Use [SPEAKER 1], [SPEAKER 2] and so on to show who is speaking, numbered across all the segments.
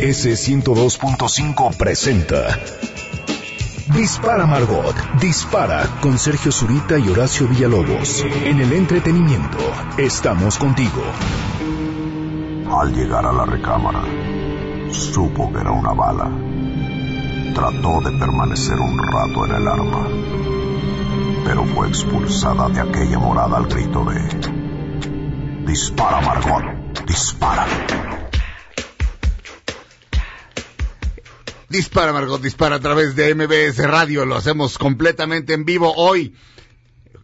[SPEAKER 1] MBS 102.5 presenta Dispara Margot, dispara con Sergio Zurita y Horacio Villalobos. En el entretenimiento, estamos contigo.
[SPEAKER 2] Al llegar a la recámara, supo que era una bala. Trató de permanecer un rato en el arma, pero fue expulsada de aquella morada al grito de... Dispara, Margot, dispara.
[SPEAKER 3] Dispara, Margot, dispara a través de MBS Radio. Lo hacemos completamente en vivo hoy.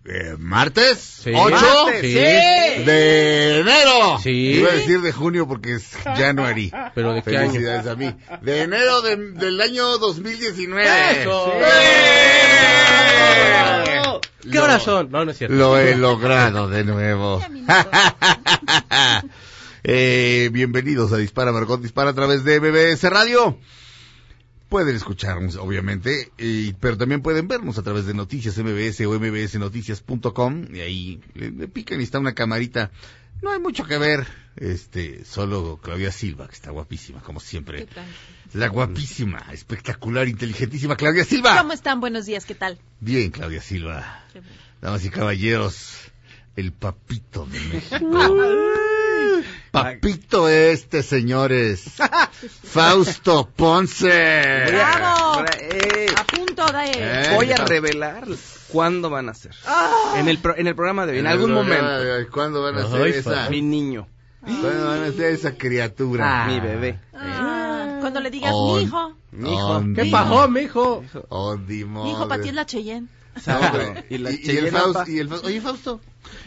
[SPEAKER 3] Eh, ¿Martes?
[SPEAKER 4] Sí.
[SPEAKER 3] ¿8?
[SPEAKER 4] Martes, sí.
[SPEAKER 3] De enero.
[SPEAKER 4] Sí.
[SPEAKER 3] Iba a decir de junio porque es January.
[SPEAKER 4] ¿Pero de qué año?
[SPEAKER 3] Felicidades a mí. De enero de- del año 2019.
[SPEAKER 4] ¡Eso!
[SPEAKER 3] ¡Eh!
[SPEAKER 4] ¿Qué
[SPEAKER 3] Lo-?
[SPEAKER 4] No, no es cierto.
[SPEAKER 3] Lo he logrado de nuevo. Eh, bienvenidos a Dispara Margot Dispara a través de MBS Radio. Pueden escucharnos, obviamente, y- pero también pueden vernos a través de Noticias MBS o mbsnoticias.com y ahí le, le pican y está una camarita. No hay mucho que ver, este, solo Claudia Silva, que está guapísima, como siempre. La guapísima, espectacular, inteligentísima Claudia Silva.
[SPEAKER 5] ¿Cómo están? Buenos días, ¿qué tal?
[SPEAKER 3] Bien, Claudia Silva. Damas y caballeros, el papito de México. Papito este, señores. Fausto Ponce.
[SPEAKER 5] ¡Bravo!
[SPEAKER 6] Eh,
[SPEAKER 5] A punto de...
[SPEAKER 3] Eh.
[SPEAKER 6] voy a revelar cuándo van a ser.
[SPEAKER 5] Ah.
[SPEAKER 6] En, el pro- en el programa de hoy, en algún momento.
[SPEAKER 3] ¿Cuándo van a
[SPEAKER 4] Ay,
[SPEAKER 3] hacer esa?
[SPEAKER 6] Mi niño,
[SPEAKER 3] ¿Cuándo van a hacer esa criatura?
[SPEAKER 6] mi bebé.
[SPEAKER 5] Ah, cuando le digas, mi hijo,
[SPEAKER 6] Mi hijo.
[SPEAKER 4] ¿Qué pasó,
[SPEAKER 3] on the
[SPEAKER 5] mi hijo para ti es la Cheyenne.
[SPEAKER 3] No.
[SPEAKER 6] Y la
[SPEAKER 3] y, y el Fausto, y el Fausto, oye Fausto,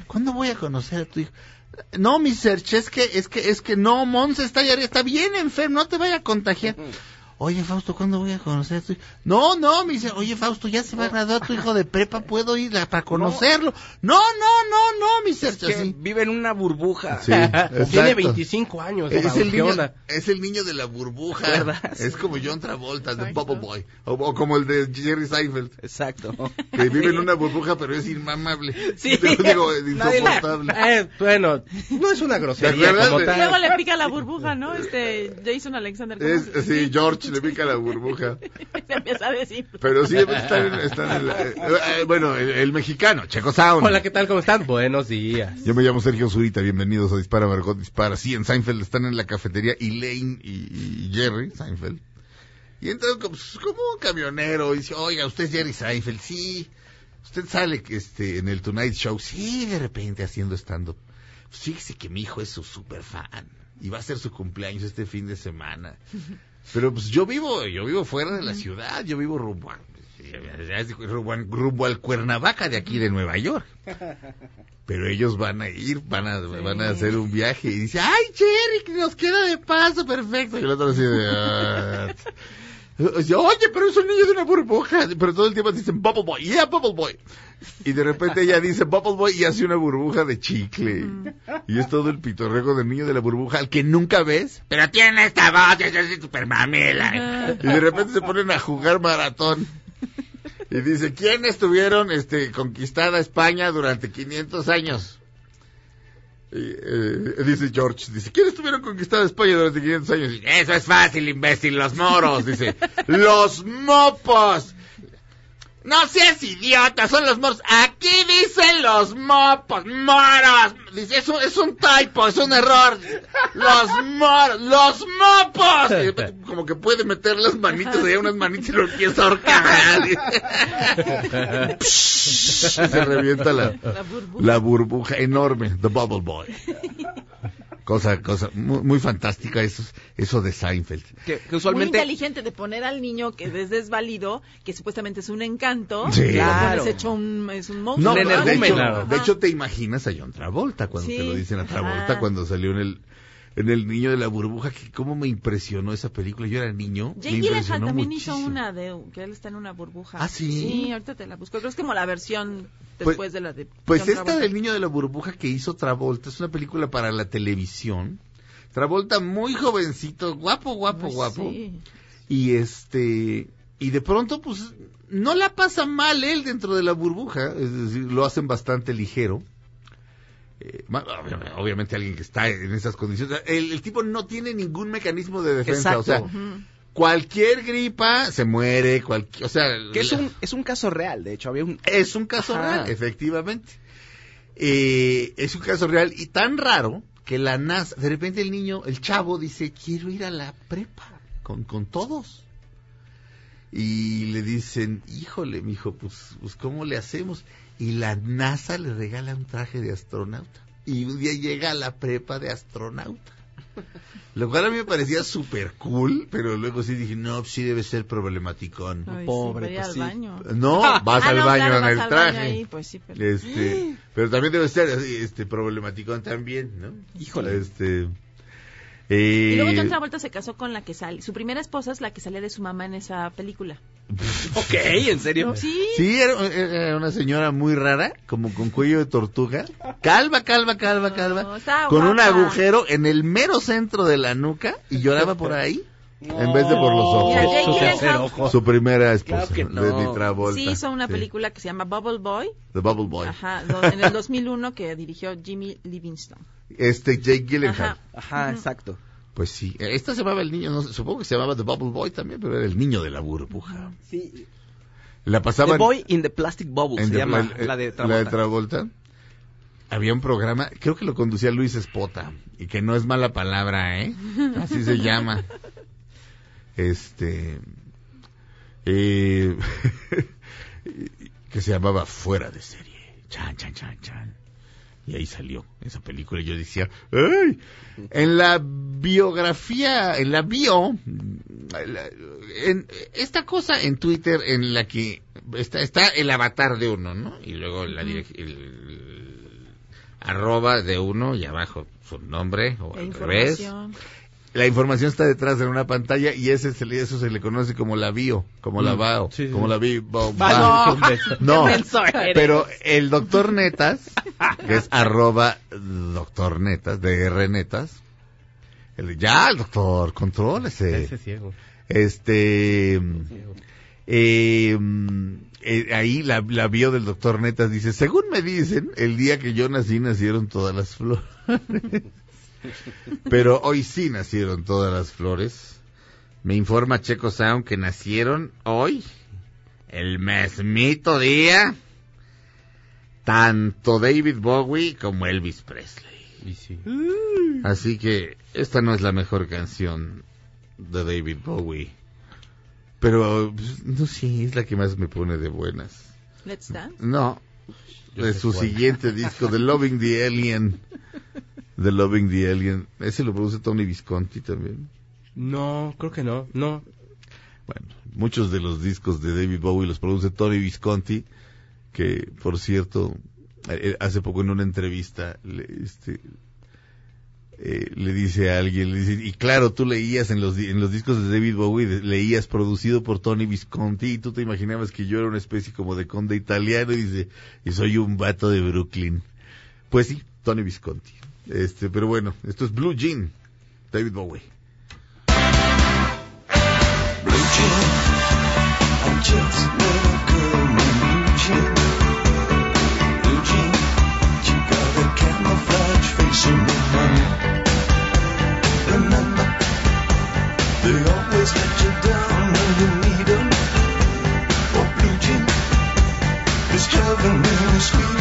[SPEAKER 3] ¿cuándo voy a conocer a tu hijo? No, mi Serge, es que, es que, es que no, Monse está está bien enfermo, no te vaya a contagiar. Oye Fausto, ¿cuándo voy a conocer a tu hijo? No, no, me dice, oye Fausto, ya se va a graduar tu hijo de prepa, ¿puedo ir a- para conocerlo? No, no, no, no, mi Serge,
[SPEAKER 6] Que
[SPEAKER 3] así.
[SPEAKER 6] vive en una burbuja.
[SPEAKER 3] Sí,
[SPEAKER 4] Tiene
[SPEAKER 3] exacto.
[SPEAKER 4] 25 años.
[SPEAKER 3] Es el,
[SPEAKER 4] ¿Qué
[SPEAKER 3] niño, es el niño de la burbuja.
[SPEAKER 6] ¿Verdad?
[SPEAKER 3] Es como John Travolta, de Bubble Boy. O, o como el de Jerry Seinfeld.
[SPEAKER 6] Exacto.
[SPEAKER 3] Que vive en una burbuja, pero es inmamable.
[SPEAKER 6] Sí.
[SPEAKER 3] Digo,
[SPEAKER 6] Nadie le-
[SPEAKER 3] insoportable.
[SPEAKER 4] Eh, bueno, no es una
[SPEAKER 3] ¿Te
[SPEAKER 4] grosería como tal.
[SPEAKER 5] Luego le pica la burbuja, ¿no? Este, Jason Alexander. ¿cómo
[SPEAKER 3] Es,
[SPEAKER 5] se-
[SPEAKER 3] sí, George le pica la burbuja.
[SPEAKER 5] Se empieza a decir.
[SPEAKER 3] Pero sí, están en, están en la- eh, eh, bueno, el, el mexicano, Checo Sound.
[SPEAKER 4] Hola, ¿qué tal? ¿Cómo están? Buenos días.
[SPEAKER 3] Yo me llamo Sergio Zurita, bienvenidos a Dispara Margot Dispara. Sí, en Seinfeld están en la cafetería Elaine y, y Jerry Seinfeld. Y como, pues, como un camionero y dice, oiga, usted es Jerry Seinfeld, sí. Usted sale este, en el Tonight Show, sí, de repente haciendo stand-up. Pues fíjese que mi hijo es su super fan y va a ser su cumpleaños este fin de semana. Pero pues yo vivo, yo vivo fuera de la ciudad, yo vivo rumbo, a- rumbo, a- rumbo al Cuernavaca de aquí de Nueva York. Pero ellos van a ir, van a, van a hacer un viaje y dice, ay Jerry, que nos queda de paso, perfecto. Y el otro así de, "Ah". Oye, pero es un niño de una burbuja. Pero todo el tiempo dicen Bubble Boy, yeah, Bubble Boy. Y de repente ella dice Bubble Boy y hace una burbuja de chicle. Y es todo el pitorrego del niño de la burbuja al que nunca ves. Pero tiene esta voz, es así super mamela. Y de repente se ponen a jugar maratón. Y dice, ¿quiénes tuvieron este, conquistada España durante 500 años? Eh, dice George, dice, ¿quiénes tuvieron conquistada España durante 500 años? Eso es fácil, imbécil, los moros. Dice, los mopos. No seas idiota, son los moros. Aquí dicen los mopos, moros. Dice, es un, es un typo, es un error. Los moros, los mopos. Y como que puede meter las manitas allá, unas manitas y lo empieza a ahorcar. Se revienta la,
[SPEAKER 5] La burbuja.
[SPEAKER 3] la burbuja enorme, The Bubble Boy. Cosa, cosa, muy, muy fantástica eso, eso de Seinfeld.
[SPEAKER 6] Que, que
[SPEAKER 5] Muy
[SPEAKER 6] usualmente.
[SPEAKER 5] inteligente de poner al niño que es desvalido, que supuestamente es un encanto,
[SPEAKER 3] Sí.
[SPEAKER 6] Claro.
[SPEAKER 5] pones hecho un, es un
[SPEAKER 3] No,
[SPEAKER 5] monstruo.
[SPEAKER 6] Un
[SPEAKER 3] de, hecho, de hecho te imaginas a John Travolta cuando
[SPEAKER 5] Sí.
[SPEAKER 3] te lo dicen a Travolta
[SPEAKER 5] Ajá.
[SPEAKER 3] cuando salió en el en El Niño de la Burbuja, que cómo me impresionó esa película. Yo era niño.
[SPEAKER 5] Jake Gyllenhaal también
[SPEAKER 3] muchísimo.
[SPEAKER 5] hizo una de que él está en una burbuja.
[SPEAKER 3] ¿Ah, sí?
[SPEAKER 5] Sí, ahorita te la busco. Creo que es como la versión
[SPEAKER 3] Pues-
[SPEAKER 5] después de la de
[SPEAKER 3] Pues
[SPEAKER 5] John
[SPEAKER 3] esta
[SPEAKER 5] Travolta.
[SPEAKER 3] del Niño de la Burbuja que hizo Travolta es una película para la televisión. Travolta muy jovencito, guapo, guapo,
[SPEAKER 5] Pues
[SPEAKER 3] guapo.
[SPEAKER 5] sí.
[SPEAKER 3] Y este, y de pronto pues no la pasa mal él dentro de la burbuja, es decir, lo hacen bastante ligero. Eh, obviamente, alguien que está en esas condiciones, el, el tipo no tiene ningún mecanismo de defensa,
[SPEAKER 6] Exacto.
[SPEAKER 3] o sea, cualquier gripa se muere, cualquier, o sea,
[SPEAKER 6] Que es
[SPEAKER 3] la-
[SPEAKER 6] un, es un caso real, de hecho, había un...
[SPEAKER 3] es un caso
[SPEAKER 6] Ajá.
[SPEAKER 3] real, efectivamente. Eh, es un caso real y tan raro que la NASA, de repente el niño, el chavo dice, quiero ir a la prepa con, con todos. Y le dicen, híjole, mijo, pues, pues, ¿cómo le hacemos? Y la NASA le regala un traje de astronauta. Y un día llega a la prepa de astronauta. Lo cual a mí me parecía súper cool, pero luego sí dije, no, sí debe ser problematicón.
[SPEAKER 5] Ay,
[SPEAKER 6] Pobre, pues
[SPEAKER 5] al
[SPEAKER 6] sí.
[SPEAKER 5] baño.
[SPEAKER 3] No, vas
[SPEAKER 5] Ah,
[SPEAKER 3] al
[SPEAKER 5] no,
[SPEAKER 3] baño
[SPEAKER 5] claro,
[SPEAKER 3] en
[SPEAKER 5] vas
[SPEAKER 3] el
[SPEAKER 5] al
[SPEAKER 3] traje.
[SPEAKER 5] baño ahí, pues sí, pero-
[SPEAKER 3] Este, pero también debe ser este, problematicón también, ¿no?
[SPEAKER 6] Híjole.
[SPEAKER 3] Este, eh,
[SPEAKER 5] Y luego John Travolta se casó con la que sale. Su primera esposa es la que salía de su mamá en esa película.
[SPEAKER 6] Ok, ¿en serio?
[SPEAKER 5] Sí.
[SPEAKER 3] Sí, era, era una señora muy rara, como con cuello de tortuga, calva, calva, calva, calva,
[SPEAKER 5] No,
[SPEAKER 3] con un agujero en el mero centro de la nuca y lloraba por ahí, en vez de por los ojos.
[SPEAKER 4] Su ojo.
[SPEAKER 3] Su primera esposa,
[SPEAKER 6] Claro no.
[SPEAKER 5] Sí hizo una
[SPEAKER 3] Sí,
[SPEAKER 5] película que se llama Bubble Boy.
[SPEAKER 3] The Bubble Boy.
[SPEAKER 5] Ajá, en el 2001 que dirigió Jimmy Livingston.
[SPEAKER 3] Este, Jake Gyllenhaal.
[SPEAKER 5] Ajá.
[SPEAKER 6] Ajá, exacto.
[SPEAKER 3] Pues sí, esta se llamaba el niño, no supongo que se llamaba The Bubble Boy también, pero era el niño de la burbuja.
[SPEAKER 6] Sí.
[SPEAKER 3] La pasaban...
[SPEAKER 6] The Boy in the Plastic Bubble se
[SPEAKER 3] The-
[SPEAKER 6] llama
[SPEAKER 3] el-
[SPEAKER 6] la de
[SPEAKER 3] La de
[SPEAKER 6] Travolta.
[SPEAKER 3] Travolta. Había un programa, creo que lo conducía Luis Espota, y que no es mala palabra, ¿eh? Así se llama. Este. eh, que se llamaba Fuera de serie. Chan, chan, chan, chan. Y ahí salió esa película. Y yo decía, ¡ay! En la biografía, en la bio, en esta cosa en Twitter en la que está, está el avatar de uno, ¿no? Y luego la el, arroba de uno y abajo su nombre o al revés. La información está detrás de una pantalla y ese se le- eso se le conoce como la bio, como la
[SPEAKER 4] sí, sí.
[SPEAKER 3] como la bio.
[SPEAKER 4] no.
[SPEAKER 3] No, pero el doctor Netas, que es arroba doctor Netas, DR Netas, el- ya el doctor, contrólese.
[SPEAKER 4] Ese ciego.
[SPEAKER 3] Este, eh, mm, eh, ahí la, la bio del doctor Netas dice, según me dicen, el día que yo nací nacieron todas las flores. Pero hoy sí nacieron todas las flores. Me informa Checo Sound que nacieron hoy, el mesmito día, tanto David Bowie como Elvis Presley.
[SPEAKER 4] Y sí.
[SPEAKER 3] Así que esta no es la mejor canción de David Bowie. Pero, pues, no sé, es la que más me pone de buenas.
[SPEAKER 5] Let's Dance.
[SPEAKER 3] No, de su siguiente disco, The Loving the Alien. The Loving the Alien. Ese lo produce Tony Visconti también.
[SPEAKER 4] No, creo que no. No.
[SPEAKER 3] Bueno, muchos de los discos de David Bowie los produce Tony Visconti, que por cierto, eh, hace poco en una entrevista le, este, eh, le dice a alguien, le dice, y claro, tú leías en los, en los discos de David Bowie, de- leías producido por Tony Visconti, y tú te imaginabas que yo era una especie como de conde italiano, y dice, y soy un vato de Brooklyn. Pues sí, Tony Visconti. Este, pero bueno, esto es Blue Jean, David Bowie.
[SPEAKER 7] Blue Jean, I just met a girl named Blue Jean. Blue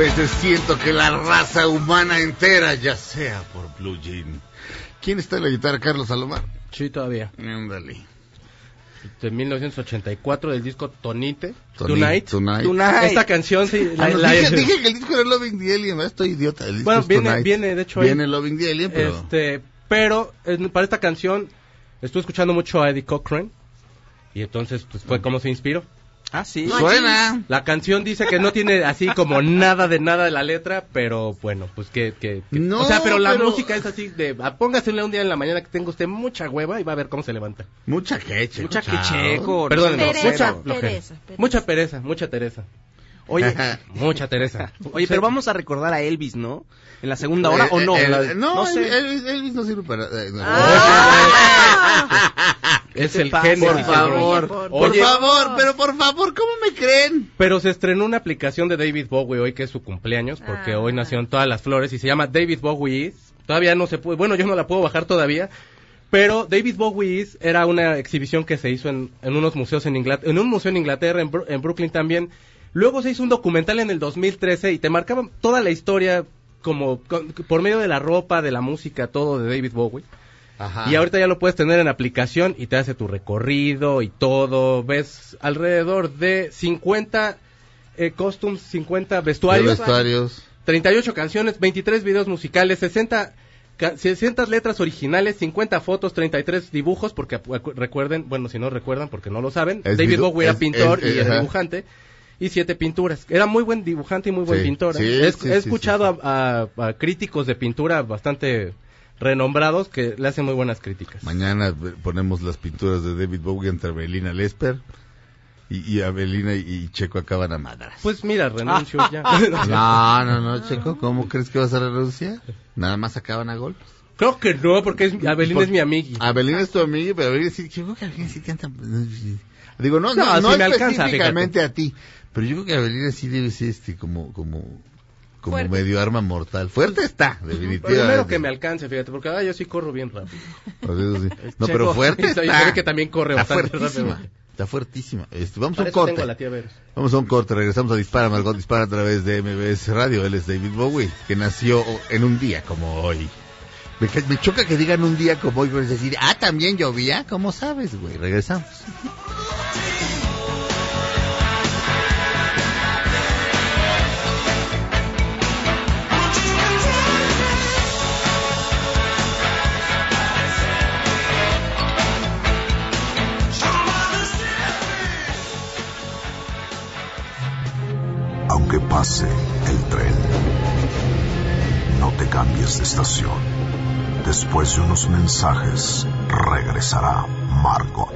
[SPEAKER 3] veces siento que la raza humana entera ya sea por Blue Jean. ¿Quién está en la guitarra? Carlos Salomar.
[SPEAKER 4] Sí, todavía.
[SPEAKER 3] Ándale.
[SPEAKER 4] De 1984 del disco Tonite.
[SPEAKER 3] Toni-
[SPEAKER 4] Tonight.
[SPEAKER 3] Tonight.
[SPEAKER 4] Esta canción, sí.
[SPEAKER 3] Ah,
[SPEAKER 4] la-
[SPEAKER 3] no,
[SPEAKER 4] la-
[SPEAKER 3] dije, dije que el disco era Loving the Alien, estoy idiota. El disco
[SPEAKER 4] Bueno,
[SPEAKER 3] es
[SPEAKER 4] viene-
[SPEAKER 3] Tonight.
[SPEAKER 4] viene, de hecho, ahí.
[SPEAKER 3] Viene Loving the Alien, pero...
[SPEAKER 4] Este, pero eh, para esta canción estuve escuchando mucho a Eddie Cochran y entonces pues fue como se inspiró.
[SPEAKER 6] Ah, sí.
[SPEAKER 3] Suena.
[SPEAKER 4] La canción dice que no tiene así como nada de nada de la letra, pero bueno, pues que... que, que-
[SPEAKER 3] No,
[SPEAKER 4] o sea, pero la
[SPEAKER 3] pero-
[SPEAKER 4] música es así de... ah, Póngasele un día en la mañana que tenga usted mucha hueva y va a ver cómo se levanta.
[SPEAKER 3] Mucha queche.
[SPEAKER 6] Mucha quecheco.
[SPEAKER 5] Pereza,
[SPEAKER 4] mucha
[SPEAKER 5] pereza.
[SPEAKER 4] Mucha pereza, mucha Teresa.
[SPEAKER 6] Oye,
[SPEAKER 4] Mucha Teresa.
[SPEAKER 6] oye, pero vamos a recordar a Elvis, ¿no? ¿En la segunda hora
[SPEAKER 3] Eh,
[SPEAKER 6] o no?
[SPEAKER 3] eh,
[SPEAKER 6] La-
[SPEAKER 3] no,
[SPEAKER 6] no sé.
[SPEAKER 3] Elvis, Elvis no sirve para... eh, no.
[SPEAKER 4] Es
[SPEAKER 6] te
[SPEAKER 4] el genio.
[SPEAKER 3] Por favor,
[SPEAKER 5] Oye, por-
[SPEAKER 3] por favor, pero por favor, ¿cómo me creen?
[SPEAKER 4] Pero se estrenó una aplicación de David Bowie hoy que es su cumpleaños, porque
[SPEAKER 5] Ah.
[SPEAKER 4] hoy nacieron todas las flores y se llama David Bowie Is. Todavía no se puede, bueno, yo no la puedo bajar todavía, pero David Bowie Is era una exhibición que se hizo en, en unos museos en Inglaterra, en un museo en Inglaterra, en, Bru- en Brooklyn también. Luego se hizo un documental en el 2013 y te marcaban toda la historia como con- por medio de la ropa, de la música, todo de David Bowie.
[SPEAKER 3] Ajá.
[SPEAKER 4] Y ahorita ya lo puedes tener en aplicación y te hace tu recorrido y todo. Ves alrededor de 50 eh, costumes, 50
[SPEAKER 3] De
[SPEAKER 4] vestuarios,
[SPEAKER 3] vestuarios.
[SPEAKER 4] 38 canciones, 23 videos musicales, 60, ca- 60 letras originales, 50 fotos, 33 dibujos, porque recuerden, bueno, si no recuerdan, porque no lo saben,
[SPEAKER 3] Es
[SPEAKER 4] David Bowie era pintor
[SPEAKER 3] es-
[SPEAKER 4] y era dibujante. Y siete pinturas. Era muy buen dibujante y muy buen
[SPEAKER 3] Sí,
[SPEAKER 4] pintor.
[SPEAKER 3] sí,
[SPEAKER 4] he,
[SPEAKER 3] sí,
[SPEAKER 4] he
[SPEAKER 3] sí,
[SPEAKER 4] escuchado
[SPEAKER 3] sí.
[SPEAKER 4] A, a- a críticos de pintura bastante renombrados que le hacen muy buenas críticas.
[SPEAKER 3] Mañana eh, ponemos las pinturas de David Bowie entre Abelina Lesper y, y Abelina y, y Checo acaban a madras.
[SPEAKER 4] Pues mira, renuncio ya.
[SPEAKER 3] No, no, no, Checo, ¿cómo crees que vas a renunciar? Nada más acaban a golpes.
[SPEAKER 4] Creo que no, porque es, Abelín
[SPEAKER 3] Por-
[SPEAKER 4] es mi amigui.
[SPEAKER 3] Abelina es tu amiga, pero Abelina sí, yo creo que Abelina sí te Digo, no, no,
[SPEAKER 4] No,
[SPEAKER 3] no,
[SPEAKER 4] sí me alcanza,
[SPEAKER 3] específicamente a ti, pero yo creo que Abelina sí debe ser este, como, como, como
[SPEAKER 5] Fuerte.
[SPEAKER 3] medio arma mortal. Fuerte está, definitivamente.
[SPEAKER 4] Primero que me alcance, fíjate, porque ahora yo sí corro bien rápido.
[SPEAKER 3] Eso sí. No,
[SPEAKER 4] Checo,
[SPEAKER 3] pero fuerte está.
[SPEAKER 4] que también corre
[SPEAKER 3] está
[SPEAKER 4] bastante
[SPEAKER 3] fuertísima.
[SPEAKER 4] rápido.
[SPEAKER 3] Está fuertísima. Este, vamos a un corte.
[SPEAKER 4] tengo a la tía Veros.
[SPEAKER 3] Vamos a un corte, regresamos a Dispara, Margot Dispara a través de MBS Radio. Él es David Bowie, que nació en un día como hoy. Me, me choca que digan un día como hoy, pero es decir, ah, también llovía, ¿cómo sabes, güey? Regresamos.
[SPEAKER 2] Pase el tren, no te cambies de estación. Después de unos mensajes, regresará Margot.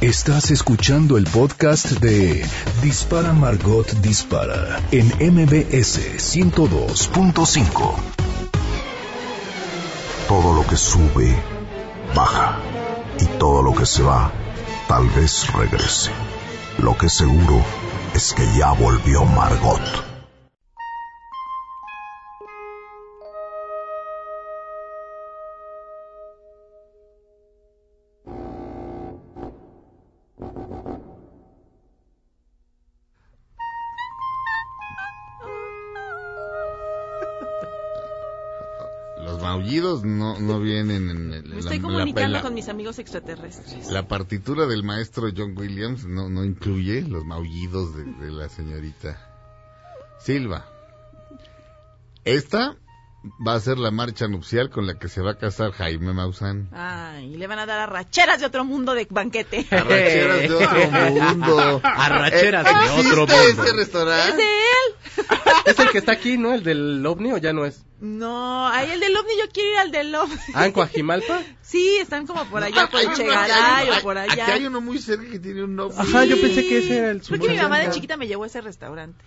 [SPEAKER 1] Estás escuchando el podcast de Dispara Margot Dispara en MBS 102.5.
[SPEAKER 2] Todo lo que sube, baja. Y todo lo que se va, tal vez regrese. Lo que seguro es que ya volvió Margot.
[SPEAKER 3] Los maullidos no, no vienen en,
[SPEAKER 5] Me estoy
[SPEAKER 3] la-
[SPEAKER 5] comunicando
[SPEAKER 3] la-
[SPEAKER 5] con mis amigos extraterrestres.
[SPEAKER 3] La partitura del maestro John Williams no, no incluye los maullidos de, de la señorita Silva. Esta va a ser la marcha nupcial con la que se va a casar Jaime Maussan.
[SPEAKER 5] Ay, le van a dar arracheras de otro mundo de banquete.
[SPEAKER 3] Arracheras de otro mundo.
[SPEAKER 4] Arracheras de
[SPEAKER 3] ¿Existe
[SPEAKER 4] otro mundo.
[SPEAKER 3] ese
[SPEAKER 5] ¿Es
[SPEAKER 3] restaurante?
[SPEAKER 5] de él?
[SPEAKER 4] ¿Es el que está aquí, no? ¿El del ovni o ya no es?
[SPEAKER 5] No, ahí el del ovni, yo quiero ir al del ovni.
[SPEAKER 4] ¿Ah, en Coajimalpa?
[SPEAKER 5] Sí, están como por allá, por
[SPEAKER 3] Hay
[SPEAKER 5] el
[SPEAKER 3] uno-
[SPEAKER 5] Chegaray o por
[SPEAKER 3] Aquí
[SPEAKER 5] allá.
[SPEAKER 3] hay uno muy cerca que tiene un nombre.
[SPEAKER 4] Ajá, yo pensé que ese era el
[SPEAKER 5] Creo que mi mamá de
[SPEAKER 4] suyo.
[SPEAKER 5] chiquita me llevó a ese restaurante.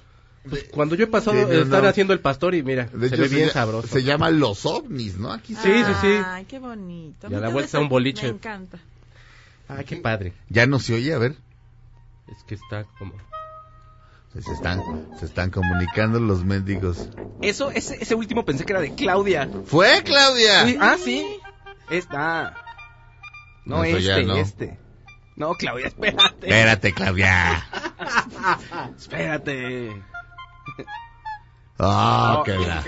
[SPEAKER 4] Cuando yo he pasado,
[SPEAKER 3] Tiene un
[SPEAKER 4] estar
[SPEAKER 3] nombre.
[SPEAKER 4] haciendo el pastor y mira,
[SPEAKER 3] De
[SPEAKER 4] se
[SPEAKER 3] hecho,
[SPEAKER 4] ve bien sabroso.
[SPEAKER 3] Se llama Los OVNIs, ¿no? Aquí
[SPEAKER 4] Sí,
[SPEAKER 3] se-
[SPEAKER 4] sí, sí.
[SPEAKER 5] Ay, qué bonito.
[SPEAKER 4] Y a la vuelta un boliche.
[SPEAKER 5] Me encanta.
[SPEAKER 4] Ah, qué padre.
[SPEAKER 3] Ya no se oye, a ver.
[SPEAKER 4] Es que está como...
[SPEAKER 3] Se están, se están comunicando los mendigos.
[SPEAKER 6] Eso, ese, ese último pensé que era de Claudia.
[SPEAKER 3] ¡Fue, Claudia!
[SPEAKER 6] Sí, ah, sí. Esta. No,
[SPEAKER 3] No, eso ya
[SPEAKER 6] este,
[SPEAKER 3] no.
[SPEAKER 6] este. No, Claudia, espérate.
[SPEAKER 3] Espérate, Claudia.
[SPEAKER 6] Espérate.
[SPEAKER 3] Ah, que la.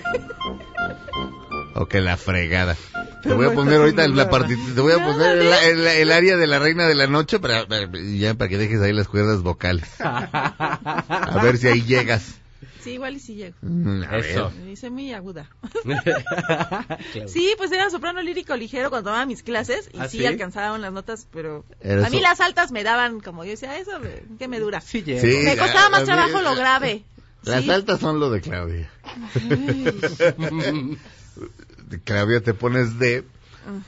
[SPEAKER 3] O que la fregada. Te voy a poner ahorita la partita, te voy a poner el, el- el área de la reina de la noche para, para- ya para que dejes ahí las cuerdas vocales. A ver si ahí llegas.
[SPEAKER 5] Sí, igual y sí llego.
[SPEAKER 3] Mm, A
[SPEAKER 4] Eso.
[SPEAKER 3] ver.
[SPEAKER 5] Dice muy aguda. Sí, pues era soprano lírico ligero cuando tomaba mis clases y
[SPEAKER 4] ¿Ah,
[SPEAKER 5] sí,
[SPEAKER 4] sí?
[SPEAKER 5] alcanzaban las notas, pero a mí
[SPEAKER 3] so-
[SPEAKER 5] las altas me daban, como yo decía, eso, ¿qué me dura?
[SPEAKER 4] Sí, llego.
[SPEAKER 3] Sí.
[SPEAKER 5] Me costaba
[SPEAKER 3] a- a
[SPEAKER 5] más
[SPEAKER 3] mí-
[SPEAKER 5] trabajo lo grave.
[SPEAKER 3] Las
[SPEAKER 5] Sí.
[SPEAKER 3] altas son lo de Claudia. De Claudia te pones de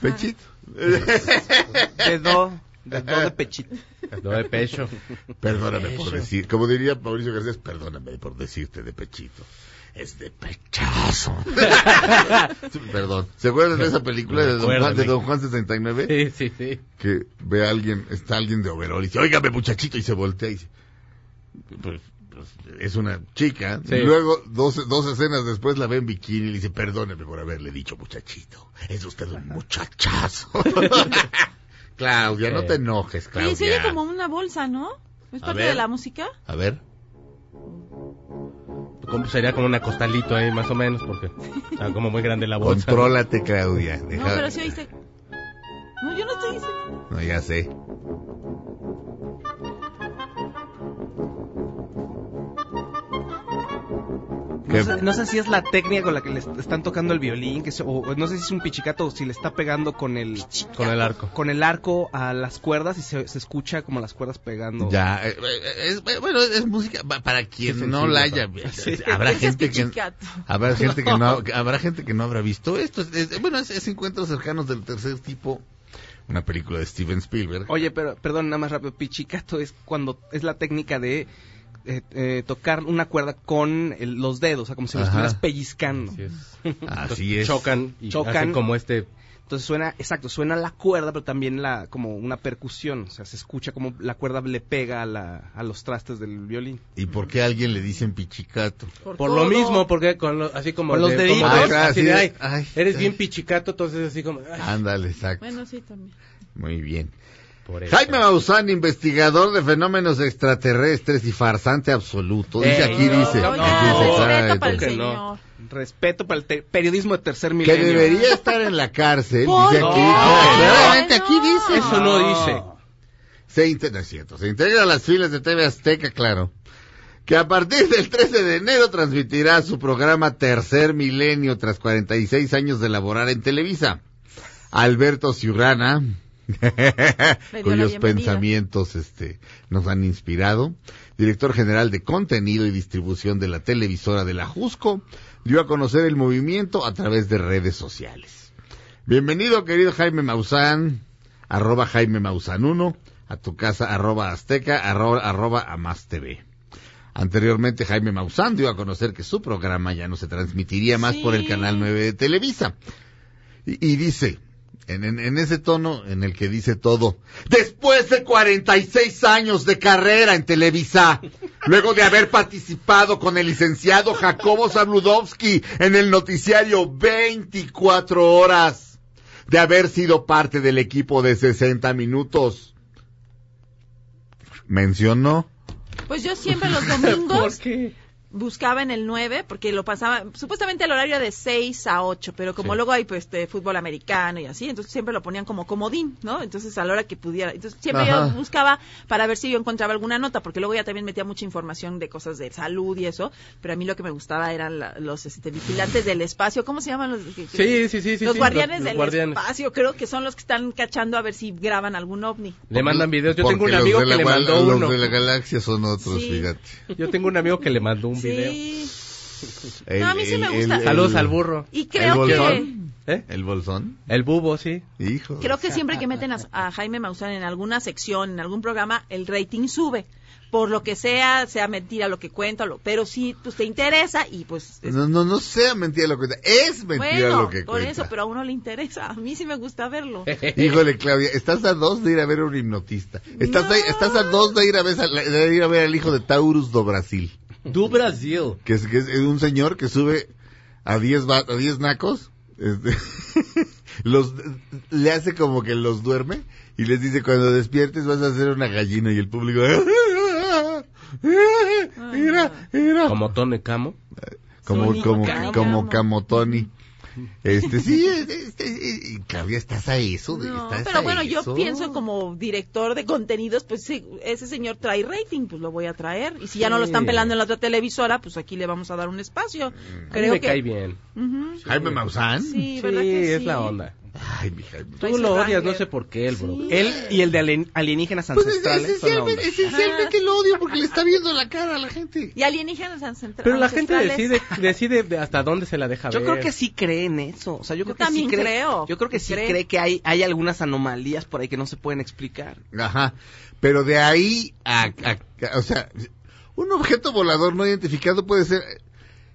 [SPEAKER 3] pechito.
[SPEAKER 6] De do, de do de pechito.
[SPEAKER 4] No de pecho.
[SPEAKER 3] Perdóname por decir, como diría Mauricio Garcés, perdóname por decirte de pechito. Es de pechazo. Perdón. ¿Se acuerdan de esa película de Don, Juan, de. Don Juan 69?
[SPEAKER 4] Sí, sí, sí.
[SPEAKER 3] Que ve a alguien, está alguien de overol y dice, óigame muchachito, y se voltea y dice, pues, es una chica.
[SPEAKER 4] Sí.
[SPEAKER 3] Y luego, dos, dos escenas después la ve en bikini y le dice, perdóneme por haberle dicho muchachito. Es usted un muchachazo. Claudia, no te enojes, Claudia.
[SPEAKER 5] Se oye como una bolsa, ¿no? ¿Es
[SPEAKER 3] A
[SPEAKER 5] parte
[SPEAKER 3] ver.
[SPEAKER 5] de la música?
[SPEAKER 3] A ver.
[SPEAKER 4] Como- Sería como una costalito ahí, más o menos, porque está como muy grande la bolsa.
[SPEAKER 3] Contrólate, Claudia.
[SPEAKER 5] No, pero sí oíste. No, yo no estoy diciendo.
[SPEAKER 3] No, ya sé.
[SPEAKER 6] No sé, no sé si es la técnica con la que le est- están tocando el violín, que se- o, no sé si es un pichicato o si le está pegando con el
[SPEAKER 4] Con el arco.
[SPEAKER 6] con el arco a las cuerdas y se, se escucha como las cuerdas pegando.
[SPEAKER 3] Ya, eh, eh, es, eh, bueno, es música pa- para quien no la haya
[SPEAKER 4] sí.
[SPEAKER 3] habrá
[SPEAKER 5] es
[SPEAKER 3] gente que habrá gente que no habrá gente que no habrá visto esto. Es- es- bueno, es, es encuentros cercanos del tercer tipo, una película de Steven Spielberg.
[SPEAKER 6] Oye, pero perdón, nada más rápido. Pichicato es cuando es la técnica de eh, eh, tocar una cuerda con el- los dedos, o sea, como si lo estuvieras pellizcando.
[SPEAKER 4] Así es.
[SPEAKER 3] Así es.
[SPEAKER 4] Chocan y
[SPEAKER 6] Chocan.
[SPEAKER 4] hacen como este...
[SPEAKER 6] Entonces suena, exacto, suena la cuerda, pero también la como una percusión, o sea, se escucha como la cuerda le pega a, la, a los trastes del violín.
[SPEAKER 3] ¿Y por qué a alguien le dicen pichicato?
[SPEAKER 5] Por,
[SPEAKER 4] lo mismo, porque con lo- así como
[SPEAKER 6] Con los
[SPEAKER 4] de-
[SPEAKER 6] deditos.
[SPEAKER 4] como de-
[SPEAKER 3] Ah, claro,
[SPEAKER 4] así
[SPEAKER 3] sí,
[SPEAKER 4] de, ay,
[SPEAKER 3] ay,
[SPEAKER 4] eres
[SPEAKER 3] ay.
[SPEAKER 4] bien pichicato, entonces así como...
[SPEAKER 3] Ándale, exacto.
[SPEAKER 5] Bueno, sí, también.
[SPEAKER 3] Muy bien.
[SPEAKER 4] Por eso.
[SPEAKER 3] Jaime Maussan, investigador de fenómenos extraterrestres y farsante absoluto. Dice
[SPEAKER 4] Ey,
[SPEAKER 3] aquí,
[SPEAKER 4] no,
[SPEAKER 3] dice.
[SPEAKER 4] no,
[SPEAKER 5] Oiga,
[SPEAKER 3] aquí dice,
[SPEAKER 4] no,
[SPEAKER 5] respeto para el
[SPEAKER 4] que no.
[SPEAKER 5] señor.
[SPEAKER 6] Respeto para el te- periodismo de tercer
[SPEAKER 3] que
[SPEAKER 6] milenio.
[SPEAKER 3] debería estar en la cárcel.
[SPEAKER 5] ¿Por
[SPEAKER 3] Dice aquí. Claramente aquí dice.
[SPEAKER 4] Eso no dice.
[SPEAKER 3] Se integra, es cierto, se integra a las filas de TV Azteca, claro. Que a partir del 13 de enero transmitirá su programa Tercer Milenio tras 46 años de laborar en Televisa. Alberto Ciurrana, cuyos pensamientos este, nos han inspirado, director general de contenido y distribución de la televisora de la Jusco, dio a conocer el movimiento a través de redes sociales. Bienvenido, querido Jaime Maussan, arroba Jaime Maussan 1, a tu casa, arroba Azteca, arroba, arroba Amas TV. Anteriormente, Jaime Maussan dio a conocer que su programa ya no se transmitiría más por el. Canal 9 de Televisa. Y, y dice, en, en- en ese tono en el que dice todo, después de 46 años de carrera en Televisa, luego de haber participado con el licenciado Jacobo Zabludowski en el noticiario 24 horas, de haber sido parte del equipo de 60 minutos, mencionó
[SPEAKER 5] Pues yo siempre los domingos buscaba en el 9 porque lo pasaba supuestamente el horario de 6 a 8, pero como
[SPEAKER 4] Sí.
[SPEAKER 5] luego hay pues de fútbol americano y así, entonces siempre lo ponían como comodín, ¿no? Entonces a la hora que pudiera. Entonces siempre
[SPEAKER 3] Ajá.
[SPEAKER 5] yo buscaba para ver si yo encontraba alguna nota, porque luego ya también metía mucha información de cosas de salud y eso, pero a mí lo que me gustaba eran la- los este, vigilantes del espacio, ¿cómo se llaman los? que-
[SPEAKER 4] Sí, sí, sí, sí.
[SPEAKER 5] los
[SPEAKER 4] sí,
[SPEAKER 5] guardianes
[SPEAKER 4] los
[SPEAKER 5] del
[SPEAKER 4] guardianes.
[SPEAKER 5] espacio, creo que son los que están cachando a ver si graban algún ovni.
[SPEAKER 4] Le mandan videos. Yo
[SPEAKER 3] Porque
[SPEAKER 4] tengo un amigo que
[SPEAKER 3] la
[SPEAKER 4] le mandó
[SPEAKER 3] los
[SPEAKER 4] uno.
[SPEAKER 3] de la galaxia son otros,
[SPEAKER 5] Sí.
[SPEAKER 3] fíjate.
[SPEAKER 4] Yo tengo un amigo que le mandó un video.
[SPEAKER 5] Sí.
[SPEAKER 3] El-
[SPEAKER 5] No, a mí sí me
[SPEAKER 3] el-
[SPEAKER 5] gusta.
[SPEAKER 3] el-
[SPEAKER 4] Saludos al burro.
[SPEAKER 5] Y creo
[SPEAKER 3] ¿El
[SPEAKER 5] que
[SPEAKER 3] bolsón?
[SPEAKER 4] ¿Eh?
[SPEAKER 3] ¿El bolsón?
[SPEAKER 4] El bubo, sí.
[SPEAKER 3] Hijo.
[SPEAKER 5] Creo que siempre que meten a, a Jaime Maussan en alguna sección, en algún programa, el rating sube. Por lo que sea, sea mentira lo que cuenta, lo, pero sí, pues te interesa y pues... es-
[SPEAKER 3] No, no, no sea mentira lo que cuenta. Es mentira
[SPEAKER 5] bueno,
[SPEAKER 3] lo que
[SPEAKER 5] por
[SPEAKER 3] cuenta.
[SPEAKER 5] eso, pero a uno le interesa. A mí sí me gusta verlo.
[SPEAKER 3] Híjole, Claudia, estás a dos de ir a ver a un hipnotista. Estás, a, estás a dos de ir a ver, a- de ir a ver al hijo de Taurus do Brasil.
[SPEAKER 4] Du Brasil.
[SPEAKER 3] Que es, que es un señor que sube a 10 va- a 10 nacos. este, los le hace como que los duerme y les dice cuando despiertes vas a hacer una gallina y el público ¡Eh! Mira, mira.
[SPEAKER 4] Como Tone Camo.
[SPEAKER 3] como,
[SPEAKER 5] Sónico
[SPEAKER 3] como,
[SPEAKER 5] Camo.
[SPEAKER 3] como Camotoni. Este, sí, este, y Claudia, estás a eso. de-
[SPEAKER 5] No,
[SPEAKER 3] estás
[SPEAKER 5] pero
[SPEAKER 3] a
[SPEAKER 5] bueno, yo pienso como director de contenidos, pues sí, ese señor trae rating, pues lo voy a traer. Y si ya no lo están pelando en la otra televisora, pues aquí le vamos a dar un espacio.
[SPEAKER 4] A mí
[SPEAKER 5] Creo
[SPEAKER 4] me
[SPEAKER 5] que
[SPEAKER 4] cae bien.
[SPEAKER 3] Jaime Maussan.
[SPEAKER 5] Sí,
[SPEAKER 4] Sí,
[SPEAKER 5] ¿verdad que
[SPEAKER 4] es la onda.
[SPEAKER 3] Ay.
[SPEAKER 5] Trae
[SPEAKER 4] Tú lo odias, no sé por qué, el bro.
[SPEAKER 5] Sí.
[SPEAKER 6] Él y el de alien- alienígenas
[SPEAKER 3] Pues es-
[SPEAKER 6] ancestrales
[SPEAKER 3] esencialmente, esencialmente lo odio porque le está viendo la cara a la gente.
[SPEAKER 5] Y alienígenas ancestrales.
[SPEAKER 4] Pero la gente decide, decide de hasta dónde se la deja
[SPEAKER 6] Yo
[SPEAKER 4] ver.
[SPEAKER 6] creo que sí cree en eso. O sea, yo,
[SPEAKER 5] Yo
[SPEAKER 6] creo que
[SPEAKER 5] también
[SPEAKER 6] sí cree.
[SPEAKER 5] creo.
[SPEAKER 6] Yo creo que sí
[SPEAKER 5] Cree.
[SPEAKER 6] cree que hay, hay algunas anomalías por ahí que no se pueden explicar.
[SPEAKER 3] Ajá. Pero de ahí a, a- a- o sea, un objeto volador no identificado puede ser,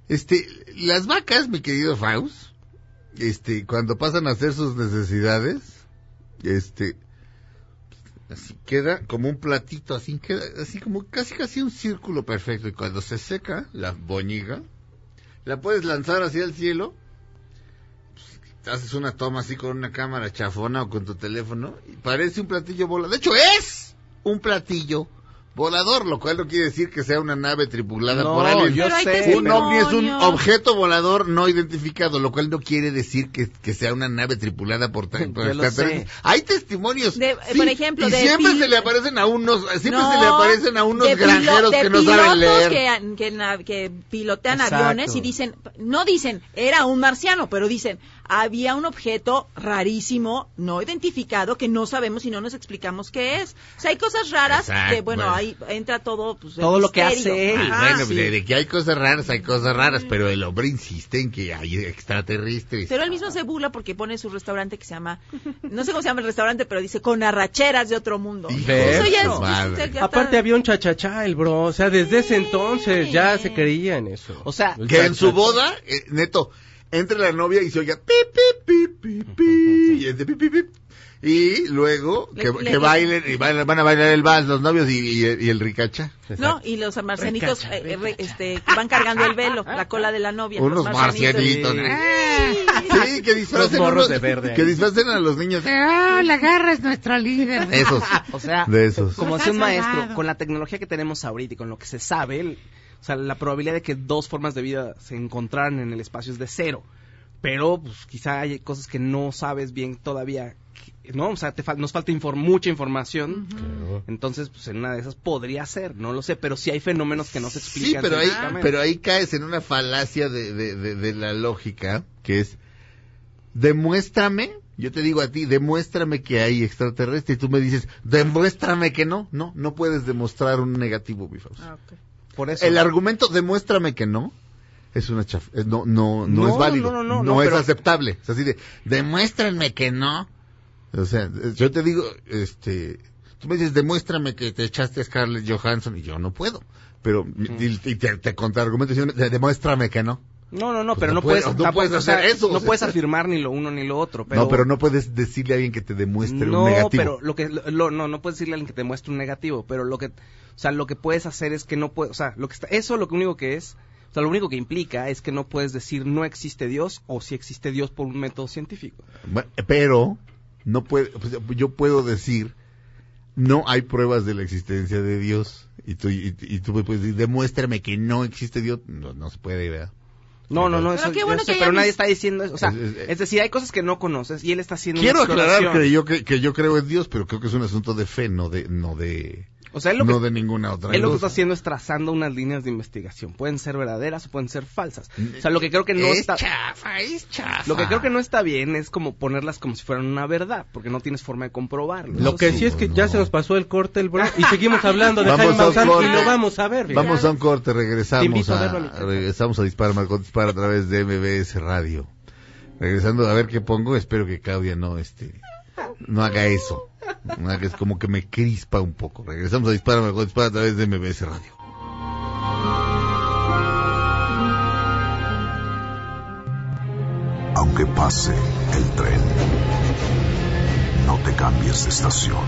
[SPEAKER 3] este, las vacas, mi querido Faust, este, cuando pasan a hacer sus necesidades, este, así queda como un platito, así queda, así como casi casi un círculo perfecto. Y cuando se seca la boñiga, la puedes lanzar hacia el cielo haces una toma así con una cámara chafona o con tu teléfono y parece un platillo volador. De hecho, es un platillo volador, lo cual no quiere decir que sea una nave tripulada
[SPEAKER 6] No,
[SPEAKER 3] por alguien.
[SPEAKER 6] yo sé.
[SPEAKER 3] Un ovni es un objeto volador no identificado, lo cual no quiere decir que, que sea una nave tripulada por, extraterrestres. Hay testimonios.
[SPEAKER 5] De-
[SPEAKER 3] sí,
[SPEAKER 5] por ejemplo,
[SPEAKER 3] y
[SPEAKER 5] de
[SPEAKER 3] siempre
[SPEAKER 5] pil-
[SPEAKER 3] se le aparecen a unos, siempre
[SPEAKER 5] No,
[SPEAKER 3] se le aparecen a unos
[SPEAKER 5] de
[SPEAKER 3] granjeros
[SPEAKER 5] de
[SPEAKER 3] que no saben
[SPEAKER 5] pilotos
[SPEAKER 3] leer.
[SPEAKER 5] Que, que que pilotean
[SPEAKER 6] Exacto.
[SPEAKER 5] aviones y dicen, no dicen, era un marciano, pero dicen, había un objeto rarísimo, no identificado, que no sabemos y no nos explicamos qué es. O sea, hay cosas raras
[SPEAKER 3] Exacto,
[SPEAKER 5] que, bueno,
[SPEAKER 3] bueno.
[SPEAKER 5] ahí entra todo, pues, el
[SPEAKER 6] Todo lo que hace él.
[SPEAKER 5] Ajá.
[SPEAKER 3] bueno,
[SPEAKER 6] sí.
[SPEAKER 3] de, de que hay cosas raras, hay cosas raras, pero el hombre insiste en que hay extraterrestres.
[SPEAKER 5] Pero él mismo se burla porque pone su restaurante que se llama, no sé cómo se llama el restaurante, pero dice con arracheras de otro mundo. Eso ya es,
[SPEAKER 3] madre.
[SPEAKER 5] ya está-
[SPEAKER 4] Aparte había un chachachá, el bro. O sea, desde ese entonces ya se creía en eso.
[SPEAKER 6] O sea,
[SPEAKER 4] El
[SPEAKER 3] que en su boda, eh, neto, entre la novia y se oiga pi, pi, pi, pi, pi, y, pi. Y luego
[SPEAKER 5] Le-
[SPEAKER 3] que,
[SPEAKER 5] le-
[SPEAKER 3] que bailen, y van, van a bailar el vals los novios y, y- y el ricacha.
[SPEAKER 5] No, y los marcianitos eh, eh, este, que van cargando el velo, la cola de la novia.
[SPEAKER 3] Unos
[SPEAKER 5] los
[SPEAKER 3] marcianitos.
[SPEAKER 6] Sí.
[SPEAKER 3] Sí, que disfracen,
[SPEAKER 4] Los morros
[SPEAKER 3] unos-
[SPEAKER 4] de verde
[SPEAKER 3] que disfracen a los niños. Ah, la garra es nuestra líder. Esos.
[SPEAKER 6] o sea,
[SPEAKER 3] De esos.
[SPEAKER 6] como decía un maestro, con la tecnología que tenemos ahorita y con lo que se sabe, el- o sea, la probabilidad de que dos formas de vida se encontraran en el espacio es de cero. Pero, pues, quizá hay cosas que no sabes bien todavía, ¿no? O sea, te fal- nos falta infor- mucha información. Entonces, pues, en una de esas podría ser, no lo sé, pero sí hay fenómenos que no se
[SPEAKER 3] Sí,
[SPEAKER 6] explican.
[SPEAKER 3] pero ahí,
[SPEAKER 6] científicamente.
[SPEAKER 3] pero ahí caes en una falacia de, de, de, de la lógica, que es, demuéstrame, yo te digo a ti, demuéstrame que hay extraterrestre, y tú me dices, demuéstrame que no, no, no puedes demostrar un negativo, mi Fausto.
[SPEAKER 5] Ah, ok.
[SPEAKER 6] Por eso.
[SPEAKER 3] El argumento, demuéstrame que no, es una chaf, es- no, no, no,
[SPEAKER 6] No,
[SPEAKER 3] es válido,
[SPEAKER 6] no, no, no, no,
[SPEAKER 3] es
[SPEAKER 6] pero-
[SPEAKER 3] aceptable, es así de, demuéstranme que no, o sea, yo te digo, este, tú me dices, demuéstrame que te echaste a Scarlett Johansson, y yo no puedo, pero, y, y te, te contraargumento diciendo, demuéstrame que no.
[SPEAKER 6] No, no, no,
[SPEAKER 3] Pues
[SPEAKER 6] pero
[SPEAKER 3] no
[SPEAKER 6] puedes,
[SPEAKER 3] puedes- no puedes hacer eso,
[SPEAKER 6] No
[SPEAKER 3] o sea.
[SPEAKER 6] puedes afirmar ni lo uno ni lo otro. Pero,
[SPEAKER 3] no, pero no puedes decirle a alguien que te demuestre
[SPEAKER 6] No,
[SPEAKER 3] un negativo.
[SPEAKER 6] pero lo que lo- no no puedes decirle a alguien que te muestre un negativo, pero lo que o sea, lo que puedes hacer es que no puedes, o sea, lo que está eso lo único que es, o sea, lo único que implica es que no puedes decir no existe Dios o si existe Dios por un método científico.
[SPEAKER 3] Bueno, pero no puede, pues, yo puedo decir, no hay pruebas de la existencia de Dios. Y tú, y, y tú puedes decir, demuéstrame que no existe Dios. No, no se puede, ¿verdad?
[SPEAKER 6] No, no, no,
[SPEAKER 5] Pero
[SPEAKER 6] eso,
[SPEAKER 5] qué
[SPEAKER 6] yo
[SPEAKER 5] bueno
[SPEAKER 6] sé,
[SPEAKER 5] que
[SPEAKER 6] pero nadie está diciendo eso, o sea,
[SPEAKER 3] Es- es-
[SPEAKER 6] es, decir, hay cosas que no conoces y él está haciendo
[SPEAKER 3] Quiero
[SPEAKER 6] una
[SPEAKER 3] aclarar que yo, que, que yo creo en Dios, pero creo que es un asunto de fe, no de, no de,
[SPEAKER 6] O sea, él lo que
[SPEAKER 3] no de ninguna otra
[SPEAKER 6] Él lo que está haciendo es trazando unas líneas de investigación. Pueden ser verdaderas o pueden ser falsas. O sea, lo que creo que no
[SPEAKER 3] es
[SPEAKER 6] está...
[SPEAKER 3] chafa, es chafa.
[SPEAKER 6] Lo que creo que no está bien es como ponerlas como si fueran una verdad, porque no tienes forma de comprobarlo.
[SPEAKER 4] Lo que
[SPEAKER 6] sí.
[SPEAKER 4] sí es que
[SPEAKER 3] no.
[SPEAKER 4] ya se nos pasó el corte, el bro, y seguimos hablando de
[SPEAKER 3] Vamos
[SPEAKER 4] Jaime Maussan y lo vamos a ver. fíjate.
[SPEAKER 3] Vamos a un corte,
[SPEAKER 4] Te
[SPEAKER 3] regresamos
[SPEAKER 4] a
[SPEAKER 3] a, regresamos a Dispara Marcot Dispara a través de MBS Radio. Regresando a ver qué pongo, espero que Claudia no este no haga eso. No haga- es como que me crispa un poco. Regresamos a Dispara Marcot Dispara a través de MBS Radio.
[SPEAKER 2] Aunque pase el tren, no te cambies de estación.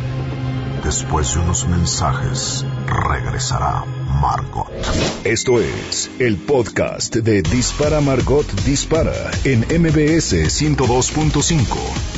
[SPEAKER 2] Después de unos mensajes, regresará Margot.
[SPEAKER 1] Esto es el podcast de Dispara Margot Dispara en MBS 102.5.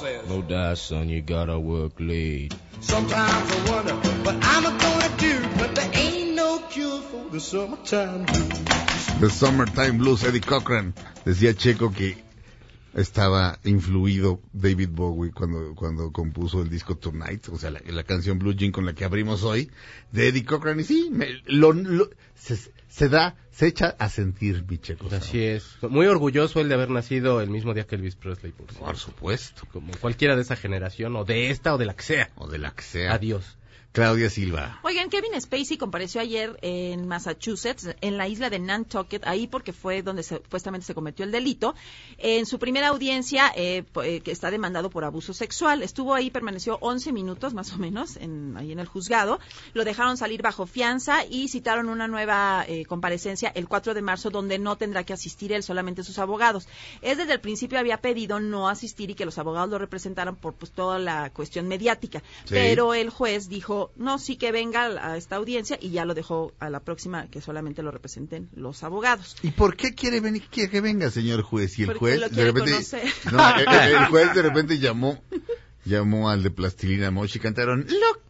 [SPEAKER 7] Says.
[SPEAKER 8] No die, son, you gotta work late.
[SPEAKER 7] Sometimes I wonder what I'm gonna do, but there ain't no cure for the summertime blues.
[SPEAKER 3] The Summertime Blues, Eddie Cochran. Decía Checo que estaba influido David Bowie cuando, cuando compuso el disco Tonight, o sea, la, la canción Blue Jean con la que abrimos hoy, de Eddie Cochran. Y sí, me- lo, lo- se, se da, se echa a sentir mi Checo.
[SPEAKER 4] Así es. Muy orgulloso él de haber nacido el mismo día que Elvis Presley. Por,
[SPEAKER 3] Por supuesto.
[SPEAKER 4] Como cualquiera de esa generación, o de esta o de la que sea.
[SPEAKER 3] O de la que sea.
[SPEAKER 4] Adiós.
[SPEAKER 3] Claudia Silva.
[SPEAKER 5] Oigan, Kevin Spacey compareció ayer en Massachusetts, en la isla de Nantucket, ahí porque fue donde se- supuestamente se cometió el delito. En su primera audiencia, eh, eh, que está demandado por abuso sexual, estuvo ahí, permaneció 11 minutos más o menos, en, ahí en el juzgado. Lo dejaron salir bajo fianza y citaron una nueva eh, comparecencia el 4 de marzo, donde no tendrá que asistir él, solamente sus abogados. Es desde el principio había pedido no asistir y que los abogados lo representaran por pues toda la cuestión mediática.
[SPEAKER 3] Sí.
[SPEAKER 5] Pero el juez dijo, no, sí que venga a esta audiencia y ya lo dejó a la próxima que solamente lo representen los abogados.
[SPEAKER 3] ¿Y por qué quiere venir, quiere que venga, señor juez? Y el
[SPEAKER 5] Porque
[SPEAKER 3] juez,
[SPEAKER 5] lo
[SPEAKER 3] de repente,
[SPEAKER 5] conocer.
[SPEAKER 3] no, el, juez de repente llamó, llamó al de Plastilina Mosh y cantaron, lo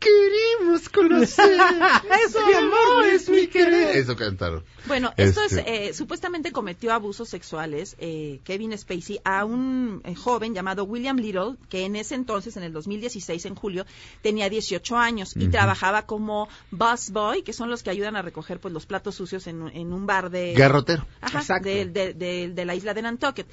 [SPEAKER 3] queremos conocer.
[SPEAKER 5] Es mi amor, es mi querer.
[SPEAKER 3] Eso cantaron.
[SPEAKER 5] Bueno, esto
[SPEAKER 3] Este-
[SPEAKER 5] es, eh, supuestamente cometió abusos sexuales eh, Kevin Spacey a un eh, joven llamado William Little, que en ese entonces, en el 2016, en julio, tenía 18 años y trabajaba como busboy, que son los que ayudan a recoger pues los platos sucios en, un- en un bar de...
[SPEAKER 3] Garrotero.
[SPEAKER 5] Ajá,
[SPEAKER 6] Exacto.
[SPEAKER 5] de, de- de- de la isla de Nantucket.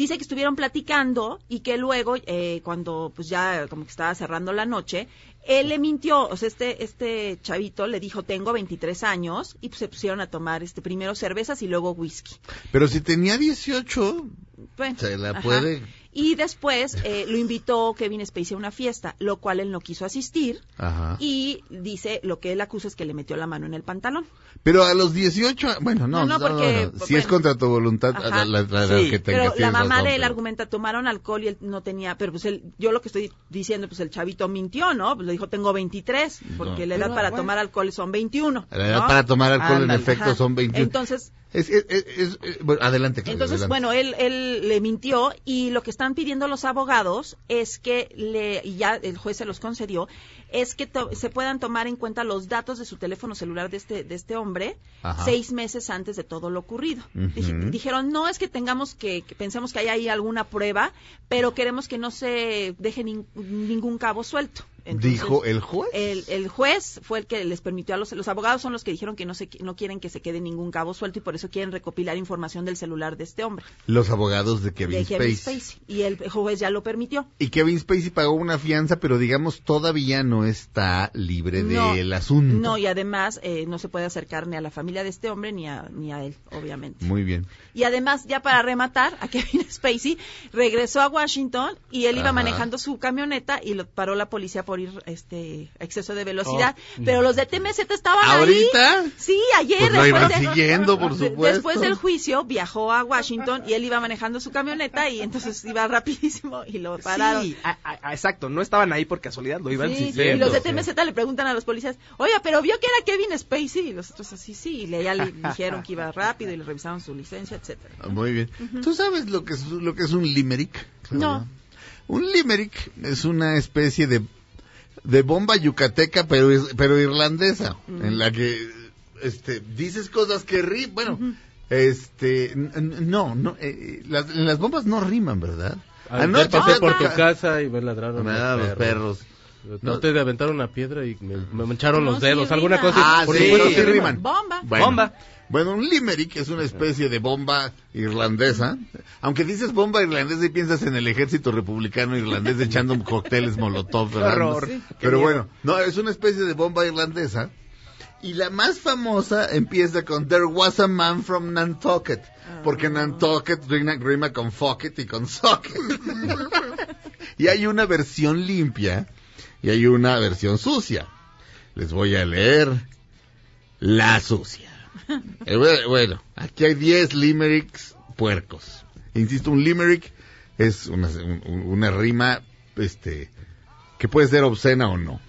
[SPEAKER 5] Dice que estuvieron platicando y que luego, eh, cuando pues ya como que estaba cerrando la noche, él le mintió, o sea, este, este chavito le dijo, tengo 23 años, y pues se pusieron a tomar este primero cervezas y luego whisky.
[SPEAKER 3] Pero si tenía 18,
[SPEAKER 5] Bueno,
[SPEAKER 3] Se la
[SPEAKER 5] ajá.
[SPEAKER 3] puede-
[SPEAKER 5] Y después eh, lo invitó Kevin Spacey a una fiesta, lo cual él no quiso asistir.
[SPEAKER 3] Ajá.
[SPEAKER 5] Y dice, lo que él acusa es que le metió la mano en el pantalón.
[SPEAKER 3] pero a los 18, bueno, no,
[SPEAKER 5] No, no, porque,
[SPEAKER 3] Si es contra tu voluntad,
[SPEAKER 5] ajá.
[SPEAKER 3] la, la- la
[SPEAKER 6] Sí,
[SPEAKER 3] que tengas,
[SPEAKER 5] Pero la mamá
[SPEAKER 3] razón,
[SPEAKER 5] de él
[SPEAKER 3] pero-
[SPEAKER 5] argumenta, tomaron alcohol y él no tenía, pero pues él, yo lo que estoy diciendo, pues el chavito mintió, ¿no? Pues le dijo, tengo 23, porque
[SPEAKER 3] No.
[SPEAKER 5] la edad
[SPEAKER 6] Pero,
[SPEAKER 5] para
[SPEAKER 6] bueno.
[SPEAKER 5] tomar alcohol son 21.
[SPEAKER 3] La edad
[SPEAKER 5] ¿no?
[SPEAKER 3] para tomar alcohol en efecto
[SPEAKER 5] Ajá.
[SPEAKER 3] son 21.
[SPEAKER 5] Entonces,
[SPEAKER 3] Es, es- es- es- bueno, adelante, Claudia,
[SPEAKER 5] Entonces,
[SPEAKER 3] adelante.
[SPEAKER 5] bueno, él, él le mintió y lo que están pidiendo los abogados es que le, y ya el juez se los concedió, es que to- se puedan tomar en cuenta los datos de su teléfono celular de este, de este hombre
[SPEAKER 3] Ajá.
[SPEAKER 5] seis meses antes de todo lo ocurrido. Dijeron, no es que tengamos que, que pensemos que hay ahí alguna prueba, pero queremos que no se deje nin- ningún cabo suelto. Entonces,
[SPEAKER 3] Dijo el juez.
[SPEAKER 5] el, el juez fue el que les permitió a los, los abogados son los que dijeron que no se no quieren que se quede ningún cabo suelto y por eso quieren recopilar información del celular de este hombre,
[SPEAKER 3] Los abogados de Kevin
[SPEAKER 5] de Kevin
[SPEAKER 3] Spacey.
[SPEAKER 5] Spacey. Y el juez ya lo permitió.
[SPEAKER 3] Y Kevin Spacey pagó una fianza, pero digamos todavía no está libre
[SPEAKER 5] No,
[SPEAKER 3] del asunto.
[SPEAKER 5] No, y además eh, no se puede acercar ni a la familia de este hombre ni a, ni a él, obviamente.
[SPEAKER 3] Muy bien.
[SPEAKER 5] Y además, ya para rematar, a Kevin Spacey regresó a Washington y él iba
[SPEAKER 3] Ajá.
[SPEAKER 5] manejando su camioneta y lo paró la policía por ir este a exceso de velocidad.
[SPEAKER 4] Oh.
[SPEAKER 5] Pero los de TMZ estaban
[SPEAKER 3] ¿Ahorita?
[SPEAKER 5] ahí. Sí, ayer.
[SPEAKER 3] Pues lo
[SPEAKER 5] después
[SPEAKER 3] iban
[SPEAKER 5] de-
[SPEAKER 3] siguiendo, por
[SPEAKER 5] de-
[SPEAKER 3] supuesto.
[SPEAKER 5] Después del juicio, viajó a Washington y él iba manejando su camioneta y entonces iba rapidísimo y lo pararon.
[SPEAKER 6] Sí, a- a- a- exacto, no estaban ahí por casualidad, lo iban
[SPEAKER 5] Sí, y los de TMZ le preguntan a los policías, oye, pero vio que era Kevin Spacey y los otros así, sí, y le, ya le dijeron que iba rápido y le revisaron su licencia, etcétera.
[SPEAKER 3] Ah, Muy bien. ¿Tú sabes lo que es, lo que es un limerick?
[SPEAKER 5] No.
[SPEAKER 3] Un limerick es una especie de, de bomba yucateca, pero, pero irlandesa, en la que este, dices cosas que ri bueno, este, no, no eh, las, las bombas no riman, ¿verdad?
[SPEAKER 4] Anoche pasé por
[SPEAKER 3] a
[SPEAKER 4] tu
[SPEAKER 3] ca-
[SPEAKER 4] casa y me ladraron
[SPEAKER 3] Me ladraron los perros.
[SPEAKER 4] Traté de aventar una piedra y me, me mancharon
[SPEAKER 5] No,
[SPEAKER 4] los
[SPEAKER 5] sí
[SPEAKER 4] dedos, alguna
[SPEAKER 5] rima.
[SPEAKER 4] cosa.
[SPEAKER 3] Ah,
[SPEAKER 4] Por
[SPEAKER 3] sí,
[SPEAKER 4] supuesto
[SPEAKER 3] sí
[SPEAKER 4] que
[SPEAKER 3] riman.
[SPEAKER 5] Bomba.
[SPEAKER 3] Bueno,
[SPEAKER 6] Bomba.
[SPEAKER 3] Bueno, un limerick es una especie de bomba irlandesa. Aunque dices bomba irlandesa y piensas en el ejército republicano irlandés echando cócteles molotov, ¿verdad?
[SPEAKER 6] Horror. Sí,
[SPEAKER 3] Pero bueno, no, es una especie de bomba irlandesa Y la más famosa empieza con There was a man from Nantucket. Porque Nantucket rima, rima con fuck it y con socket. y hay una versión limpia y hay una versión sucia. Les voy a leer la sucia. Eh, bu- bueno, aquí hay 10 limericks puercos. Insisto, un limerick es una, un- una rima este, que puede ser obscena o no.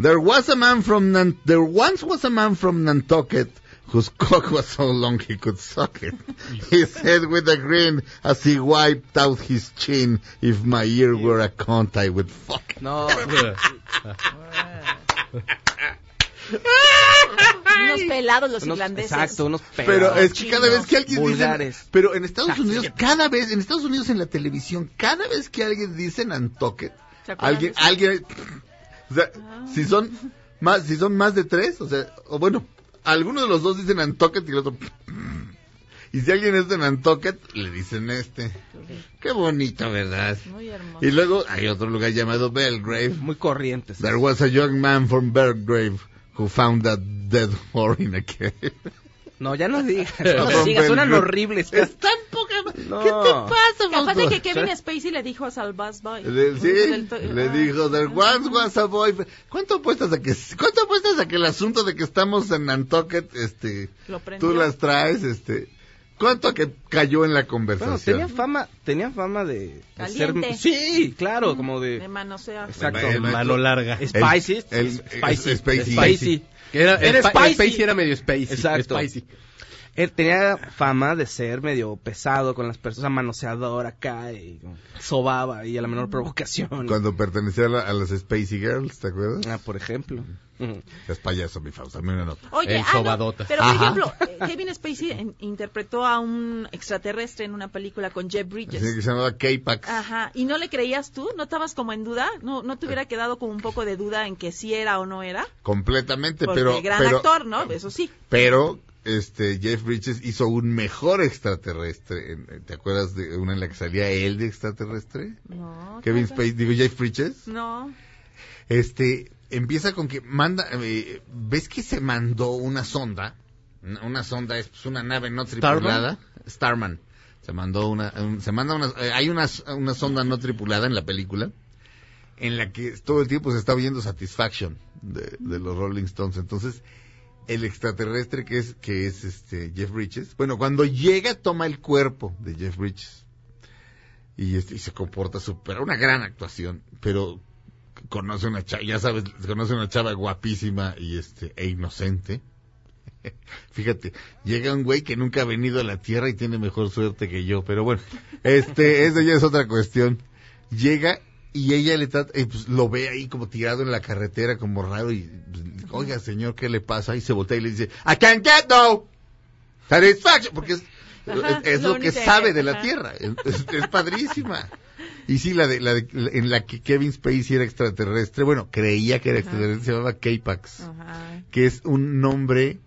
[SPEAKER 3] There was a man from there once was a man from Nantucket whose cock was so long he could suck it. He said with a grin as he wiped out his chin, if my ear were a cunt I would fuck it.
[SPEAKER 6] No,
[SPEAKER 5] Unos pelados los
[SPEAKER 6] unos-
[SPEAKER 5] irlandeses.
[SPEAKER 6] exacto, unos
[SPEAKER 3] Pero
[SPEAKER 6] pedos.
[SPEAKER 3] es que cada vez que alguien
[SPEAKER 6] Vulgares.
[SPEAKER 3] dice, pero en Estados
[SPEAKER 6] Ah,
[SPEAKER 3] Unidos, cada vez, en Estados Unidos en la televisión, cada vez que alguien dice Nantucket,
[SPEAKER 5] ¿Se acuerdan
[SPEAKER 3] alguien, alguien, o sea, si son más, si son más de tres, o sea, o bueno, algunos de los dos dicen Nantucket y el otro, y si alguien es de Nantucket, le dicen este. Qué bonito, ¿verdad?
[SPEAKER 5] Muy hermoso.
[SPEAKER 3] Y luego hay otro lugar llamado Belgrave.
[SPEAKER 6] Muy corrientes.
[SPEAKER 3] There was a young man from Belgrave who found a dead whore in a cave.
[SPEAKER 6] No, ya no digas.
[SPEAKER 3] No,
[SPEAKER 6] No digas, suenan horribles.
[SPEAKER 3] Están poca...
[SPEAKER 6] No.
[SPEAKER 3] ¿Qué te pasa,
[SPEAKER 5] Capaz de que Kevin Spacey le dijo a Salvaz Boy.
[SPEAKER 3] Le- sí,
[SPEAKER 5] Del
[SPEAKER 3] le
[SPEAKER 5] ah.
[SPEAKER 3] dijo, there once was a boy. ¿Cuánto apuestas a que, cuánto apuestas a que el asunto de que estamos en Nantucket, este, tú las traes, este, cuánto que cayó en la
[SPEAKER 6] Bueno,
[SPEAKER 3] conversación?
[SPEAKER 6] tenía fama, tenía fama de, de
[SPEAKER 5] Caliente.
[SPEAKER 6] ser... Sí, claro, como
[SPEAKER 5] De
[SPEAKER 6] de...
[SPEAKER 5] manosear.
[SPEAKER 6] Exacto.
[SPEAKER 3] Maestro-
[SPEAKER 4] Mano larga.
[SPEAKER 6] Spicy.
[SPEAKER 3] el- el-
[SPEAKER 6] spicy.
[SPEAKER 3] Spacey.
[SPEAKER 6] Spicy.
[SPEAKER 4] Que era,
[SPEAKER 6] Era spicy.
[SPEAKER 4] Spacey era medio spacey.
[SPEAKER 6] Exacto.
[SPEAKER 4] Spicy.
[SPEAKER 6] Él tenía fama de ser medio pesado con las personas, manoseador acá y sobaba y a la menor provocación.
[SPEAKER 3] Cuando pertenecía a, la- a las Spacey Girls, ¿te acuerdas?
[SPEAKER 6] Ah, por ejemplo.
[SPEAKER 3] Es payaso, mi Fausto, dame una nota.
[SPEAKER 5] Oye,
[SPEAKER 4] El
[SPEAKER 5] ah, no, pero por
[SPEAKER 3] Ajá.
[SPEAKER 5] ejemplo, eh, Kevin Spacey en- interpretó a un extraterrestre en una película con Jeff Bridges.
[SPEAKER 3] Que se llamaba K-Pax.
[SPEAKER 5] Ajá, ¿y no le creías tú? ¿No estabas como en duda? ¿No, no te hubiera quedado como un poco de duda en que sí era o no era?
[SPEAKER 3] Completamente,
[SPEAKER 5] Porque
[SPEAKER 3] pero,
[SPEAKER 5] gran
[SPEAKER 3] pero,
[SPEAKER 5] actor, ¿no? Eso sí.
[SPEAKER 3] pero, este, Jeff Bridges hizo un mejor extraterrestre. En- ¿Te acuerdas de una en la que salía él de extraterrestre?
[SPEAKER 5] No.
[SPEAKER 3] Kevin. Spacey, digo, Jeff Bridges.
[SPEAKER 5] No.
[SPEAKER 3] Este, empieza con que manda, eh, ¿ves que se mandó una sonda? Una sonda es pues, una nave no tripulada. Starman. Se mandó una, un- se manda una, eh, hay una, una sonda no tripulada en la película en la que todo el tiempo se está oyendo Satisfaction de, de los Rolling Stones. Entonces, el extraterrestre que es, que es este Jeff Bridges, bueno, cuando llega toma el cuerpo de Jeff Bridges y, este, y se comporta súper, una gran actuación, pero conoce una chava, ya sabes, conoce una chava guapísima y este, e inocente. Fíjate, llega un güey que nunca ha venido a la Tierra y tiene mejor suerte que yo, pero bueno, este, eso ya es otra cuestión. Llega y ella le trata, eh, pues, lo ve ahí como tirado en la carretera, como raro, y, pues, oiga señor, ¿qué le pasa? Y se voltea y le dice, I can't get no satisfaction, porque es,
[SPEAKER 5] Ajá,
[SPEAKER 3] es, es
[SPEAKER 5] lo
[SPEAKER 3] lo que sabe de la. Tierra, es padrísima. Y sí, la de, la de- en la que Kevin Spacey era extraterrestre, bueno, creía que era extraterrestre, se llamaba K-Pax,
[SPEAKER 5] Ajá.
[SPEAKER 3] que es un nombre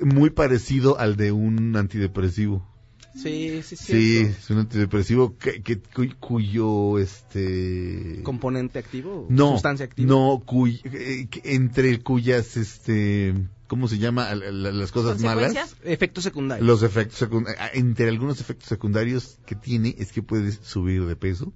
[SPEAKER 3] muy parecido al de un antidepresivo.
[SPEAKER 6] Sí, sí, sí.
[SPEAKER 3] Sí, es un antidepresivo que, que- cu- cuyo, este...
[SPEAKER 6] ¿Componente activo?
[SPEAKER 3] no,
[SPEAKER 6] ¿Sustancia activa?
[SPEAKER 3] no, cuy- eh, entre cuyas, este, ¿cómo se llama? Las cosas malas.
[SPEAKER 6] Efectos secundarios.
[SPEAKER 3] Los efectos secundarios, entre algunos efectos secundarios que tiene es que puedes subir de peso.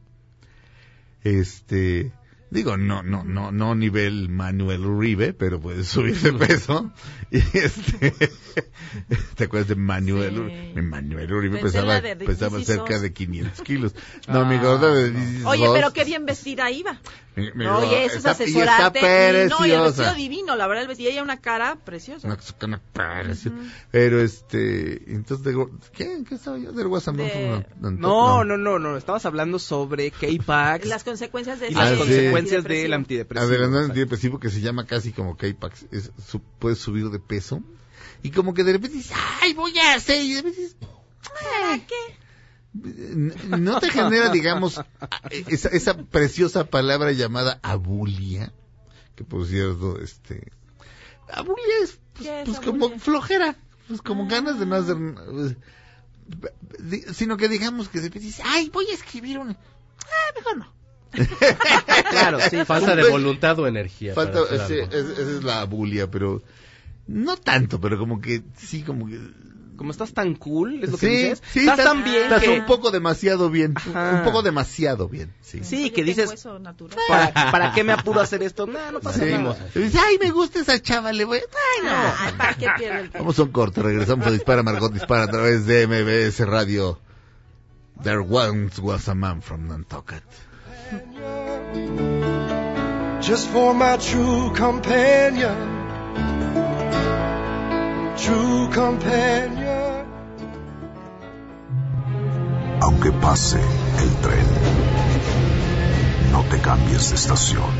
[SPEAKER 3] Este, digo, no, no, no, no nivel Manuel Uribe, pero puedes subir de peso. Y este, ¿te acuerdas de Manuel
[SPEAKER 5] Sí.
[SPEAKER 3] Uribe? Manuel Uribe
[SPEAKER 5] Pensé en
[SPEAKER 3] pesaba,
[SPEAKER 5] de
[SPEAKER 3] cerca de 500 kilos. No, mi gorda de This Is
[SPEAKER 5] Oye, pero qué bien vestida iba.
[SPEAKER 3] mi- mi
[SPEAKER 5] Oye, eso es asesorarte.
[SPEAKER 3] Y está
[SPEAKER 5] Y no, y el vestido
[SPEAKER 3] preciosa.
[SPEAKER 5] divino, la verdad, el vestido. Y ella una cara preciosa.
[SPEAKER 3] Una no parece. Pero este, entonces, de, ¿qué? ¿Qué estaba yo? Del WhatsApp.
[SPEAKER 5] De-
[SPEAKER 6] No, no, no, no. Estabas hablando sobre K-Pax
[SPEAKER 5] Las consecuencias de
[SPEAKER 6] y las
[SPEAKER 3] Ah, sí.
[SPEAKER 6] Consecuencias del
[SPEAKER 5] antidepresivo.
[SPEAKER 3] Adelante,
[SPEAKER 6] Exacto.
[SPEAKER 3] antidepresivo que se llama casi como K-Pax. Su- puedes subir de peso. Y como que de repente dices, ¡ay, voy a hacer! Y de repente dices,
[SPEAKER 5] ¿Para qué?
[SPEAKER 3] No te genera, digamos, esa, esa preciosa palabra llamada abulia, que por cierto, este, abulia es, pues,
[SPEAKER 5] ¿Qué es
[SPEAKER 3] pues, como
[SPEAKER 5] abulia?
[SPEAKER 3] flojera, pues como
[SPEAKER 5] Ah.
[SPEAKER 3] ganas de no hacer, di- sino que digamos que de repente dices, ay, voy a escribir un, ah, mejor no.
[SPEAKER 6] Claro, sí.
[SPEAKER 4] Falta de
[SPEAKER 3] Pues,
[SPEAKER 4] voluntad o energía.
[SPEAKER 3] Falta, ese- es- esa es la abulia, pero No tanto, pero como que sí, como que...
[SPEAKER 6] Como estás tan cool, es lo que
[SPEAKER 3] sí,
[SPEAKER 6] dices.
[SPEAKER 3] sí,
[SPEAKER 6] estás tan bien
[SPEAKER 3] Estás
[SPEAKER 6] que...
[SPEAKER 3] un poco demasiado bien.
[SPEAKER 6] Ajá.
[SPEAKER 3] Un poco demasiado bien, sí.
[SPEAKER 6] Sí, que dices. ¿para, para qué me apuro a hacer esto? No, no pasa
[SPEAKER 3] Sí.
[SPEAKER 6] nada.
[SPEAKER 3] Dices, ay, me gusta esa chava, le voy... Ay, no.
[SPEAKER 5] Ay, ¿para qué pierde el?
[SPEAKER 3] Vamos a un corte, regresamos a Dispara Margot Dispara a través de MBS Radio. There once was a man from Nantucket.
[SPEAKER 7] Just for my true companion. True companion.
[SPEAKER 2] Aunque pase el tren, no te cambies de estación.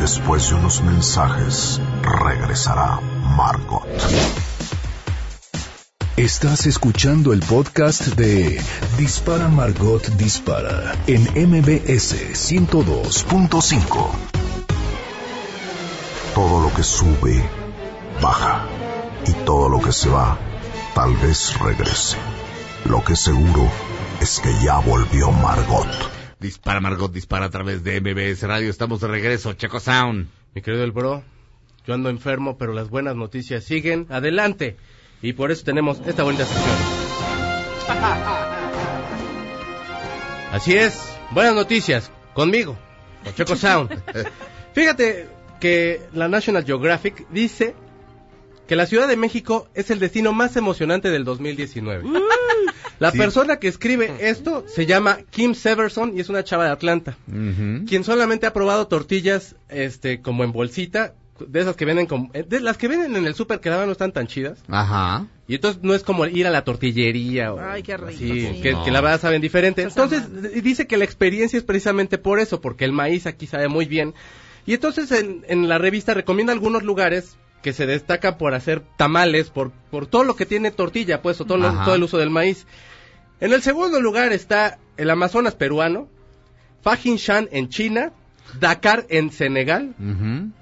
[SPEAKER 2] Después de unos mensajes, regresará Margot.
[SPEAKER 1] Estás escuchando el podcast de Dispara Margot Dispara en MBS 102.5.
[SPEAKER 2] Todo lo que sube, baja. Y todo lo que se va, tal vez regrese. Lo que seguro es que ya volvió Margot.
[SPEAKER 3] Dispara Margot Dispara a través de MBS Radio. Estamos de regreso, Checo Sound.
[SPEAKER 4] Mi querido el bro, yo ando enfermo, pero las buenas noticias siguen adelante. Y por eso tenemos esta bonita sección. Así es, buenas noticias, conmigo, con Checo Sound. Fíjate que la National Geographic dice que la Ciudad de México es el destino más emocionante del 2019. La
[SPEAKER 3] Sí.
[SPEAKER 4] persona que escribe esto se llama Kim Severson y es una chava de Atlanta quien solamente ha probado tortillas este como en bolsita de esas que venden como eh, de las que venden en el súper que la verdad no están tan chidas
[SPEAKER 3] Ajá.
[SPEAKER 4] y entonces no es como ir a la tortillería o
[SPEAKER 5] Ay, qué rico,
[SPEAKER 4] así,
[SPEAKER 5] sí.
[SPEAKER 4] que,
[SPEAKER 3] No.
[SPEAKER 4] que la verdad saben diferente
[SPEAKER 5] Esa
[SPEAKER 4] entonces dice que la experiencia es precisamente por eso porque el maíz aquí sabe muy bien y entonces en, en la revista recomienda algunos lugares que se destacan por hacer tamales por por todo lo que tiene tortilla pues o todo, lo- todo el uso del maíz en el segundo lugar está el Amazonas peruano Fajinshan en China Dakar en Senegal.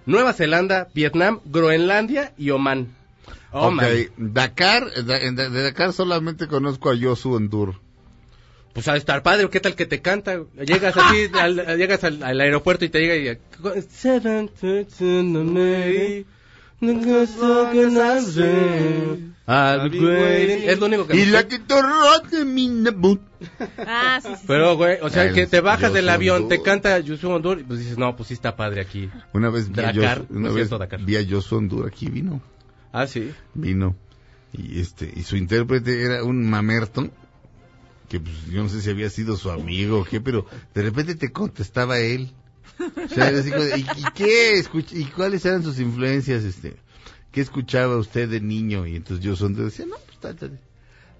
[SPEAKER 4] Nueva Zelanda, Vietnam, Groenlandia y Oman.
[SPEAKER 3] Ok, Dakar, de Dakar solamente conozco a Yosu Endur.
[SPEAKER 4] Pues a estar padre, ¿qué tal que te canta? Llegas así, al, llegas al, al aeropuerto y te llega y... Es lo único que
[SPEAKER 3] Y la que te rote mi nebut.
[SPEAKER 5] Ah, sí, sí.
[SPEAKER 4] Pero, güey, o sea,
[SPEAKER 3] El
[SPEAKER 4] que te bajas del avión, te canta Yusu Ondur, y pues dices, no, pues sí está padre aquí.
[SPEAKER 3] Una vez vi a
[SPEAKER 4] Dakar,
[SPEAKER 3] Yosu,
[SPEAKER 4] no
[SPEAKER 3] una
[SPEAKER 4] es
[SPEAKER 3] vez
[SPEAKER 4] cierto, Dakar.
[SPEAKER 3] vi a Yosu Endur aquí vino.
[SPEAKER 4] Ah, sí.
[SPEAKER 3] Vino. Y este, y su intérprete era un mamerto. Que pues, yo no sé si había sido su amigo o qué, pero de repente te contestaba él. O sea, así ¿y, y qué? ¿Y cuáles eran sus influencias? este ¿Qué escuchaba usted de niño? Y entonces yo son decía, no, pues tal, tal.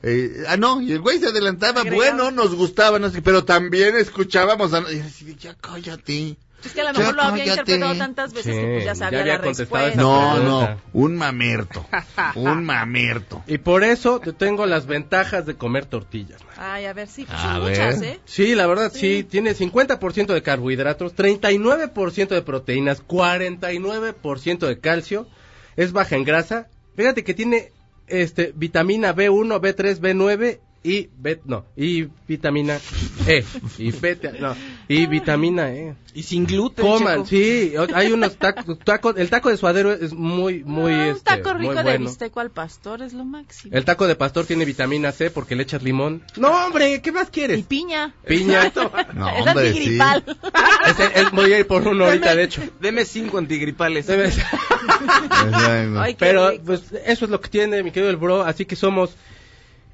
[SPEAKER 3] Eh, ah, no, y el güey se adelantaba, bueno, nos gustaba, no sé, pero también escuchábamos a... Y así de, ya cállate.
[SPEAKER 5] Es que a lo
[SPEAKER 3] Ya
[SPEAKER 5] mejor lo había
[SPEAKER 3] cállate.
[SPEAKER 5] interpretado tantas veces
[SPEAKER 4] Sí,
[SPEAKER 5] que pues ya
[SPEAKER 4] ya
[SPEAKER 5] sabía
[SPEAKER 4] había
[SPEAKER 5] la
[SPEAKER 4] contestado
[SPEAKER 5] respuesta.
[SPEAKER 3] No, no, un mamerto, un mamerto.
[SPEAKER 4] Y por eso te tengo las ventajas de comer tortillas. man.
[SPEAKER 5] Ay, a ver, sí, pues
[SPEAKER 3] A
[SPEAKER 5] son
[SPEAKER 3] ver.
[SPEAKER 5] muchas, ¿eh?
[SPEAKER 4] Sí, la verdad, sí,
[SPEAKER 5] Sí.
[SPEAKER 4] tiene 50% de carbohidratos, 39% de proteínas, 49% de calcio, es baja en grasa. Fíjate que tiene este vitamina B1, B3, B9 y B, no, y vitamina E y beta, no, y vitamina E.
[SPEAKER 6] Y sin gluten,
[SPEAKER 4] Coman, sí, hay unos tacos, tacos, el taco de suadero es muy muy
[SPEAKER 5] Ah, un
[SPEAKER 4] este,
[SPEAKER 5] taco
[SPEAKER 4] muy
[SPEAKER 5] rico de
[SPEAKER 4] bueno.
[SPEAKER 5] bistec al pastor es lo máximo.
[SPEAKER 4] El taco de pastor tiene vitamina C porque le echas limón. No, hombre, ¿qué más
[SPEAKER 5] Y
[SPEAKER 4] quieres?
[SPEAKER 5] piña.
[SPEAKER 4] Piña.
[SPEAKER 3] No,
[SPEAKER 5] Esa
[SPEAKER 3] hombre,
[SPEAKER 5] es
[SPEAKER 3] sí.
[SPEAKER 4] es- voy a ir por uno ahorita, de hecho.
[SPEAKER 6] Deme cinco antigripales.
[SPEAKER 3] Exacto.
[SPEAKER 5] Ay,
[SPEAKER 4] Pero
[SPEAKER 5] rico.
[SPEAKER 4] pues eso es lo que tiene mi querido el bro, así que somos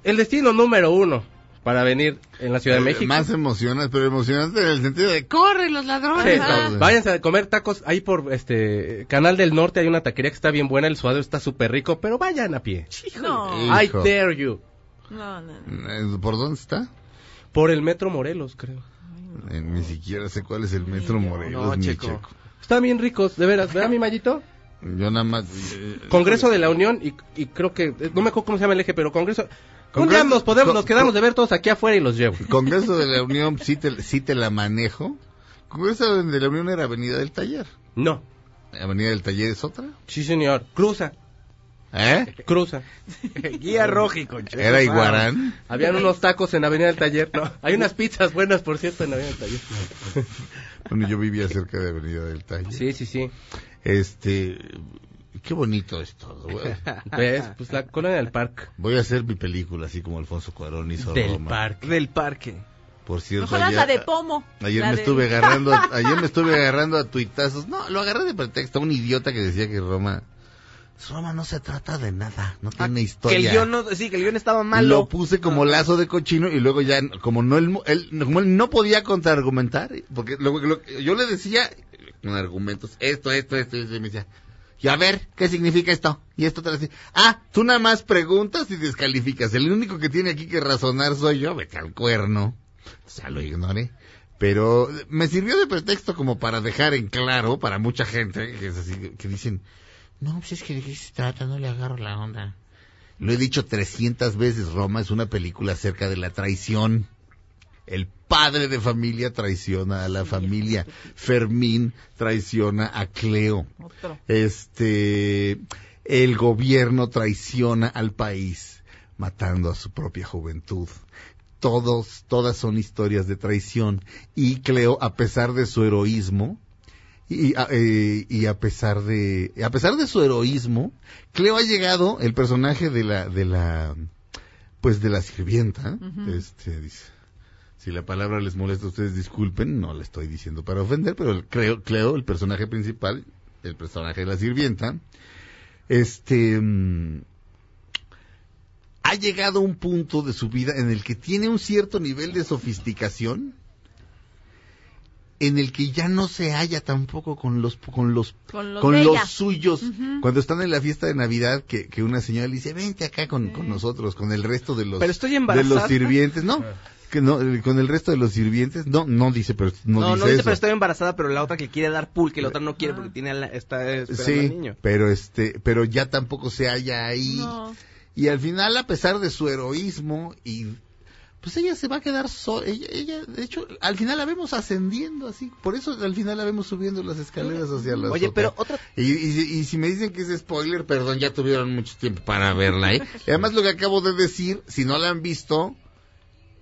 [SPEAKER 4] el destino número uno para venir en la Ciudad de
[SPEAKER 3] Eh,
[SPEAKER 4] México.
[SPEAKER 3] Más emocionante, pero emocionante en el sentido de ¡corre los ladrones!
[SPEAKER 4] Sí, váyanse a comer tacos ahí por este Canal del Norte hay una taquería que está bien buena, el suadero está súper rico, pero vayan a pie.
[SPEAKER 5] No,
[SPEAKER 4] I dare you.
[SPEAKER 5] no, no. no.
[SPEAKER 3] Eh, ¿Por dónde está?
[SPEAKER 4] Por el Metro Morelos, creo.
[SPEAKER 3] Eh, ni siquiera sé cuál es el Metro Morelos,
[SPEAKER 6] No,
[SPEAKER 3] ni
[SPEAKER 6] Checo.
[SPEAKER 3] Checo.
[SPEAKER 4] Están bien ricos, de veras, ¿verdad mi mallito?
[SPEAKER 3] Yo nada más... eh,
[SPEAKER 4] Congreso de la Unión y, y creo que no me acuerdo cómo se llama el eje, pero Congreso. Un día nos podemos, nos quedamos de ver todos aquí afuera y los llevo.
[SPEAKER 3] Congreso de la Unión sí te, sí te la manejo. Congreso de la Unión era Avenida del Taller.
[SPEAKER 4] No,
[SPEAKER 3] ¿Avenida del Taller es otra?
[SPEAKER 4] sí señor, cruza,
[SPEAKER 3] ¿Eh?
[SPEAKER 4] cruza.
[SPEAKER 6] Guía rojico, Checo.
[SPEAKER 3] ¿Era Iguarán?
[SPEAKER 4] Habían unos tacos en Avenida del Taller, no, hay unas pizzas buenas por cierto en Avenida del Taller.
[SPEAKER 3] Bueno, yo vivía cerca de Avenida del Taller.
[SPEAKER 4] Sí, sí, sí.
[SPEAKER 3] Este... Qué bonito es todo, güey.
[SPEAKER 4] ¿Ves? Pues la colonia del parque.
[SPEAKER 3] Voy a hacer mi película así como Alfonso Cuarón hizo
[SPEAKER 4] Del
[SPEAKER 3] Roma.
[SPEAKER 4] parque.
[SPEAKER 6] Del parque.
[SPEAKER 3] Por cierto, ayer,
[SPEAKER 5] la de Pomo.
[SPEAKER 3] ayer
[SPEAKER 5] La
[SPEAKER 3] me
[SPEAKER 5] de-
[SPEAKER 3] estuve agarrando, ayer me estuve agarrando a tuitazos. No, lo agarré de pretexto a un idiota que decía que Roma, Roma no se trata de nada, no tiene
[SPEAKER 6] Ah, Que
[SPEAKER 3] historia.
[SPEAKER 6] el guion no, sí, que el guion estaba malo.
[SPEAKER 3] Lo puse como lazo de cochino y luego ya, como no él, él- como él no podía contraargumentar, porque lo- yo le decía con argumentos, esto, esto, esto, y me decía, y a ver, ¿qué significa esto? Y esto te decía, ah, tú nada más preguntas y descalificas, el único que tiene aquí que razonar soy yo, vete al cuerno. O sea, lo ignoré. Pero me sirvió de pretexto como para dejar en claro para mucha gente que es así, que dicen, no, pues es que de qué se trata, no le agarro la onda. Lo he dicho 300 veces, Roma es una película acerca de la traición. El padre de familia traiciona a la familia. Fermín traiciona a Cleo.
[SPEAKER 5] Otro.
[SPEAKER 3] Este, el gobierno traiciona al país, matando a su propia juventud. Todos, todas son historias de traición. Y Cleo, a pesar de su heroísmo, y, a- eh, y a pesar de, a pesar de su heroísmo, Cleo ha llegado, el personaje de la, de la, pues de la sirvienta, este, dice, si la palabra les molesta, ustedes disculpen, no la estoy diciendo para ofender, pero el Cleo, Cleo, el personaje principal, el personaje de la sirvienta, este, mm, ha llegado a un punto de su vida en el que tiene un cierto nivel de sofisticación, en el que ya no se halla tampoco con los con los
[SPEAKER 5] Con los
[SPEAKER 3] con suyos. Cuando están en la fiesta de navidad que, que una señora le dice vente acá con, con nosotros con el resto de los
[SPEAKER 6] Pero estoy
[SPEAKER 3] de los sirvientes no que no con el resto de los sirvientes no no dice pero no,
[SPEAKER 6] No,
[SPEAKER 3] dice
[SPEAKER 6] no dice,
[SPEAKER 3] eso
[SPEAKER 6] pero estoy embarazada, pero la otra que quiere dar pool, que la otra no quiere porque tiene a la- está esperando al
[SPEAKER 3] sí
[SPEAKER 6] niño.
[SPEAKER 3] pero este pero ya tampoco se halla ahí
[SPEAKER 5] No.
[SPEAKER 3] y al final a pesar de su heroísmo y pues ella se va a quedar sola ella, ella de hecho al final la vemos ascendiendo así por eso al final la vemos subiendo las escaleras hacia la
[SPEAKER 6] Oye,
[SPEAKER 3] azotea.
[SPEAKER 6] pero otra
[SPEAKER 3] Y, y- y si me dicen que es spoiler, perdón, ya tuvieron mucho tiempo para verla, ¿eh? Y además lo que acabo de decir, si no la han visto,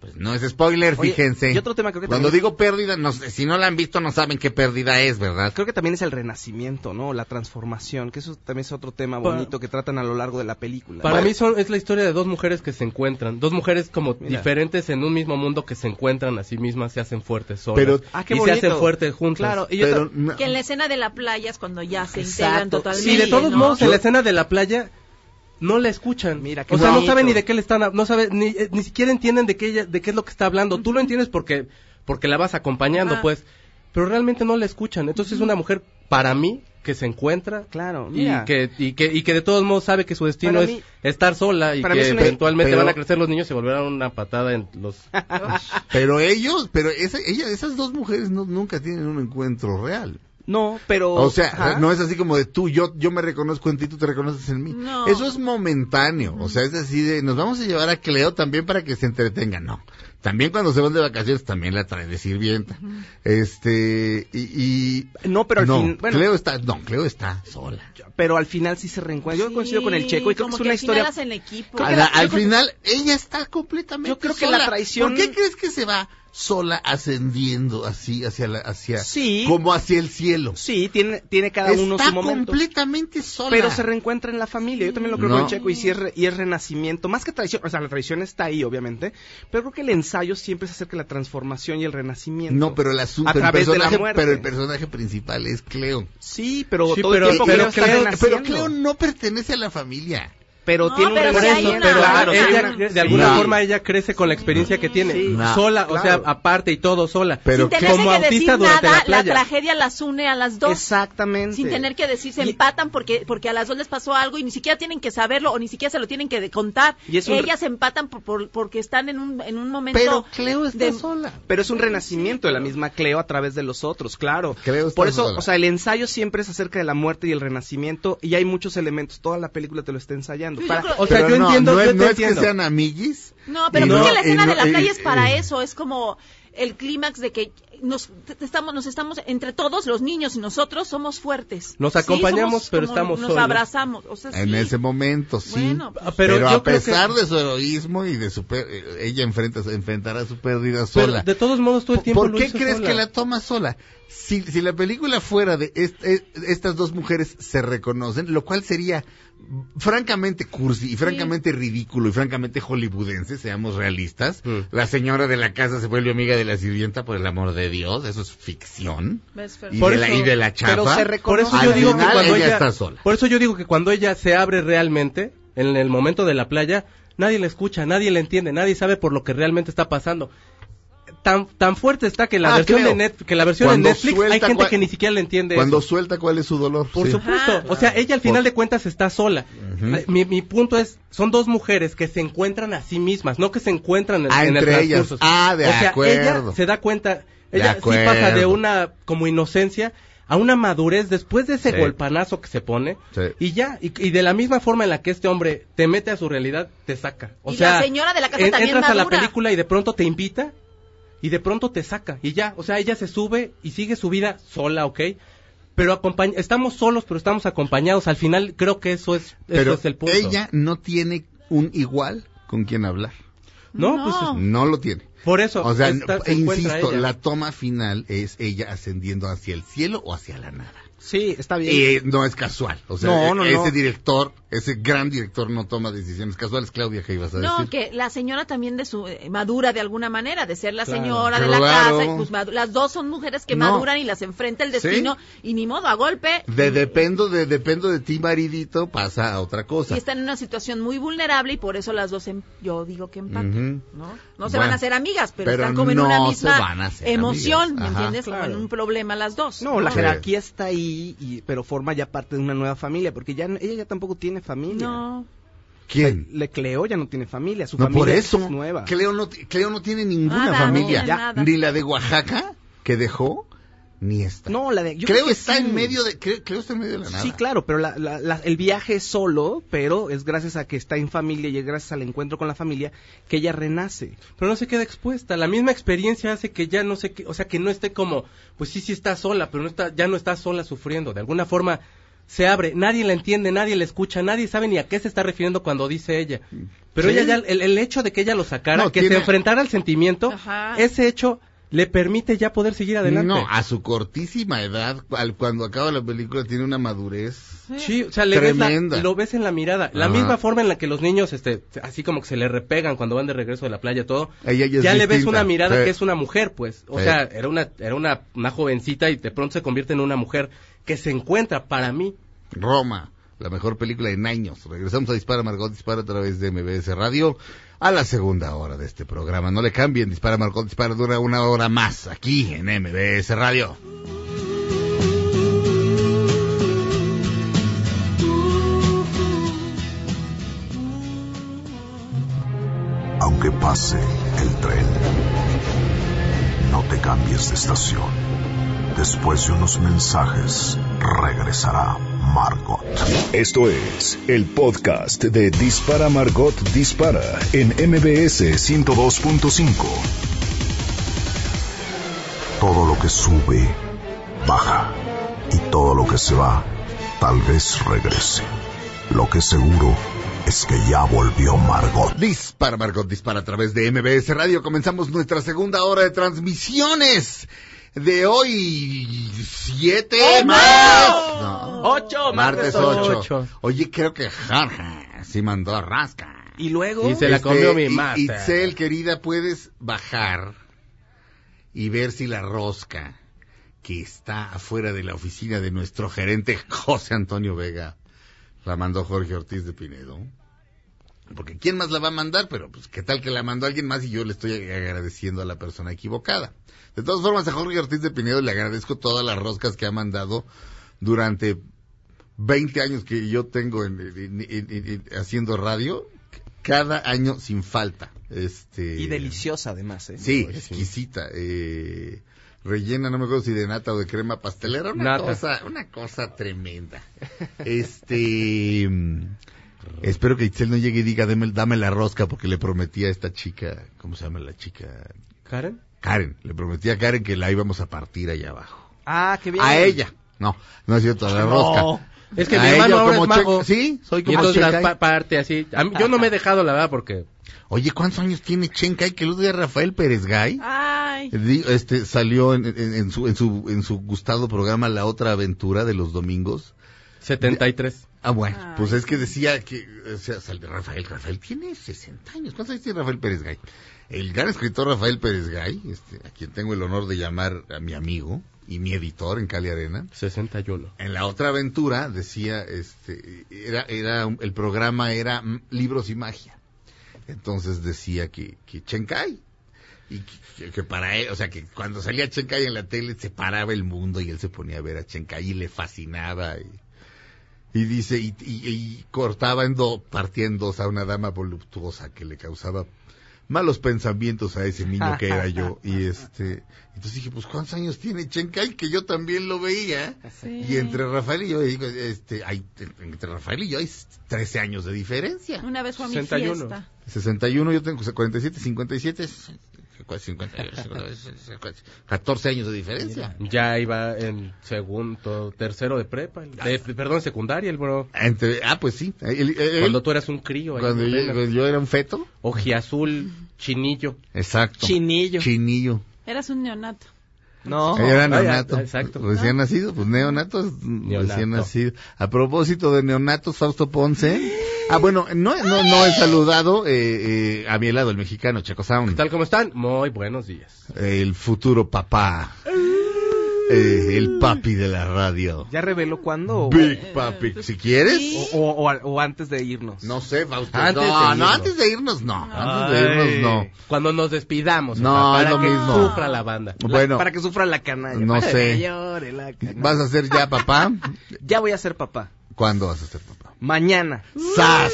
[SPEAKER 3] pues no es spoiler,
[SPEAKER 6] Oye,
[SPEAKER 3] fíjense.
[SPEAKER 6] y otro tema creo que
[SPEAKER 3] Cuando
[SPEAKER 6] también-
[SPEAKER 3] digo pérdida, no si no la han visto no saben qué pérdida es, ¿verdad?
[SPEAKER 6] Creo que también es el renacimiento, ¿no? La transformación, que eso también es otro tema
[SPEAKER 4] Para-
[SPEAKER 6] bonito que tratan a lo largo de la película.
[SPEAKER 4] Para
[SPEAKER 6] Bueno,
[SPEAKER 4] mí son, es la historia de dos mujeres que se encuentran, dos mujeres como
[SPEAKER 6] Mira.
[SPEAKER 4] diferentes en un mismo mundo que se encuentran a sí mismas, se hacen fuertes solas
[SPEAKER 3] Pero-
[SPEAKER 6] Ah, qué
[SPEAKER 4] y
[SPEAKER 6] bonito.
[SPEAKER 4] se hacen fuertes juntas.
[SPEAKER 6] Claro, y yo
[SPEAKER 3] Pero,
[SPEAKER 6] ta-
[SPEAKER 3] no-
[SPEAKER 5] Que en la escena de la playa es cuando ya se
[SPEAKER 6] Exacto.
[SPEAKER 5] integran totalmente.
[SPEAKER 4] Sí, de todos
[SPEAKER 5] ¿no?
[SPEAKER 4] modos, en la escena de la playa no la escuchan.
[SPEAKER 6] Mira, qué
[SPEAKER 4] o sea, no saben ni de qué le están, no sabe ni, eh, ni siquiera entienden de qué ella, de qué es lo que está hablando. Tú lo entiendes porque porque la vas acompañando, pues, pero realmente no la escuchan. Entonces es una mujer para mí que se encuentra
[SPEAKER 6] claro,
[SPEAKER 4] y que, y que y que de todos modos sabe que su destino es estar sola y
[SPEAKER 6] para
[SPEAKER 4] que eventualmente
[SPEAKER 3] pero-
[SPEAKER 4] van a crecer los niños y se volverán una patada en los
[SPEAKER 3] pero ellos, pero esa, ella, esas dos mujeres no- nunca tienen un encuentro real.
[SPEAKER 6] No, pero...
[SPEAKER 3] O sea,
[SPEAKER 6] Ajá.
[SPEAKER 3] no es así como de tú, yo, yo me reconozco en ti, tú te reconoces en mí.
[SPEAKER 5] No.
[SPEAKER 3] Eso es momentáneo. O sea, es así de, nos vamos a llevar a Cleo también para que se entretenga. No. También cuando se van de vacaciones también la traen de sirvienta. Este, y, y
[SPEAKER 6] No, pero al
[SPEAKER 3] no,
[SPEAKER 6] fin... Bueno,
[SPEAKER 3] Cleo está, no, Cleo está sola.
[SPEAKER 6] pero al final sí se reencuentra. Yo coincido con el Checo y creo que
[SPEAKER 5] como
[SPEAKER 6] es una
[SPEAKER 5] al
[SPEAKER 6] historia...
[SPEAKER 5] hacen equipo.
[SPEAKER 6] Que la-
[SPEAKER 3] la- al
[SPEAKER 6] que-
[SPEAKER 3] final, ella está completamente
[SPEAKER 6] Yo creo que
[SPEAKER 3] sola.
[SPEAKER 6] la traición-
[SPEAKER 3] ¿Por qué crees que se va sola ascendiendo así hacia la, hacia,
[SPEAKER 6] Sí.
[SPEAKER 3] como hacia el cielo?
[SPEAKER 6] Sí, tiene, tiene cada uno su momento.
[SPEAKER 3] completamente sola.
[SPEAKER 6] Pero se reencuentra en la familia. Yo también lo creo
[SPEAKER 3] No.
[SPEAKER 6] con el Checo y, sí es re- y es renacimiento. Más que traición, o sea, la traición está ahí, obviamente. Pero creo que el ensayo siempre es acerca de la transformación y el renacimiento.
[SPEAKER 3] No, pero el asunto,
[SPEAKER 6] A
[SPEAKER 3] el
[SPEAKER 6] través de la
[SPEAKER 3] personaje,
[SPEAKER 6] muerte.
[SPEAKER 3] pero el personaje principal es Cleo.
[SPEAKER 6] Sí, pero
[SPEAKER 4] Sí,
[SPEAKER 6] todo
[SPEAKER 4] pero-
[SPEAKER 6] el tiempo
[SPEAKER 4] pero
[SPEAKER 6] Cleo.
[SPEAKER 3] Pero Cleo no pertenece a la familia.
[SPEAKER 6] Pero
[SPEAKER 5] No,
[SPEAKER 6] tiene un
[SPEAKER 5] pero
[SPEAKER 4] Por
[SPEAKER 5] sí hay
[SPEAKER 4] eso,
[SPEAKER 5] una-
[SPEAKER 4] pero
[SPEAKER 6] claro,
[SPEAKER 4] ella,
[SPEAKER 6] una-
[SPEAKER 4] de alguna
[SPEAKER 3] No.
[SPEAKER 4] forma ella crece con la experiencia que tiene,
[SPEAKER 6] Sí.
[SPEAKER 3] No.
[SPEAKER 4] sola, o sea, aparte y todo sola.
[SPEAKER 3] Pero
[SPEAKER 5] sin tener
[SPEAKER 4] como
[SPEAKER 5] que
[SPEAKER 4] autista
[SPEAKER 5] decir
[SPEAKER 4] durante
[SPEAKER 5] nada,
[SPEAKER 4] la playa.
[SPEAKER 5] tragedia las une a las dos.
[SPEAKER 6] Exactamente.
[SPEAKER 5] Sin tener que decir, se
[SPEAKER 6] Y-
[SPEAKER 5] empatan porque porque a las dos les pasó algo y ni siquiera tienen que saberlo o ni siquiera se lo tienen que contar.
[SPEAKER 6] Y es un-
[SPEAKER 5] Ellas se empatan por, por- porque están en un, en un momento.
[SPEAKER 3] Pero Cleo está
[SPEAKER 5] de-
[SPEAKER 3] sola.
[SPEAKER 6] Pero es un renacimiento de la misma Cleo a través de los otros, claro.
[SPEAKER 3] Cleo
[SPEAKER 6] Por eso,
[SPEAKER 3] sola.
[SPEAKER 6] o sea, el ensayo siempre es acerca de la muerte y el renacimiento y hay muchos elementos. Toda la película te lo está ensayando.
[SPEAKER 5] Yo
[SPEAKER 6] Para-
[SPEAKER 5] creo-
[SPEAKER 4] O sea,
[SPEAKER 3] Pero
[SPEAKER 4] yo
[SPEAKER 3] no,
[SPEAKER 4] entiendo,
[SPEAKER 3] no
[SPEAKER 4] yo te
[SPEAKER 3] no es que
[SPEAKER 4] entiendo.
[SPEAKER 3] sean amiguis.
[SPEAKER 5] No, pero creo
[SPEAKER 3] no-
[SPEAKER 5] que la escena
[SPEAKER 3] no-
[SPEAKER 5] de la playa es para eso. Es como el clímax de que nos estamos, nos estamos, entre todos, los niños y nosotros, somos fuertes.
[SPEAKER 4] Nos
[SPEAKER 5] Sí,
[SPEAKER 4] acompañamos,
[SPEAKER 5] somos
[SPEAKER 4] pero
[SPEAKER 5] como-
[SPEAKER 4] estamos
[SPEAKER 5] Nos
[SPEAKER 4] solos.
[SPEAKER 5] abrazamos. O sea,
[SPEAKER 3] En
[SPEAKER 5] sí.
[SPEAKER 3] ese momento, sí.
[SPEAKER 5] Bueno, pues,
[SPEAKER 4] pero
[SPEAKER 3] pero,
[SPEAKER 4] yo
[SPEAKER 3] a
[SPEAKER 4] creo que-
[SPEAKER 3] pesar de su heroísmo y de su per- ella enfrenta enfrentará su pérdida
[SPEAKER 4] Pero
[SPEAKER 3] sola.
[SPEAKER 4] de todos modos todo el tiempo
[SPEAKER 3] ¿Por
[SPEAKER 4] lo
[SPEAKER 3] qué
[SPEAKER 4] hizo
[SPEAKER 3] crees
[SPEAKER 4] sola.
[SPEAKER 3] que la toma sola? Si, si la película fuera de est- eh, estas dos mujeres se reconocen, lo cual sería francamente cursi y francamente ridículo y francamente hollywoodense, seamos realistas.
[SPEAKER 4] Mm.
[SPEAKER 3] La señora de la casa se vuelve amiga de la sirvienta por el amor de Dios, eso es ficción. Y,
[SPEAKER 4] Por
[SPEAKER 3] de, la, y de la chapa.
[SPEAKER 6] pero se
[SPEAKER 4] Por eso
[SPEAKER 3] Al
[SPEAKER 4] yo digo que
[SPEAKER 3] final
[SPEAKER 4] cuando
[SPEAKER 3] ella
[SPEAKER 4] ella,
[SPEAKER 3] está sola.
[SPEAKER 4] Por eso yo digo que cuando ella se abre realmente, en el momento de la playa, nadie la escucha, nadie la entiende, nadie sabe por lo que realmente está pasando. Tan, tan fuerte está que la
[SPEAKER 3] Ah,
[SPEAKER 4] versión
[SPEAKER 3] creo.
[SPEAKER 4] de Net- que la versión
[SPEAKER 3] Cuando
[SPEAKER 4] de Netflix hay gente que ni siquiera le entiende
[SPEAKER 3] Cuando
[SPEAKER 4] eso.
[SPEAKER 3] suelta cuál es su dolor.
[SPEAKER 4] Por
[SPEAKER 3] sí.
[SPEAKER 4] supuesto.
[SPEAKER 5] Ajá.
[SPEAKER 4] O sea, ella al final
[SPEAKER 3] Por-
[SPEAKER 4] de cuentas está sola. Mi, mi punto es, son dos mujeres que se encuentran a sí mismas, no que se encuentran en,
[SPEAKER 3] Ah,
[SPEAKER 4] en el
[SPEAKER 3] entre ellas.
[SPEAKER 4] transcurso.
[SPEAKER 3] Ah, de
[SPEAKER 4] o sea,
[SPEAKER 3] acuerdo.
[SPEAKER 4] ella se da cuenta, ella sí pasa de una como inocencia a una madurez después de ese
[SPEAKER 3] Sí.
[SPEAKER 4] golpanazo que se pone
[SPEAKER 3] Sí.
[SPEAKER 4] y ya y, y de la misma forma en la que este hombre te mete a su realidad te saca o
[SPEAKER 5] Y
[SPEAKER 4] sea
[SPEAKER 5] la señora de la casa
[SPEAKER 4] en-
[SPEAKER 5] también
[SPEAKER 4] entras a la película y de pronto te invita y de pronto te saca y ya o sea ella se sube y sigue su vida sola ¿ok? pero acompañ- estamos solos pero estamos acompañados al final creo que eso es
[SPEAKER 3] Pero
[SPEAKER 4] eso es el punto
[SPEAKER 3] ella no tiene un igual con quien hablar.
[SPEAKER 4] no,
[SPEAKER 5] No.
[SPEAKER 4] pues es-
[SPEAKER 3] No lo tiene.
[SPEAKER 4] por eso
[SPEAKER 3] O sea,
[SPEAKER 4] está- se
[SPEAKER 3] e insisto,
[SPEAKER 4] ella.
[SPEAKER 3] la toma final es ella ascendiendo hacia el cielo o hacia la nada.
[SPEAKER 6] Sí, está bien.
[SPEAKER 3] Y eh, no es casual. O sea,
[SPEAKER 6] No, no,
[SPEAKER 3] ese
[SPEAKER 6] no.
[SPEAKER 3] director, ese gran director no toma decisiones casuales. Claudia, ¿qué ibas a
[SPEAKER 5] No,
[SPEAKER 3] decir?
[SPEAKER 5] que la señora también de su eh, madura de alguna manera, de ser la
[SPEAKER 4] Claro.
[SPEAKER 5] señora de la
[SPEAKER 3] Claro.
[SPEAKER 5] casa, y pues madu- las dos son mujeres que
[SPEAKER 3] No.
[SPEAKER 5] maduran y las enfrenta el
[SPEAKER 3] Sí.
[SPEAKER 5] destino y ni modo a golpe.
[SPEAKER 3] De
[SPEAKER 5] y-
[SPEAKER 3] dependo de dependo de ti, maridito, pasa a otra cosa.
[SPEAKER 5] y están en una situación muy vulnerable y por eso las dos, em- yo digo que empatan. ¿no? No se
[SPEAKER 3] Bueno,
[SPEAKER 5] van a hacer amigas, pero,
[SPEAKER 3] pero
[SPEAKER 5] están como en
[SPEAKER 3] no
[SPEAKER 5] una
[SPEAKER 3] se
[SPEAKER 5] misma
[SPEAKER 3] van a hacer
[SPEAKER 5] emoción. ¿me entiendes? Como en
[SPEAKER 6] Claro.
[SPEAKER 5] un problema las dos.
[SPEAKER 6] No, la
[SPEAKER 3] Sí.
[SPEAKER 6] jerarquía está ahí, y, pero forma ya parte de una nueva familia, porque ya ella ya tampoco tiene familia.
[SPEAKER 5] No.
[SPEAKER 3] ¿Quién?
[SPEAKER 6] Le Cleo ya no tiene familia, su
[SPEAKER 3] No,
[SPEAKER 6] familia
[SPEAKER 3] por eso.
[SPEAKER 6] es nueva.
[SPEAKER 3] Cleo no, Cleo no tiene ninguna
[SPEAKER 5] Nada,
[SPEAKER 3] familia. Ni la de Oaxaca, que dejó, ni esta.
[SPEAKER 6] No, la de yo
[SPEAKER 3] Cleo
[SPEAKER 6] creo que
[SPEAKER 3] está
[SPEAKER 6] sí.
[SPEAKER 3] en medio de, Cleo, Cleo está en medio de la nada.
[SPEAKER 6] Sí, claro, pero la- la- la- el viaje es solo, pero es gracias a que está en familia y es gracias al encuentro con la familia que ella renace.
[SPEAKER 4] pero no se queda expuesta. La misma experiencia hace que ya no sé qué, o sea, que no esté como, pues sí, sí está sola, pero no está, ya no está sola sufriendo. De alguna forma se abre, nadie la entiende, nadie la escucha, nadie sabe ni a qué se está refiriendo cuando dice ella. Pero
[SPEAKER 3] Sí.
[SPEAKER 4] ella ya, el, el hecho de que ella lo sacara,
[SPEAKER 3] No,
[SPEAKER 4] que
[SPEAKER 3] tiene-
[SPEAKER 4] se enfrentara al sentimiento,
[SPEAKER 5] Ajá.
[SPEAKER 4] ese hecho le permite ya poder seguir adelante.
[SPEAKER 3] No, a su cortísima edad, al- cuando acaba la película, tiene una madurez.
[SPEAKER 4] Sí, o sea, le ves la-
[SPEAKER 3] Tremenda.
[SPEAKER 4] lo ves en la mirada. La
[SPEAKER 3] Ajá.
[SPEAKER 4] misma forma en la que los niños, este, así como que se le repegan cuando van de regreso de la playa, todo.
[SPEAKER 3] Ella ya
[SPEAKER 4] le ves una mirada
[SPEAKER 3] Sí.
[SPEAKER 4] que es una mujer, pues. O
[SPEAKER 3] Sí.
[SPEAKER 4] sea, era una, era una, una jovencita y de pronto se convierte en una mujer que se encuentra para mí.
[SPEAKER 3] Roma, la mejor película en años. Regresamos a Dispara Margot Dispara a través de MBS Radio a la segunda hora de este programa. No le cambien, Dispara Margot Dispara dura una hora más aquí en MBS Radio.
[SPEAKER 2] Aunque pase el tren, no te cambies de estación. Después de unos mensajes, regresará Margot.
[SPEAKER 1] Esto es el podcast de Dispara Margot Dispara en MBS 102.5.
[SPEAKER 2] Todo lo que sube, baja. Y todo lo que se va, tal vez regrese. Lo que seguro es que ya volvió Margot.
[SPEAKER 3] Dispara Margot Dispara a través de MBS Radio. Comenzamos nuestra segunda hora de transmisiones de hoy 7 más. No.
[SPEAKER 6] ¡Ocho!
[SPEAKER 3] Martes
[SPEAKER 6] Martes
[SPEAKER 3] 8.
[SPEAKER 4] ocho.
[SPEAKER 3] Oye, creo que Jorge sí mandó a rasca.
[SPEAKER 6] Y luego...
[SPEAKER 4] Y se la comió mi master.
[SPEAKER 3] Itzel, querida, puedes bajar y ver si la rosca que está afuera de la oficina de nuestro gerente José Antonio Vega la mandó Jorge Ortiz de Pinedo. Porque ¿quién más la va a mandar? Pero pues qué tal que la mandó alguien más y yo le estoy agradeciendo a la persona equivocada. De todas formas, a Jorge Ortiz de Pinedo le agradezco todas las roscas que ha mandado durante 20 años que yo tengo en- en- en- en- haciendo radio, cada año sin falta. Este,
[SPEAKER 6] Y deliciosa además, ¿eh?
[SPEAKER 3] Sí, exquisita. Eh, rellena, no me acuerdo si de nata o de crema pastelera, una
[SPEAKER 4] Nata.
[SPEAKER 3] cosa, una cosa tremenda. Este, espero que Itzel no llegue y diga, dame, dame la rosca porque le prometí a esta chica, ¿cómo se llama la chica?
[SPEAKER 4] ¿Karen?
[SPEAKER 3] Karen, le prometí a Karen que la íbamos a partir allá abajo.
[SPEAKER 6] Ah, qué bien.
[SPEAKER 3] A ella. No, no es cierto, a la
[SPEAKER 6] No.
[SPEAKER 3] rosca.
[SPEAKER 4] Es que
[SPEAKER 3] A
[SPEAKER 4] mi
[SPEAKER 3] ella
[SPEAKER 4] hermano ahora es
[SPEAKER 3] como
[SPEAKER 4] mago.
[SPEAKER 3] Che- Sí, soy
[SPEAKER 4] Y
[SPEAKER 3] como
[SPEAKER 4] entonces las
[SPEAKER 3] Chencay.
[SPEAKER 4] pa- parte así. A mí- yo no me he dejado, la verdad, porque...
[SPEAKER 3] Oye, ¿cuántos años tiene Chencay? Que otro día Rafael Pérez Gay
[SPEAKER 5] Ay.
[SPEAKER 3] este, salió en, en- en su, en, su, en su gustado programa La Otra Aventura de los domingos.
[SPEAKER 4] 73.
[SPEAKER 3] Ah, bueno,
[SPEAKER 5] Ay.
[SPEAKER 3] pues es que decía que, o sea, Rafael, Rafael tiene 60 años. ¿Cuántos años tiene Rafael Pérez Gay? El gran escritor Rafael Pérez Gay, este, a quien tengo el honor de llamar a mi amigo y mi editor en Cali Arena.
[SPEAKER 4] 61.
[SPEAKER 3] En la otra aventura decía, este, era, era, el programa era libros y magia. Entonces decía que, que Chencay, y que, que para él, o sea, que cuando salía Chencay en la tele se paraba el mundo y él se ponía a ver a Chencay y le fascinaba y, y dice, y, y- y cortaba en dos, dos a una dama voluptuosa que le causaba malos pensamientos a ese niño que era yo. Y este, entonces dije, pues ¿cuántos años tiene Chencay? Que yo también lo veía.
[SPEAKER 5] Sí.
[SPEAKER 3] Y entre Rafael y yo, digo, este, hay, entre Rafael y yo hay 13 años de diferencia.
[SPEAKER 5] Una vez fue a mi
[SPEAKER 4] 61.
[SPEAKER 5] fiesta.
[SPEAKER 3] 61, yo tengo 47, 57, es- 50, 14 años de diferencia.
[SPEAKER 4] Ya iba en segundo, tercero de prepa. de- perdón, secundaria, el bro.
[SPEAKER 3] Entre, ah, pues sí. Él- él-
[SPEAKER 4] Cuando tú eras un crío.
[SPEAKER 3] cuando yo, yo era un feto.
[SPEAKER 4] Ojiazul, chinillo.
[SPEAKER 3] Exacto.
[SPEAKER 6] Chinillo.
[SPEAKER 3] Chinillo.
[SPEAKER 5] Eras un neonato.
[SPEAKER 6] No.
[SPEAKER 3] Ella era neonato.
[SPEAKER 4] exacto.
[SPEAKER 3] Recién nacido, pues neonato,
[SPEAKER 4] Neonato.
[SPEAKER 3] recién nacido. A propósito de neonatos, Fausto Ponce. Ah, bueno, no, no, no he saludado eh, eh, a mi lado, el mexicano, Chaco Sound.
[SPEAKER 4] ¿Tal como están? Muy buenos días.
[SPEAKER 3] El futuro papá. Eh, el papi de la radio.
[SPEAKER 6] ¿Ya reveló cuándo?
[SPEAKER 3] Big papi. Si quieres.
[SPEAKER 6] O, o- o antes de irnos.
[SPEAKER 3] No sé, Fausto.
[SPEAKER 4] Antes
[SPEAKER 3] no,
[SPEAKER 4] de
[SPEAKER 3] no,
[SPEAKER 4] irnos.
[SPEAKER 3] antes de irnos no. Antes de irnos no.
[SPEAKER 4] Cuando nos despidamos.
[SPEAKER 3] No,
[SPEAKER 4] o sea,
[SPEAKER 3] es
[SPEAKER 4] para
[SPEAKER 3] lo
[SPEAKER 4] que
[SPEAKER 3] mismo.
[SPEAKER 4] sufra la banda.
[SPEAKER 6] La-
[SPEAKER 3] Bueno,
[SPEAKER 6] Para que sufra la canalla.
[SPEAKER 3] No
[SPEAKER 6] Para que
[SPEAKER 3] sé.
[SPEAKER 6] llore la canalla.
[SPEAKER 3] ¿vas a ser ya papá?
[SPEAKER 6] Ya voy a ser papá.
[SPEAKER 3] ¿Cuándo vas a ser papá?
[SPEAKER 6] Mañana.
[SPEAKER 3] ¡Sas!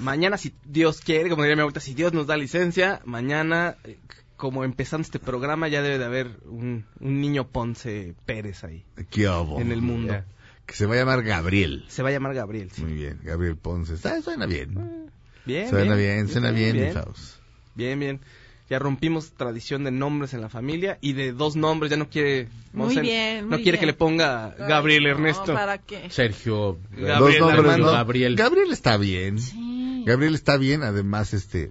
[SPEAKER 6] Mañana, si Dios quiere, como diría mi abuelita, si Dios nos da licencia, mañana, eh, como empezando este programa, ya debe de haber un, un niño Ponce Pérez ahí,
[SPEAKER 3] ¿Qué hago?
[SPEAKER 6] en el mundo.
[SPEAKER 4] Ya.
[SPEAKER 3] Que se va a llamar Gabriel.
[SPEAKER 6] Se va a llamar Gabriel. sí.
[SPEAKER 3] Muy bien, Gabriel Ponce. Está- suena bien.
[SPEAKER 6] Bien,
[SPEAKER 3] Suena bien, suena bien,
[SPEAKER 6] bien,
[SPEAKER 3] Faust.
[SPEAKER 6] bien, bien. Ya rompimos tradición de nombres en la familia y de dos nombres ya no quiere.
[SPEAKER 5] Muy
[SPEAKER 6] Monsen,
[SPEAKER 5] bien,
[SPEAKER 6] No quiere
[SPEAKER 5] bien.
[SPEAKER 6] que le ponga Gabriel
[SPEAKER 5] Ay, no,
[SPEAKER 6] Ernesto.
[SPEAKER 5] ¿Para qué?
[SPEAKER 4] Sergio.
[SPEAKER 6] Gabriel
[SPEAKER 3] Dos nombres,
[SPEAKER 6] Armando.
[SPEAKER 3] ¿no?
[SPEAKER 4] Gabriel.
[SPEAKER 3] Gabriel está bien.
[SPEAKER 5] Sí.
[SPEAKER 3] Gabriel está bien, además, este,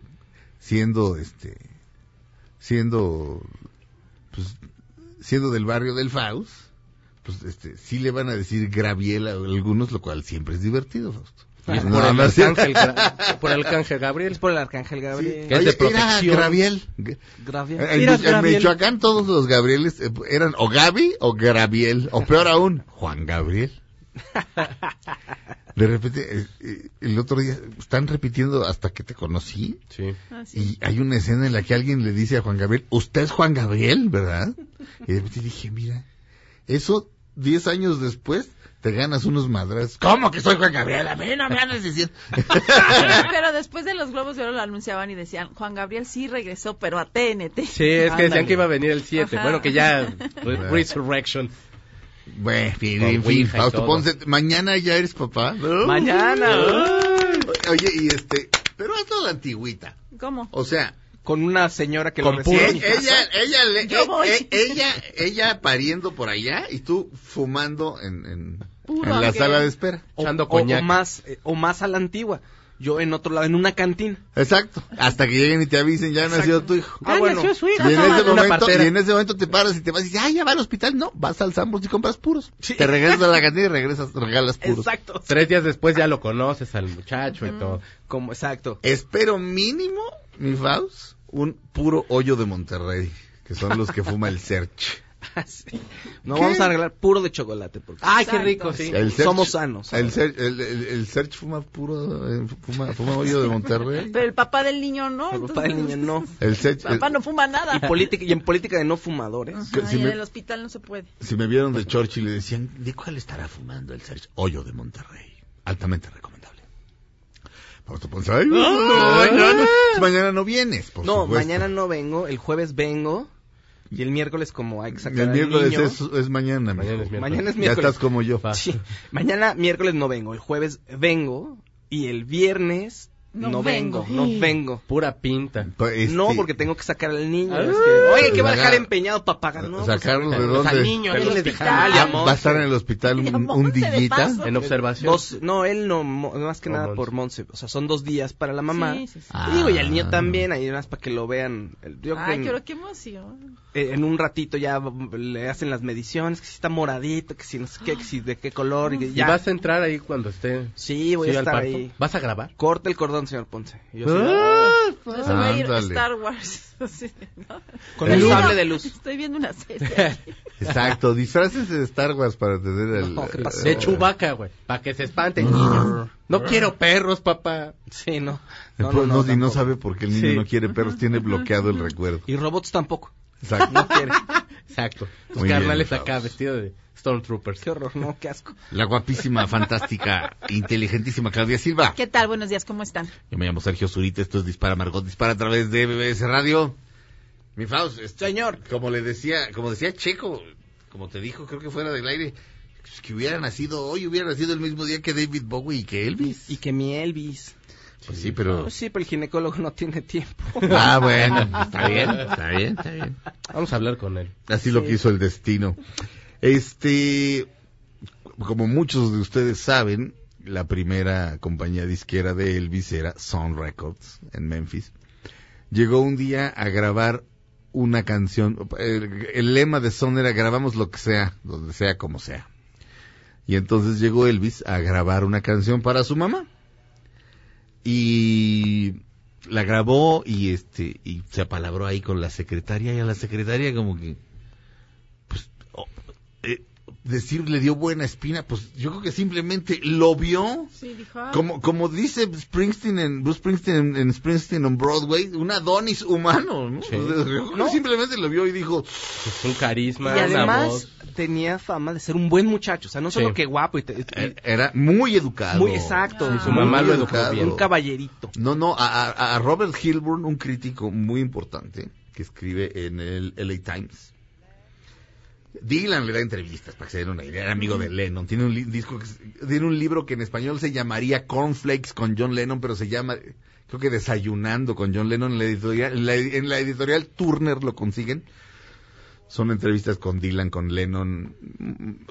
[SPEAKER 3] siendo, este, siendo, pues, siendo del barrio del Faust, pues, este, sí le van a decir Graviel a algunos, lo cual siempre es divertido, Fausto.
[SPEAKER 4] Y es
[SPEAKER 3] No,
[SPEAKER 4] por, el
[SPEAKER 3] no
[SPEAKER 4] arcángel, por el arcángel Gabriel.
[SPEAKER 6] Es por el arcángel Gabriel.
[SPEAKER 4] Que es
[SPEAKER 3] Oye,
[SPEAKER 4] de protección.
[SPEAKER 3] Era Graviel.
[SPEAKER 6] Gabriel.
[SPEAKER 3] En, en
[SPEAKER 4] Graviel.
[SPEAKER 3] Michoacán todos los Gabrieles eh, eran o Gaby o Graviel, o peor aún, Juan Gabriel. De repente, eh, eh, el otro día, están repitiendo hasta que te conocí,
[SPEAKER 4] Sí.
[SPEAKER 5] Así.
[SPEAKER 3] y hay una escena en la que alguien le dice a Juan Gabriel, usted es Juan Gabriel, ¿verdad? Y de repente dije, mira, eso diez años después te ganas unos madras. ¿Cómo que soy Juan Gabriel? A mí no me andas diciendo.
[SPEAKER 5] Pero después de los Globos de Oro lo anunciaban y decían, Juan Gabriel sí regresó, pero a TNT.
[SPEAKER 4] Sí, es que decían
[SPEAKER 6] Ándale.
[SPEAKER 4] que iba a venir el 7.
[SPEAKER 5] Ajá.
[SPEAKER 4] Bueno, que ya. Re- Resurrection.
[SPEAKER 3] Bueno, en fin, Fausto. Ponce, mañana ya eres papá.
[SPEAKER 6] Mañana.
[SPEAKER 3] Oye, y este, pero es toda antigüita.
[SPEAKER 5] ¿Cómo?
[SPEAKER 3] O sea,
[SPEAKER 6] Con una señora que
[SPEAKER 4] Con
[SPEAKER 6] lo recibe.
[SPEAKER 3] ella, ella, le-
[SPEAKER 5] Yo
[SPEAKER 3] eh,
[SPEAKER 5] voy.
[SPEAKER 3] eh, ella, ella pariendo por allá y tú fumando en, en,
[SPEAKER 5] Puro
[SPEAKER 3] en la sala de espera.
[SPEAKER 6] O, o-
[SPEAKER 4] coñac.
[SPEAKER 6] o más, eh, o más a la antigua. Yo en otro lado, en una cantina.
[SPEAKER 3] Exacto. Hasta que lleguen y te avisen, ya nació tu hijo.
[SPEAKER 6] Ah, bueno.
[SPEAKER 4] nació su hijo.
[SPEAKER 3] Y en, ese momento, y en ese momento te paras y te vas y dices, ah, ya va al hospital. No, vas al Sambors y compras puros. Te regresas a la cantina y regresas, regalas puros.
[SPEAKER 6] Exacto.
[SPEAKER 4] Tres días después ya lo conoces al muchacho y todo.
[SPEAKER 6] Como, exacto.
[SPEAKER 3] Espero mínimo, mi Faust, un puro hoyo de Monterrey, que son los que fuma el Search.
[SPEAKER 6] Sí. No
[SPEAKER 3] ¿Qué?
[SPEAKER 6] vamos a arreglar puro de chocolate. Porque
[SPEAKER 4] Ay, qué rico, sí.
[SPEAKER 3] El Search-
[SPEAKER 6] Somos sanos.
[SPEAKER 3] El Search, el, el- el Search fuma puro, eh, fuma, fuma hoyo de Monterrey.
[SPEAKER 5] Pero el papá del niño no.
[SPEAKER 6] el papá del niño no.
[SPEAKER 3] El Search, el-
[SPEAKER 5] Papá no fuma nada.
[SPEAKER 6] Y, política, y en política de no fumadores.
[SPEAKER 5] Ajá,
[SPEAKER 3] si
[SPEAKER 5] y
[SPEAKER 3] me-
[SPEAKER 5] en el hospital no se puede.
[SPEAKER 3] si me vieron de Churchill le decían, ¿de cuál estará fumando el Search? Hoyo de Monterrey. Altamente recomendable. Ay, mañana, mañana no vienes, por
[SPEAKER 6] no,
[SPEAKER 3] supuesto.
[SPEAKER 6] mañana no vengo. El jueves vengo. Y el miércoles, como hay que sacar
[SPEAKER 3] El
[SPEAKER 6] al
[SPEAKER 3] miércoles
[SPEAKER 6] niño-
[SPEAKER 3] es, es mañana,
[SPEAKER 4] Mañana es miércoles.
[SPEAKER 6] Mañana es
[SPEAKER 3] Ya
[SPEAKER 6] miércoles.
[SPEAKER 3] estás como yo.
[SPEAKER 6] Sí. Mañana miércoles no vengo. El jueves vengo. Y el viernes
[SPEAKER 5] No
[SPEAKER 6] no, vengo,
[SPEAKER 5] vengo.
[SPEAKER 6] no vengo.
[SPEAKER 4] Pura pinta.
[SPEAKER 3] Este,
[SPEAKER 6] No, porque tengo que sacar al niño.
[SPEAKER 4] Ah,
[SPEAKER 6] es que, Oye, ¿qué va a dejar empeñado para pagar? No, pues,
[SPEAKER 3] ¿Sacarlo de
[SPEAKER 4] Pues
[SPEAKER 3] dónde?
[SPEAKER 4] al niño,
[SPEAKER 6] Pero
[SPEAKER 4] ahí les
[SPEAKER 3] Ah,
[SPEAKER 6] ya,
[SPEAKER 3] va a estar en el hospital un, un
[SPEAKER 5] de
[SPEAKER 3] dillita.
[SPEAKER 4] En observación.
[SPEAKER 6] Dos, no, él no, más que
[SPEAKER 4] O
[SPEAKER 6] nada
[SPEAKER 4] Monse.
[SPEAKER 6] por Monse. O sea, son dos días para la mamá.
[SPEAKER 5] Sí, sí, sí.
[SPEAKER 3] Ah.
[SPEAKER 6] Y digo, y al niño también, ahí más para que lo vean. Yo
[SPEAKER 5] Ay,
[SPEAKER 6] creo
[SPEAKER 5] qué,
[SPEAKER 6] que
[SPEAKER 5] qué emoción.
[SPEAKER 6] en, en un ratito ya le hacen las mediciones, que si está moradito, que si no sé qué, que si de qué color. Y que
[SPEAKER 4] ¿Y
[SPEAKER 6] ya.
[SPEAKER 4] vas a entrar ahí cuando esté?
[SPEAKER 6] Sí, voy a estar ahí.
[SPEAKER 4] ¿Vas a grabar?
[SPEAKER 6] Corta el cordón, señor Ponce. Y yo
[SPEAKER 4] Ah,
[SPEAKER 5] Entonces va a ir. Star Wars.
[SPEAKER 6] Con
[SPEAKER 3] el
[SPEAKER 5] Estoy
[SPEAKER 6] sable
[SPEAKER 5] viendo-
[SPEAKER 6] de luz.
[SPEAKER 5] Estoy viendo una serie.
[SPEAKER 3] Exacto, disfraces de Star Wars para tener el...
[SPEAKER 6] No.
[SPEAKER 4] De Chubaca, güey. Para que se espante el niño. No quiero perros, papá.
[SPEAKER 6] Sí, no.
[SPEAKER 3] No,
[SPEAKER 6] No, no, no,
[SPEAKER 3] y no sabe por qué el niño
[SPEAKER 6] Sí.
[SPEAKER 3] no quiere perros, tiene bloqueado el recuerdo.
[SPEAKER 6] Y robots tampoco.
[SPEAKER 3] Exacto.
[SPEAKER 6] No quiere.
[SPEAKER 4] Exacto. Tus
[SPEAKER 3] Muy bien,
[SPEAKER 4] carnales
[SPEAKER 3] Faust.
[SPEAKER 4] acá vestidos de Stormtroopers.
[SPEAKER 6] Qué horror, no, qué asco.
[SPEAKER 3] La guapísima, fantástica, inteligentísima Claudia Silva.
[SPEAKER 5] ¿Qué tal? Buenos días, ¿cómo están?
[SPEAKER 3] Yo me llamo Sergio Zurita, esto es Dispara Margot, dispara a través de BBS Radio. Mi Faust, este,
[SPEAKER 6] Señor.
[SPEAKER 3] como le decía, como decía Checo, como te dijo, creo que fuera del aire, pues, que hubiera nacido hoy, hubiera nacido el mismo día que David Bowie y que Elvis.
[SPEAKER 6] Y que mi Elvis.
[SPEAKER 3] Pues sí, pero...
[SPEAKER 6] Pues sí, pero el ginecólogo no tiene tiempo.
[SPEAKER 3] Ah, bueno, está bien, está bien, está bien.
[SPEAKER 4] Vamos a hablar con él.
[SPEAKER 3] Así lo quiso el destino. Este, como muchos de ustedes saben, la primera compañía disquera de Elvis era Sound Records en Memphis. Llegó un día a grabar una canción. El, el lema de Sound era grabamos lo que sea, donde sea como sea. Y entonces llegó Elvis a grabar una canción para su mamá. Y la grabó y este y se apalabró ahí con la secretaria y a la secretaria como que decir le dio buena espina pues yo creo que simplemente lo vio
[SPEAKER 5] Sí, dijo. ah,
[SPEAKER 3] como como dice Springsteen en Bruce Springsteen en, en Springsteen on Broadway un Adonis humano ¿no?
[SPEAKER 4] Sí.
[SPEAKER 3] Yo creo que simplemente lo vio y dijo
[SPEAKER 4] Es un carisma,
[SPEAKER 6] Y además
[SPEAKER 4] voz.
[SPEAKER 6] tenía fama de ser un buen muchacho. O sea, no solo
[SPEAKER 4] Sí.
[SPEAKER 6] que guapo y, te- y-
[SPEAKER 3] eh, era muy educado
[SPEAKER 6] muy exacto.
[SPEAKER 4] Sí, su
[SPEAKER 6] muy
[SPEAKER 4] mamá lo educó bien.
[SPEAKER 6] Un caballerito.
[SPEAKER 3] No, no, a, a- a Robert Hilburn, un crítico muy importante que escribe en el LA Times. Dylan le da entrevistas para que se den una idea, era amigo de Lennon, tiene un disco que tiene un libro que en español se llamaría Cornflakes con John Lennon, pero se llama creo que Desayunando con John Lennon en la editorial en la, en la editorial Turner lo consiguen. Son entrevistas con Dylan, con Lennon,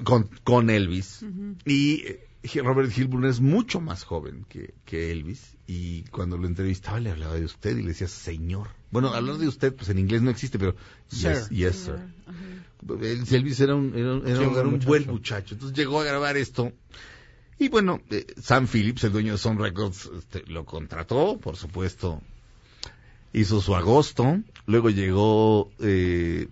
[SPEAKER 3] con, con Elvis. Y eh, Robert Hilburn es mucho más joven que, que Elvis. Y cuando lo entrevistaba le hablaba de usted y le decía señor. Bueno, hablar de usted, pues en inglés no existe, pero yes, yes, sir. El- Elvis era un, era, un- era
[SPEAKER 4] Sí, un
[SPEAKER 3] un-
[SPEAKER 4] buen
[SPEAKER 3] era un
[SPEAKER 4] muchacho.
[SPEAKER 3] buen muchacho. Entonces llegó a grabar esto. Y bueno, eh, Sam Phillips, el dueño de Sun Records, este, lo contrató, por supuesto. Hizo su agosto. Luego llegó eh,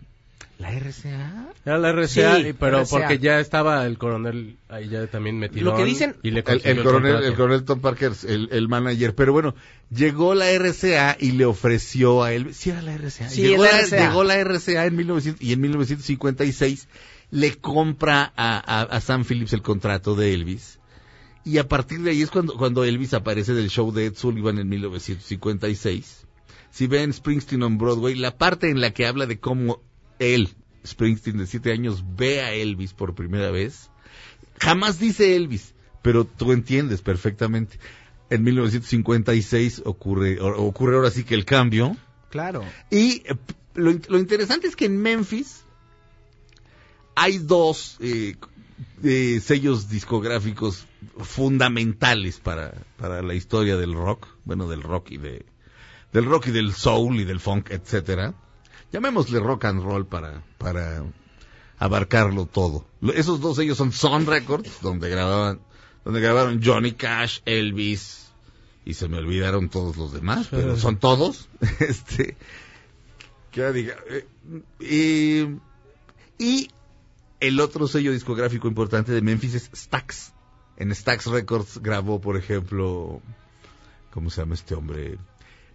[SPEAKER 3] la RCA.
[SPEAKER 4] Era la RCA,
[SPEAKER 6] Sí,
[SPEAKER 4] pero
[SPEAKER 6] RCA.
[SPEAKER 4] porque ya estaba el coronel ahí ya también metido.
[SPEAKER 6] Lo que dicen-
[SPEAKER 4] y le
[SPEAKER 3] El, el coronel, el coronel Tom Parker, el, el manager. Pero bueno, llegó la RCA y le ofreció a él. Sí, era la RCA.
[SPEAKER 6] Sí,
[SPEAKER 3] llegó,
[SPEAKER 6] la, RCA.
[SPEAKER 3] llegó la RCA en 1900, y en 1956 le compra a, a- a Sam Phillips el contrato de Elvis. Y a partir de ahí es cuando, cuando Elvis aparece del show de Ed Sullivan en 1956. Si ven Springsteen on Broadway, la parte en la que habla de cómo él, Springsteen de siete años, ve a Elvis por primera vez, jamás dice Elvis, pero tú entiendes perfectamente. En 1956 ocurre, o- ocurre ahora sí que el cambio.
[SPEAKER 6] Claro.
[SPEAKER 3] Y eh, lo interesante es que en Memphis hay dos eh, eh, sellos discográficos fundamentales para, para la historia del rock, bueno, del rock y de, del rock y del soul y del funk, etcétera. Llamémosle rock and roll para, para abarcarlo todo. Esos dos sellos son Sun Records, donde grababan, donde grabaron Johnny Cash, Elvis, y se me olvidaron todos los demás, pero son todos. este, que diga, eh, y, y el otro sello discográfico importante de Memphis es Stax. En Stax Records grabó, por ejemplo, ¿cómo se llama este hombre?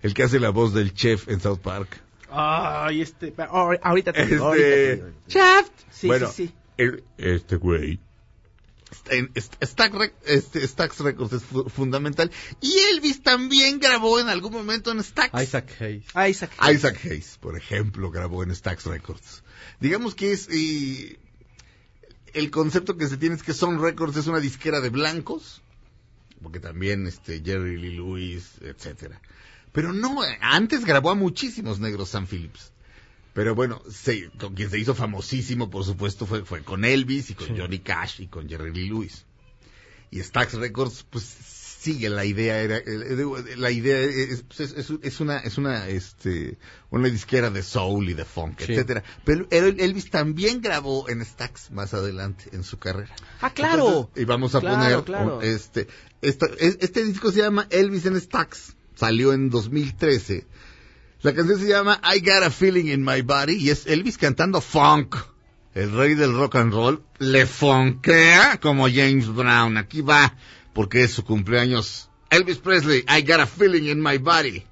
[SPEAKER 3] El que hace la voz del chef en South Park.
[SPEAKER 6] Ay, este. ah, ahorita te
[SPEAKER 3] Este-
[SPEAKER 6] digo, ahorita te digo.
[SPEAKER 3] Shaft.
[SPEAKER 6] Sí,
[SPEAKER 3] bueno,
[SPEAKER 6] sí, sí.
[SPEAKER 3] el- este güey. En St- Stax, Rec- este, Stax Records es fu- fundamental. Y Elvis también grabó en algún momento en Stax.
[SPEAKER 4] Isaac Hayes.
[SPEAKER 6] Isaac.
[SPEAKER 3] Isaac Hayes, por ejemplo, grabó en Stax Records. Digamos que es eh, el concepto que se tiene es que Sun Records es una disquera de blancos, porque también este Jerry Lee Lewis, etcétera. Pero no, antes grabó a muchísimos negros Sam Phillips. Pero bueno, se- con quien se hizo famosísimo, por supuesto, fue, fue con Elvis y con Johnny Cash y con Jerry Lee Lewis. Y Stax Records, pues sigue la idea, era, la idea es, pues, es, una, es una, este, una disquera de soul y de funk,
[SPEAKER 4] Sí.
[SPEAKER 3] etcétera. Pero el- Elvis también grabó en Stax más adelante en su carrera.
[SPEAKER 6] Ah, claro.
[SPEAKER 3] Entonces, y vamos a
[SPEAKER 6] Claro,
[SPEAKER 3] poner
[SPEAKER 6] claro.
[SPEAKER 3] un- este, esta- es- este disco se llama Elvis en Stax. Salió en 2013. La canción se llama I Got a Feeling in My Body y es Elvis cantando funk. El rey del rock and roll le funkea como James Brown. Aquí va porque es su cumpleaños. Elvis Presley, I Got a Feeling in My Body.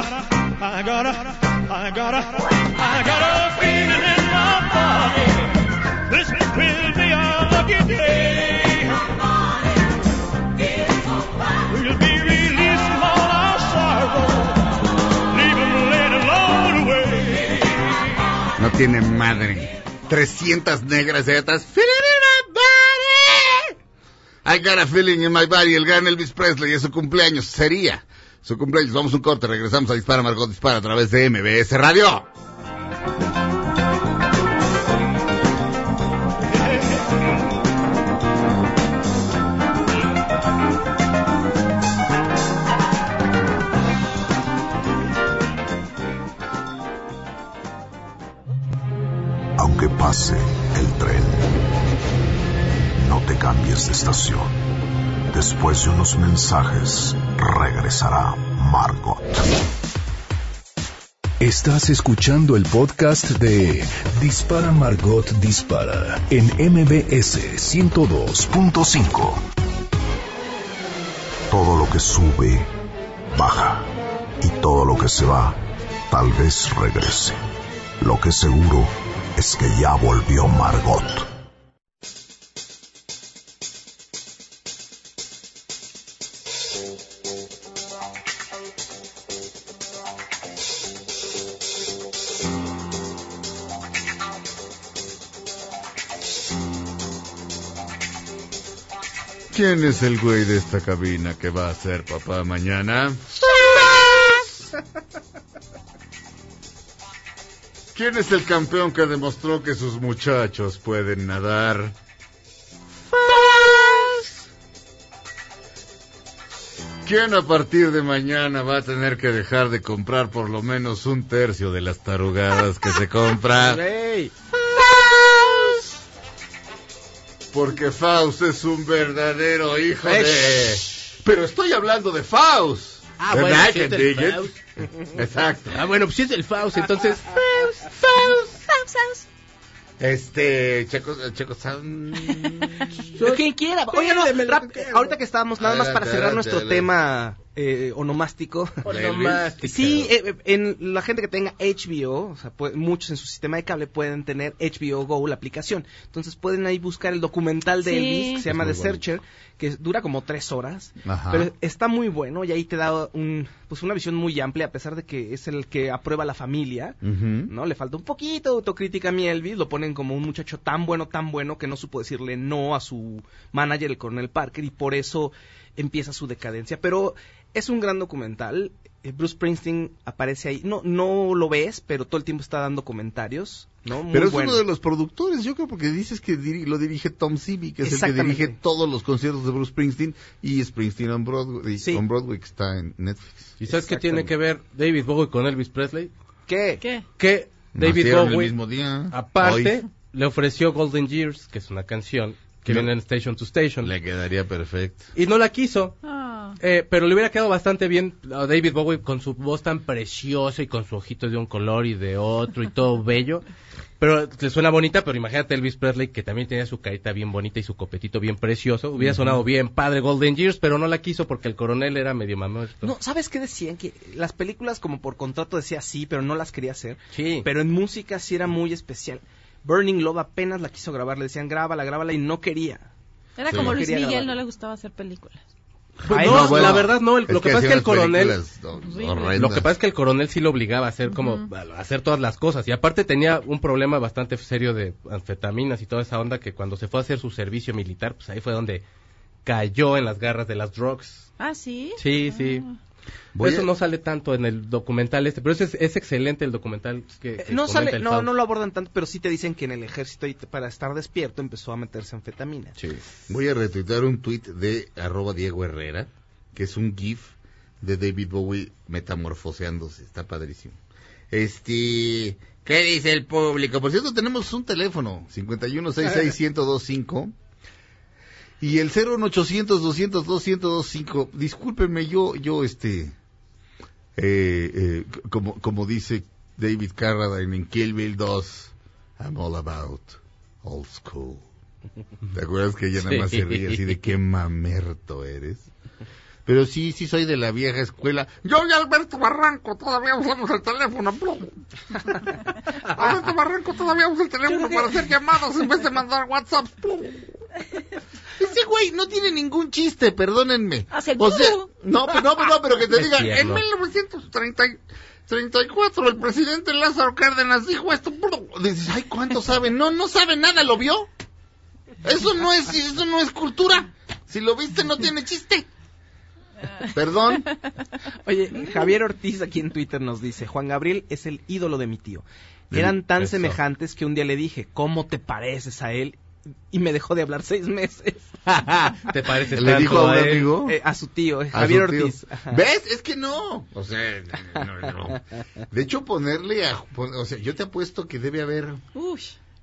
[SPEAKER 9] Got I got a, I got I got a feeling in my body. This will be our lucky day. We'll be released from all our sorrow. Leave 'em laid alone.
[SPEAKER 3] No tiene madre. 300 negras body. I got a feeling in my body. El gran Elvis Presley es su cumpleaños. Sería su cumpleaños. Vamos a un corte. Regresamos a Dispara Margot Dispara a través de MBS Radio.
[SPEAKER 2] Aunque pase el tren, no te cambies de estación. Después de unos mensajes, regresará Margot.
[SPEAKER 1] Estás escuchando el podcast de Dispara Margot Dispara en MBS 102.5.
[SPEAKER 2] Todo lo que sube, baja. Y todo lo que se va, tal vez regrese. Lo que seguro es que ya volvió Margot.
[SPEAKER 3] ¿Quién es el güey de esta cabina que va a ser papá mañana? ¿Quién es el campeón que demostró que sus muchachos pueden nadar? ¿Quién a partir de mañana va a tener que dejar de comprar por lo menos un tercio de las tarugadas que se compra? Porque Faust es un verdadero hijo de... Pero estoy hablando de Faust.
[SPEAKER 4] Ah,
[SPEAKER 3] ¿Verdad
[SPEAKER 4] bueno, es
[SPEAKER 3] it?
[SPEAKER 4] Faust.
[SPEAKER 3] Exacto.
[SPEAKER 4] Ah, bueno, pues sí es el Faust, entonces.
[SPEAKER 3] Este, Checo, Checo Sound...
[SPEAKER 6] Quien quiera. Oye, no, rap- ahorita que estábamos, nada más para cerrar nuestro tema eh, onomástico.
[SPEAKER 4] Onomástica.
[SPEAKER 6] Sí, eh, en la gente que tenga HBO, o sea, puede- muchos en su sistema de cable pueden tener HBO Go, la aplicación. Entonces pueden ahí buscar el documental de
[SPEAKER 5] Sí.
[SPEAKER 6] Elvis, que se llama The
[SPEAKER 3] bueno.
[SPEAKER 6] Searcher, que dura como tres horas.
[SPEAKER 3] Ajá.
[SPEAKER 6] Pero está muy bueno y ahí te da un, pues una visión muy amplia, a pesar de que es el que aprueba la familia. ¿no? Le falta un poquito de autocrítica a mi Elvis, lo ponen como un muchacho tan bueno, tan bueno que no supo decirle no a su manager, el coronel Parker, y por eso empieza su decadencia. Pero es un gran documental. eh, Bruce Springsteen aparece ahí. No, no lo ves, pero todo el tiempo está dando comentarios, ¿no? Muy
[SPEAKER 3] Pero es
[SPEAKER 6] bueno.
[SPEAKER 3] uno de los productores, yo creo, porque dices que diri- lo dirige Tom Seavey, que es el que dirige todos los conciertos de Bruce Springsteen y Springsteen on Broadway,
[SPEAKER 6] Sí.
[SPEAKER 3] on Broadway que está en Netflix.
[SPEAKER 4] ¿Y sabes qué tiene que ver David Bowie con Elvis Presley?
[SPEAKER 6] ¿Qué?
[SPEAKER 5] ¿Qué?
[SPEAKER 4] Que David
[SPEAKER 3] Nacieron el
[SPEAKER 4] Bowie,
[SPEAKER 3] mismo día.
[SPEAKER 4] aparte,
[SPEAKER 3] Hoy
[SPEAKER 4] le ofreció Golden Years, que es una canción que
[SPEAKER 3] No.
[SPEAKER 4] viene en Station to Station,
[SPEAKER 3] le quedaría perfecto.
[SPEAKER 4] y no la quiso.
[SPEAKER 5] Ah.
[SPEAKER 4] Eh, pero le hubiera quedado bastante bien a David Bowie con su voz tan preciosa y con su ojito de un color y de otro y todo bello. Pero le suena bonita, pero imagínate Elvis Presley que también tenía su carita bien bonita y su copetito bien precioso. Hubiera sonado bien padre Golden Years, pero no la quiso porque el coronel era medio mamuerto.
[SPEAKER 6] No, ¿sabes qué decían? Que las películas como por contrato decía sí, pero no las quería hacer.
[SPEAKER 4] Sí.
[SPEAKER 6] Pero en música sí era muy especial. Burning Love apenas la quiso grabar, le decían grábala, grábala y no quería.
[SPEAKER 5] Era
[SPEAKER 3] Sí.
[SPEAKER 5] como Luis
[SPEAKER 6] Quería
[SPEAKER 5] Miguel,
[SPEAKER 6] grabar.
[SPEAKER 5] no le gustaba hacer películas.
[SPEAKER 4] Pues
[SPEAKER 6] Ay,
[SPEAKER 4] no,
[SPEAKER 6] no,
[SPEAKER 3] bueno,
[SPEAKER 4] la verdad no. el- lo que pasa es que el coronel...
[SPEAKER 3] horrendas.
[SPEAKER 4] Lo que pasa es que el coronel sí lo obligaba a hacer como a hacer todas las cosas y aparte tenía un problema bastante serio de anfetaminas y toda esa onda que cuando se fue a hacer su servicio militar, pues ahí fue donde cayó en las garras de las drugs.
[SPEAKER 5] Ah, sí.
[SPEAKER 4] Sí, sí.
[SPEAKER 3] Voy
[SPEAKER 4] Eso
[SPEAKER 3] a-
[SPEAKER 4] no sale tanto en el documental este, pero ese es, es excelente el documental que, que
[SPEAKER 6] Eh, no sale,
[SPEAKER 4] el
[SPEAKER 6] no, no lo abordan tanto, pero sí te dicen que en el ejército para estar despierto empezó a meterse anfetamina.
[SPEAKER 3] Voy a retuitear un tweet de arroba Diego Herrera, que es un GIF de David Bowie metamorfoseándose. Está padrísimo. Este, ¿qué dice el público? Por cierto, tenemos un teléfono, 51661025 y el 01800 202 1025. Discúlpenme, yo, yo, este, eh, eh, como, como dice David Carradine en Kill Bill 2, I'm all about old school. ¿Te acuerdas que ella nada más se ríe así de qué mamerto eres? Pero sí, sí soy de la vieja escuela. Yo y Alberto Barranco todavía usamos el teléfono. Alberto Barranco todavía usa el teléfono para hacer llamadas en vez de mandar WhatsApp. Ese güey no tiene ningún chiste, perdónenme.
[SPEAKER 5] Hace
[SPEAKER 3] O sea, no, pero- no, pero- no, pero que te digan, en
[SPEAKER 4] tierno.
[SPEAKER 3] 1934 el presidente Lázaro Cárdenas dijo esto. Dices, ay, ¿cuánto sabe? No, no sabe nada, ¿lo vio? Eso no es, eso no es cultura. Si lo viste no tiene chiste. Perdón.
[SPEAKER 6] Oye, Javier Ortiz aquí en Twitter nos dice, Juan Gabriel es el ídolo de mi tío. Eran tan
[SPEAKER 4] Eso.
[SPEAKER 6] semejantes que un día le dije, ¿cómo te pareces a él? Y me dejó de hablar seis meses.
[SPEAKER 4] ¿Te parece
[SPEAKER 3] Le dijo a un
[SPEAKER 4] él?
[SPEAKER 3] amigo.
[SPEAKER 6] Eh, a su tío, eh,
[SPEAKER 3] a
[SPEAKER 6] Javier
[SPEAKER 3] su tío.
[SPEAKER 6] Ortiz.
[SPEAKER 3] ¿Ves? Es que no. O sea, no, no. De hecho, ponerle a... O sea, yo te apuesto que debe haber...
[SPEAKER 5] Uy.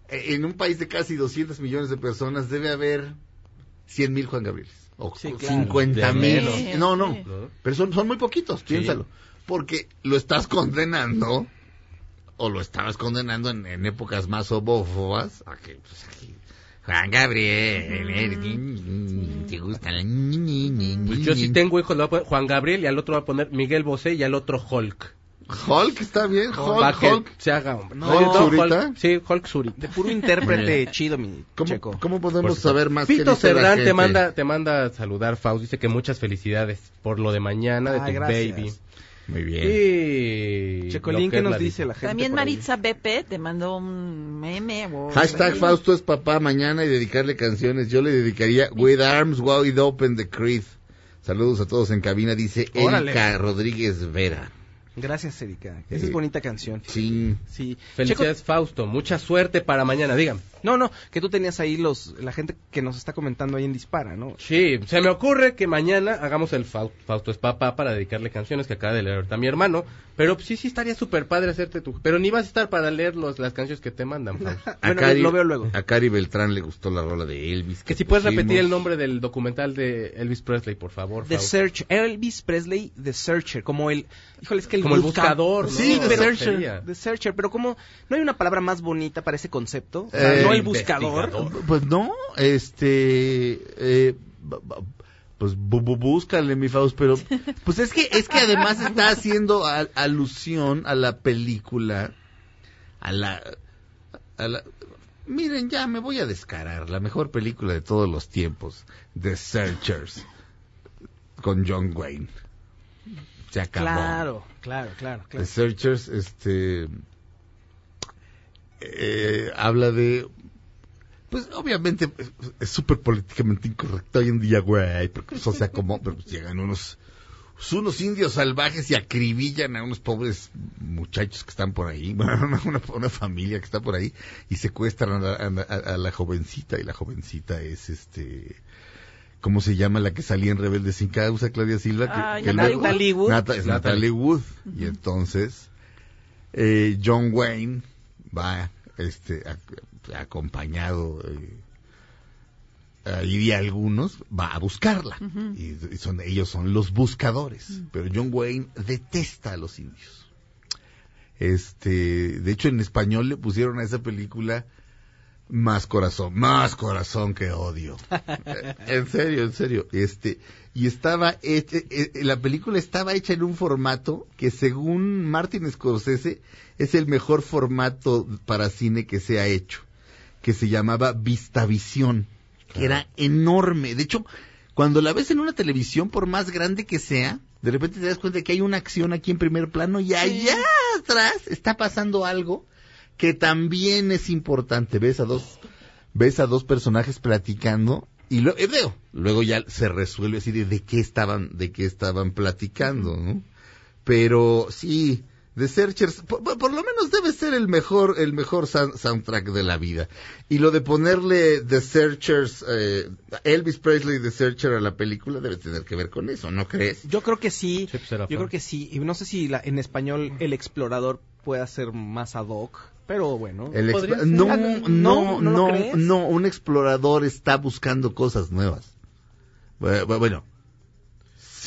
[SPEAKER 3] eh, En un país de casi 200 millones de personas debe haber 100 mil Juan Gabrieles. O
[SPEAKER 6] Sí, claro.
[SPEAKER 3] 50
[SPEAKER 4] De
[SPEAKER 3] mil. No, no. Pero son, son muy poquitos, piénsalo. Porque lo estás condenando, o lo estabas condenando en, en épocas más homófobas, a que, pues, aquí, Juan Gabriel, te gusta la...
[SPEAKER 4] Pues yo sí tengo hijos, le voy a poner Juan Gabriel y al otro va a poner Miguel Bosé y al otro Hulk.
[SPEAKER 3] Hulk está bien, Hulk,
[SPEAKER 4] que
[SPEAKER 3] Hulk.
[SPEAKER 4] se haga hombre.
[SPEAKER 6] No,
[SPEAKER 4] Oye,
[SPEAKER 3] ¿Zurita?
[SPEAKER 4] Hulk- sí, Hulk Zurita.
[SPEAKER 6] De puro intérprete chido, mi
[SPEAKER 3] ¿Cómo,
[SPEAKER 6] checo.
[SPEAKER 3] cómo podemos
[SPEAKER 4] Por
[SPEAKER 3] saber más? la
[SPEAKER 4] Cerdán te manda, te manda a saludar, Faust. Dice que muchas felicidades por lo de mañana de
[SPEAKER 6] Ay,
[SPEAKER 4] tu
[SPEAKER 6] gracias.
[SPEAKER 4] baby.
[SPEAKER 3] Muy bien.
[SPEAKER 4] Y...
[SPEAKER 6] Checolín, ¿qué nos
[SPEAKER 4] la
[SPEAKER 6] dice la gente?
[SPEAKER 5] También? Maritza Bepe te mandó un meme. o-
[SPEAKER 3] Hashtag Fausto es papá mañana y dedicarle canciones. Yo le dedicaría With Arms Wide Open the Creed. Saludos a todos en cabina, dice
[SPEAKER 6] Órale.
[SPEAKER 3] Erika Rodríguez Vera.
[SPEAKER 6] Gracias, Erika. Esa
[SPEAKER 3] Eh,
[SPEAKER 6] es bonita canción.
[SPEAKER 3] Sí.
[SPEAKER 6] Sí.
[SPEAKER 4] Felicidades, Fausto. Mucha suerte para mañana, digan.
[SPEAKER 6] Checo- no, no, que tú tenías ahí los, la gente que nos está comentando ahí en Dispara, ¿no?
[SPEAKER 4] Sí, se me ocurre que mañana hagamos el Fau- Fausto es papá para dedicarle canciones que acaba de leer ahorita mi hermano. Pero pues, sí, sí estaría súper padre hacerte tu... Pero ni vas a estar para leer los, las canciones que te mandan, Fausto.
[SPEAKER 3] A
[SPEAKER 6] Bueno,
[SPEAKER 3] Cari-
[SPEAKER 6] lo veo luego.
[SPEAKER 3] A Cari Beltrán le gustó la rola de Elvis.
[SPEAKER 4] Que si puedes repetir el nombre del documental de Elvis Presley, por favor,
[SPEAKER 6] The
[SPEAKER 4] Fausto.
[SPEAKER 6] Search, Elvis Presley, The Searcher, como el, híjole, es que el
[SPEAKER 4] Como el
[SPEAKER 6] busca-
[SPEAKER 4] buscador, ¿no?
[SPEAKER 6] Sí, The
[SPEAKER 4] Pero
[SPEAKER 6] Searcher. The Searcher, pero como, ¿no hay una palabra más bonita para ese concepto? O sea,
[SPEAKER 3] Eh,
[SPEAKER 6] no el buscador.
[SPEAKER 3] Pues no, este... eh, Pues bu- bu- búscale, mi Faust, pero pues es que es que además está haciendo al- alusión a la película, a la, a la, miren ya me voy a descarar, la mejor película de todos los tiempos, The Searchers, con John Wayne. Se acabó.
[SPEAKER 6] Claro, claro, claro,
[SPEAKER 3] The
[SPEAKER 6] claro.
[SPEAKER 3] Searchers, este, eh, habla de, pues obviamente es- súper políticamente incorrecto hoy en día, güey, porque pues, o sea, como pero, pues, llegan unos, unos indios salvajes y acribillan a unos pobres muchachos que están por ahí, bueno, una, una, una familia que está por ahí, y secuestran a a la- a la jovencita, y la jovencita es este... ¿Cómo se llama la que salía en Rebelde sin causa, Claudia Silva? Que,
[SPEAKER 5] Ay,
[SPEAKER 3] que
[SPEAKER 5] Natalie
[SPEAKER 3] luego-
[SPEAKER 6] Wood. Natalie Wood.
[SPEAKER 3] Nata- es Natalie Wood. Y entonces, eh, John Wayne va este ac- acompañado eh, ahí de algunos va a buscarla y, y son ellos son los buscadores pero John Wayne detesta a los indios este de hecho en español le pusieron a esa película más corazón, más corazón que odio. En serio, en serio. Este, y estaba hecha, eh, eh, la película estaba hecha en un formato que según Martin Scorsese es el mejor formato para cine que se ha hecho, que se llamaba Vistavisión, que era enorme. De hecho, cuando la ves en una televisión, por más grande que sea, de repente te das cuenta que hay una acción aquí en primer plano y allá atrás está pasando algo que también es importante. Ves a dos, ves a dos personajes platicando y lo, eh, veo, luego ya se resuelve así de, de qué estaban, de qué estaban platicando, ¿no? Pero sí, The Searchers, por, por- por lo menos debe ser el mejor, el mejor sound- soundtrack de la vida. Y lo de ponerle The Searchers, eh, Elvis Presley The Searcher a la película debe tener que ver con eso, ¿no crees?
[SPEAKER 6] Yo creo que sí.
[SPEAKER 4] Pues
[SPEAKER 6] Yo creo que sí. Y no sé si la- en español el explorador pueda ser más ad hoc. Pero bueno. Ah,
[SPEAKER 3] no,
[SPEAKER 6] ¿no? ¿No
[SPEAKER 3] no, un explorador está buscando cosas nuevas. Bu- bu- Bueno,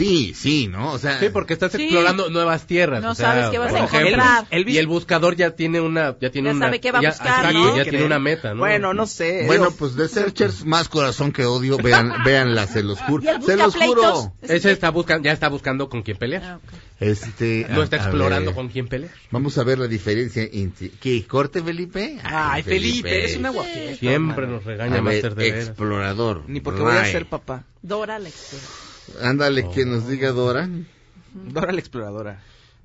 [SPEAKER 3] sí, sí, ¿no? O sea,
[SPEAKER 4] Sí, porque estás
[SPEAKER 5] Sí.
[SPEAKER 4] explorando nuevas tierras.
[SPEAKER 5] No
[SPEAKER 4] o sea,
[SPEAKER 5] sabes qué vas a encontrar.
[SPEAKER 6] Elvis-
[SPEAKER 4] Y el buscador ya tiene una, ya tiene
[SPEAKER 5] Ya
[SPEAKER 4] una,
[SPEAKER 5] sabe qué va a
[SPEAKER 4] ya-
[SPEAKER 5] buscar,
[SPEAKER 4] exacto,
[SPEAKER 5] ¿no?
[SPEAKER 4] ya tiene una meta, ¿no?
[SPEAKER 6] Bueno, no sé.
[SPEAKER 3] bueno,
[SPEAKER 6] Digo,
[SPEAKER 3] pues The Searchers, más corazón que odio, vean, véanla, se los juro.
[SPEAKER 5] ¿Y el
[SPEAKER 3] Se los juro.
[SPEAKER 4] Ese está buscando, ya está buscando con quién pelear.
[SPEAKER 5] Ah, ok.
[SPEAKER 3] Este,
[SPEAKER 4] No está
[SPEAKER 3] a- a
[SPEAKER 4] explorando
[SPEAKER 3] ver,
[SPEAKER 4] con quién pelear.
[SPEAKER 3] Vamos a ver la diferencia entre... ¿Qué? ¿Corte, Felipe?
[SPEAKER 6] Ay, Felipe, eres una guapita.
[SPEAKER 4] Siempre
[SPEAKER 6] mano.
[SPEAKER 4] nos regaña
[SPEAKER 3] A ver,
[SPEAKER 4] Master de veras.
[SPEAKER 3] explorador.
[SPEAKER 6] Ni porque voy a ser papá.
[SPEAKER 5] Dora la exploradora.
[SPEAKER 3] Ándale, que nos diga Dora.
[SPEAKER 6] Dora la exploradora.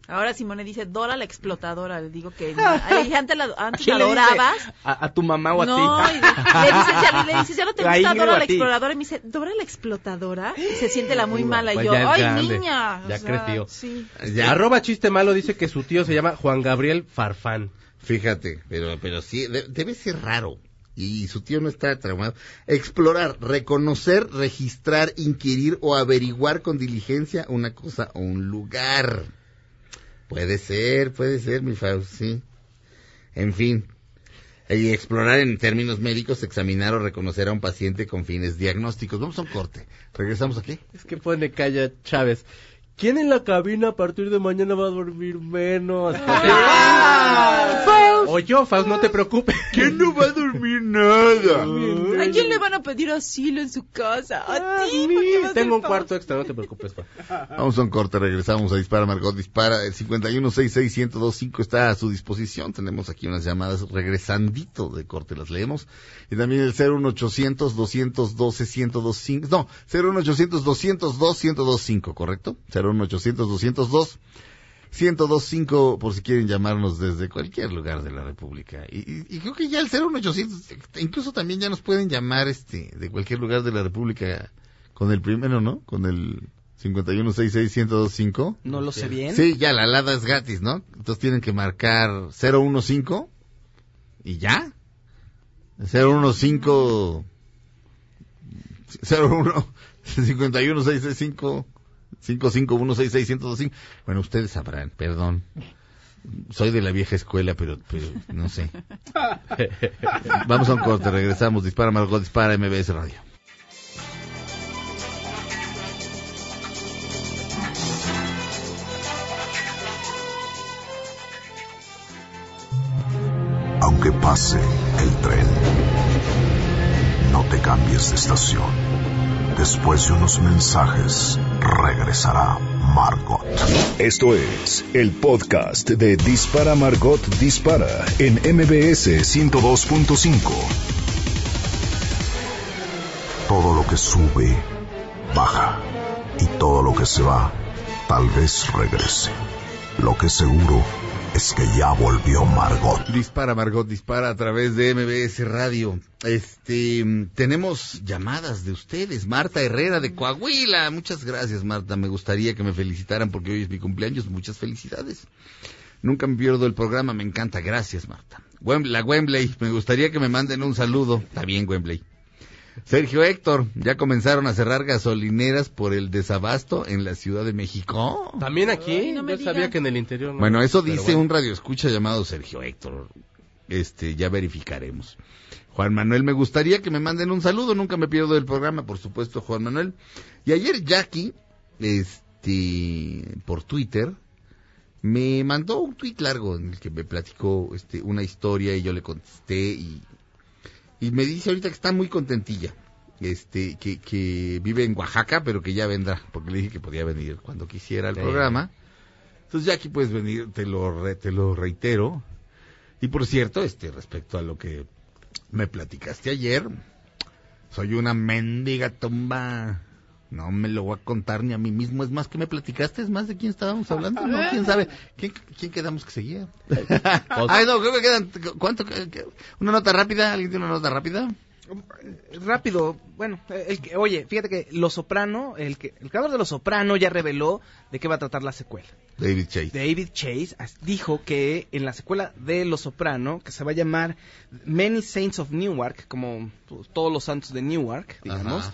[SPEAKER 5] Ahora Simone dice Dora la explotadora. Le digo que antes la, antes
[SPEAKER 6] ¿Quién
[SPEAKER 5] la
[SPEAKER 6] le
[SPEAKER 5] adorabas.
[SPEAKER 6] ¿A, a tu mamá o a
[SPEAKER 5] No, y
[SPEAKER 6] ti?
[SPEAKER 5] le dices, ya, le dices, ya no te gusta Dora la
[SPEAKER 6] ti.
[SPEAKER 5] exploradora. Y me dice, ¿Dora la explotadora? Y se siente la muy mala. Y
[SPEAKER 4] Pues
[SPEAKER 5] yo,
[SPEAKER 4] ya
[SPEAKER 5] ¡ay,
[SPEAKER 4] grande,
[SPEAKER 5] niña! O
[SPEAKER 4] ya
[SPEAKER 5] sea,
[SPEAKER 4] creció.
[SPEAKER 5] Sí.
[SPEAKER 3] Ya,
[SPEAKER 4] Arroba chiste malo dice que su tío se llama Juan Gabriel Farfán.
[SPEAKER 3] Fíjate, pero, pero sí, de- debe ser raro. Y su tío no está traumado. Explorar, reconocer, registrar, inquirir o averiguar con diligencia una cosa o un lugar. Puede ser, puede ser, mi Faust, sí. En fin. Y explorar en términos médicos, examinar o reconocer a un paciente con fines diagnósticos. Vamos a un corte. ¿Regresamos aquí?
[SPEAKER 4] Es que pone Calla Chávez. ¿Quién en la cabina a partir de mañana va a dormir menos? O yo, Faust, no te preocupes.
[SPEAKER 3] ¿Quién no va a dormir nada?
[SPEAKER 5] ¿A quién le van a pedir asilo en su casa? A
[SPEAKER 4] Ah,
[SPEAKER 5] ti, a
[SPEAKER 4] Tengo un
[SPEAKER 5] ser
[SPEAKER 4] cuarto extra, no te preocupes, Faust.
[SPEAKER 3] Vamos a un corte, regresamos a Dispara Margot Dispara. El 51661025 está a su disposición. Tenemos aquí unas llamadas regresandito de corte, las leemos. Y también el 01800 212 1025. No, 01800 202 1025, ¿correcto? 01800 202 1025 por si quieren llamarnos desde cualquier lugar de la República. Y, y- y creo que ya el 01800, incluso también ya nos pueden llamar este de cualquier lugar de la República con el primero, ¿no? Con el 5166125.
[SPEAKER 6] No lo sé bien.
[SPEAKER 3] Sí, ya la alada es gratis, ¿no? Entonces tienen que marcar 015 y ya. 015 01 51665 551661025. Bueno, ustedes sabrán, perdón. Soy de la vieja escuela, pero, pero no sé. Vamos a un corte, regresamos. Dispara Margot, dispara MBS Radio.
[SPEAKER 2] Aunque pase el tren, no te cambies de estación. Después de unos mensajes, regresará Margot.
[SPEAKER 1] Esto es el podcast de Dispara Margot Dispara en MBS 102.5.
[SPEAKER 2] Todo lo que sube, baja. Y todo lo que se va, tal vez regrese. Lo que seguro es que ya volvió Margot.
[SPEAKER 3] Dispara, Margot, dispara a través de MBS Radio. Este, mm, tenemos llamadas de ustedes. Marta Herrera de Coahuila. Muchas gracias, Marta. Me gustaría que me felicitaran porque hoy es mi cumpleaños. Muchas felicidades. Nunca me pierdo el programa. Me encanta. Gracias, Marta. La Wembley. Me gustaría que me manden un saludo. Está bien, Wembley. Sergio Héctor, ya comenzaron a cerrar gasolineras por el desabasto en la Ciudad de México.
[SPEAKER 4] También aquí,
[SPEAKER 5] Ay, no me
[SPEAKER 4] yo sabía que en el interior. no.
[SPEAKER 3] Bueno, eso dice
[SPEAKER 4] bueno.
[SPEAKER 3] un radioescucha llamado Sergio Héctor. Este, ya verificaremos. Juan Manuel, me gustaría que me manden un saludo, nunca me pierdo del programa, por supuesto, Juan Manuel. Y ayer Jackie, este, por Twitter, me mandó un tweet largo en el que me platicó este, una historia y yo le contesté y, y me dice ahorita que está muy contentilla. Este, que, que vive en Oaxaca, pero que ya vendrá, porque le dije que podía venir cuando quisiera al
[SPEAKER 4] Sí.
[SPEAKER 3] programa. Entonces, Jackie, puedes venir, te lo, re- te lo reitero. Y por cierto, este, respecto a lo que me platicaste ayer, soy una mendiga tumba. No me lo voy a contar ni a mí mismo. Es más que me platicaste, es más de quién estábamos hablando. ¿no? ¿Quién sabe? ¿Quién, quién quedamos que seguía? Ay, no, creo que quedan. ¿Cuánto? qué- qué? ¿Una nota rápida? ¿Alguien tiene una nota rápida?
[SPEAKER 6] Rápido, bueno, el que- oye, fíjate que Los Soprano, el, que, el creador de Los Soprano ya reveló de qué va a tratar la secuela.
[SPEAKER 3] David Chase.
[SPEAKER 6] David Chase as- dijo que en la secuela de Los Soprano, que se va a llamar Many Saints of Newark, como pues, todos los santos de Newark, digamos,
[SPEAKER 3] Ajá.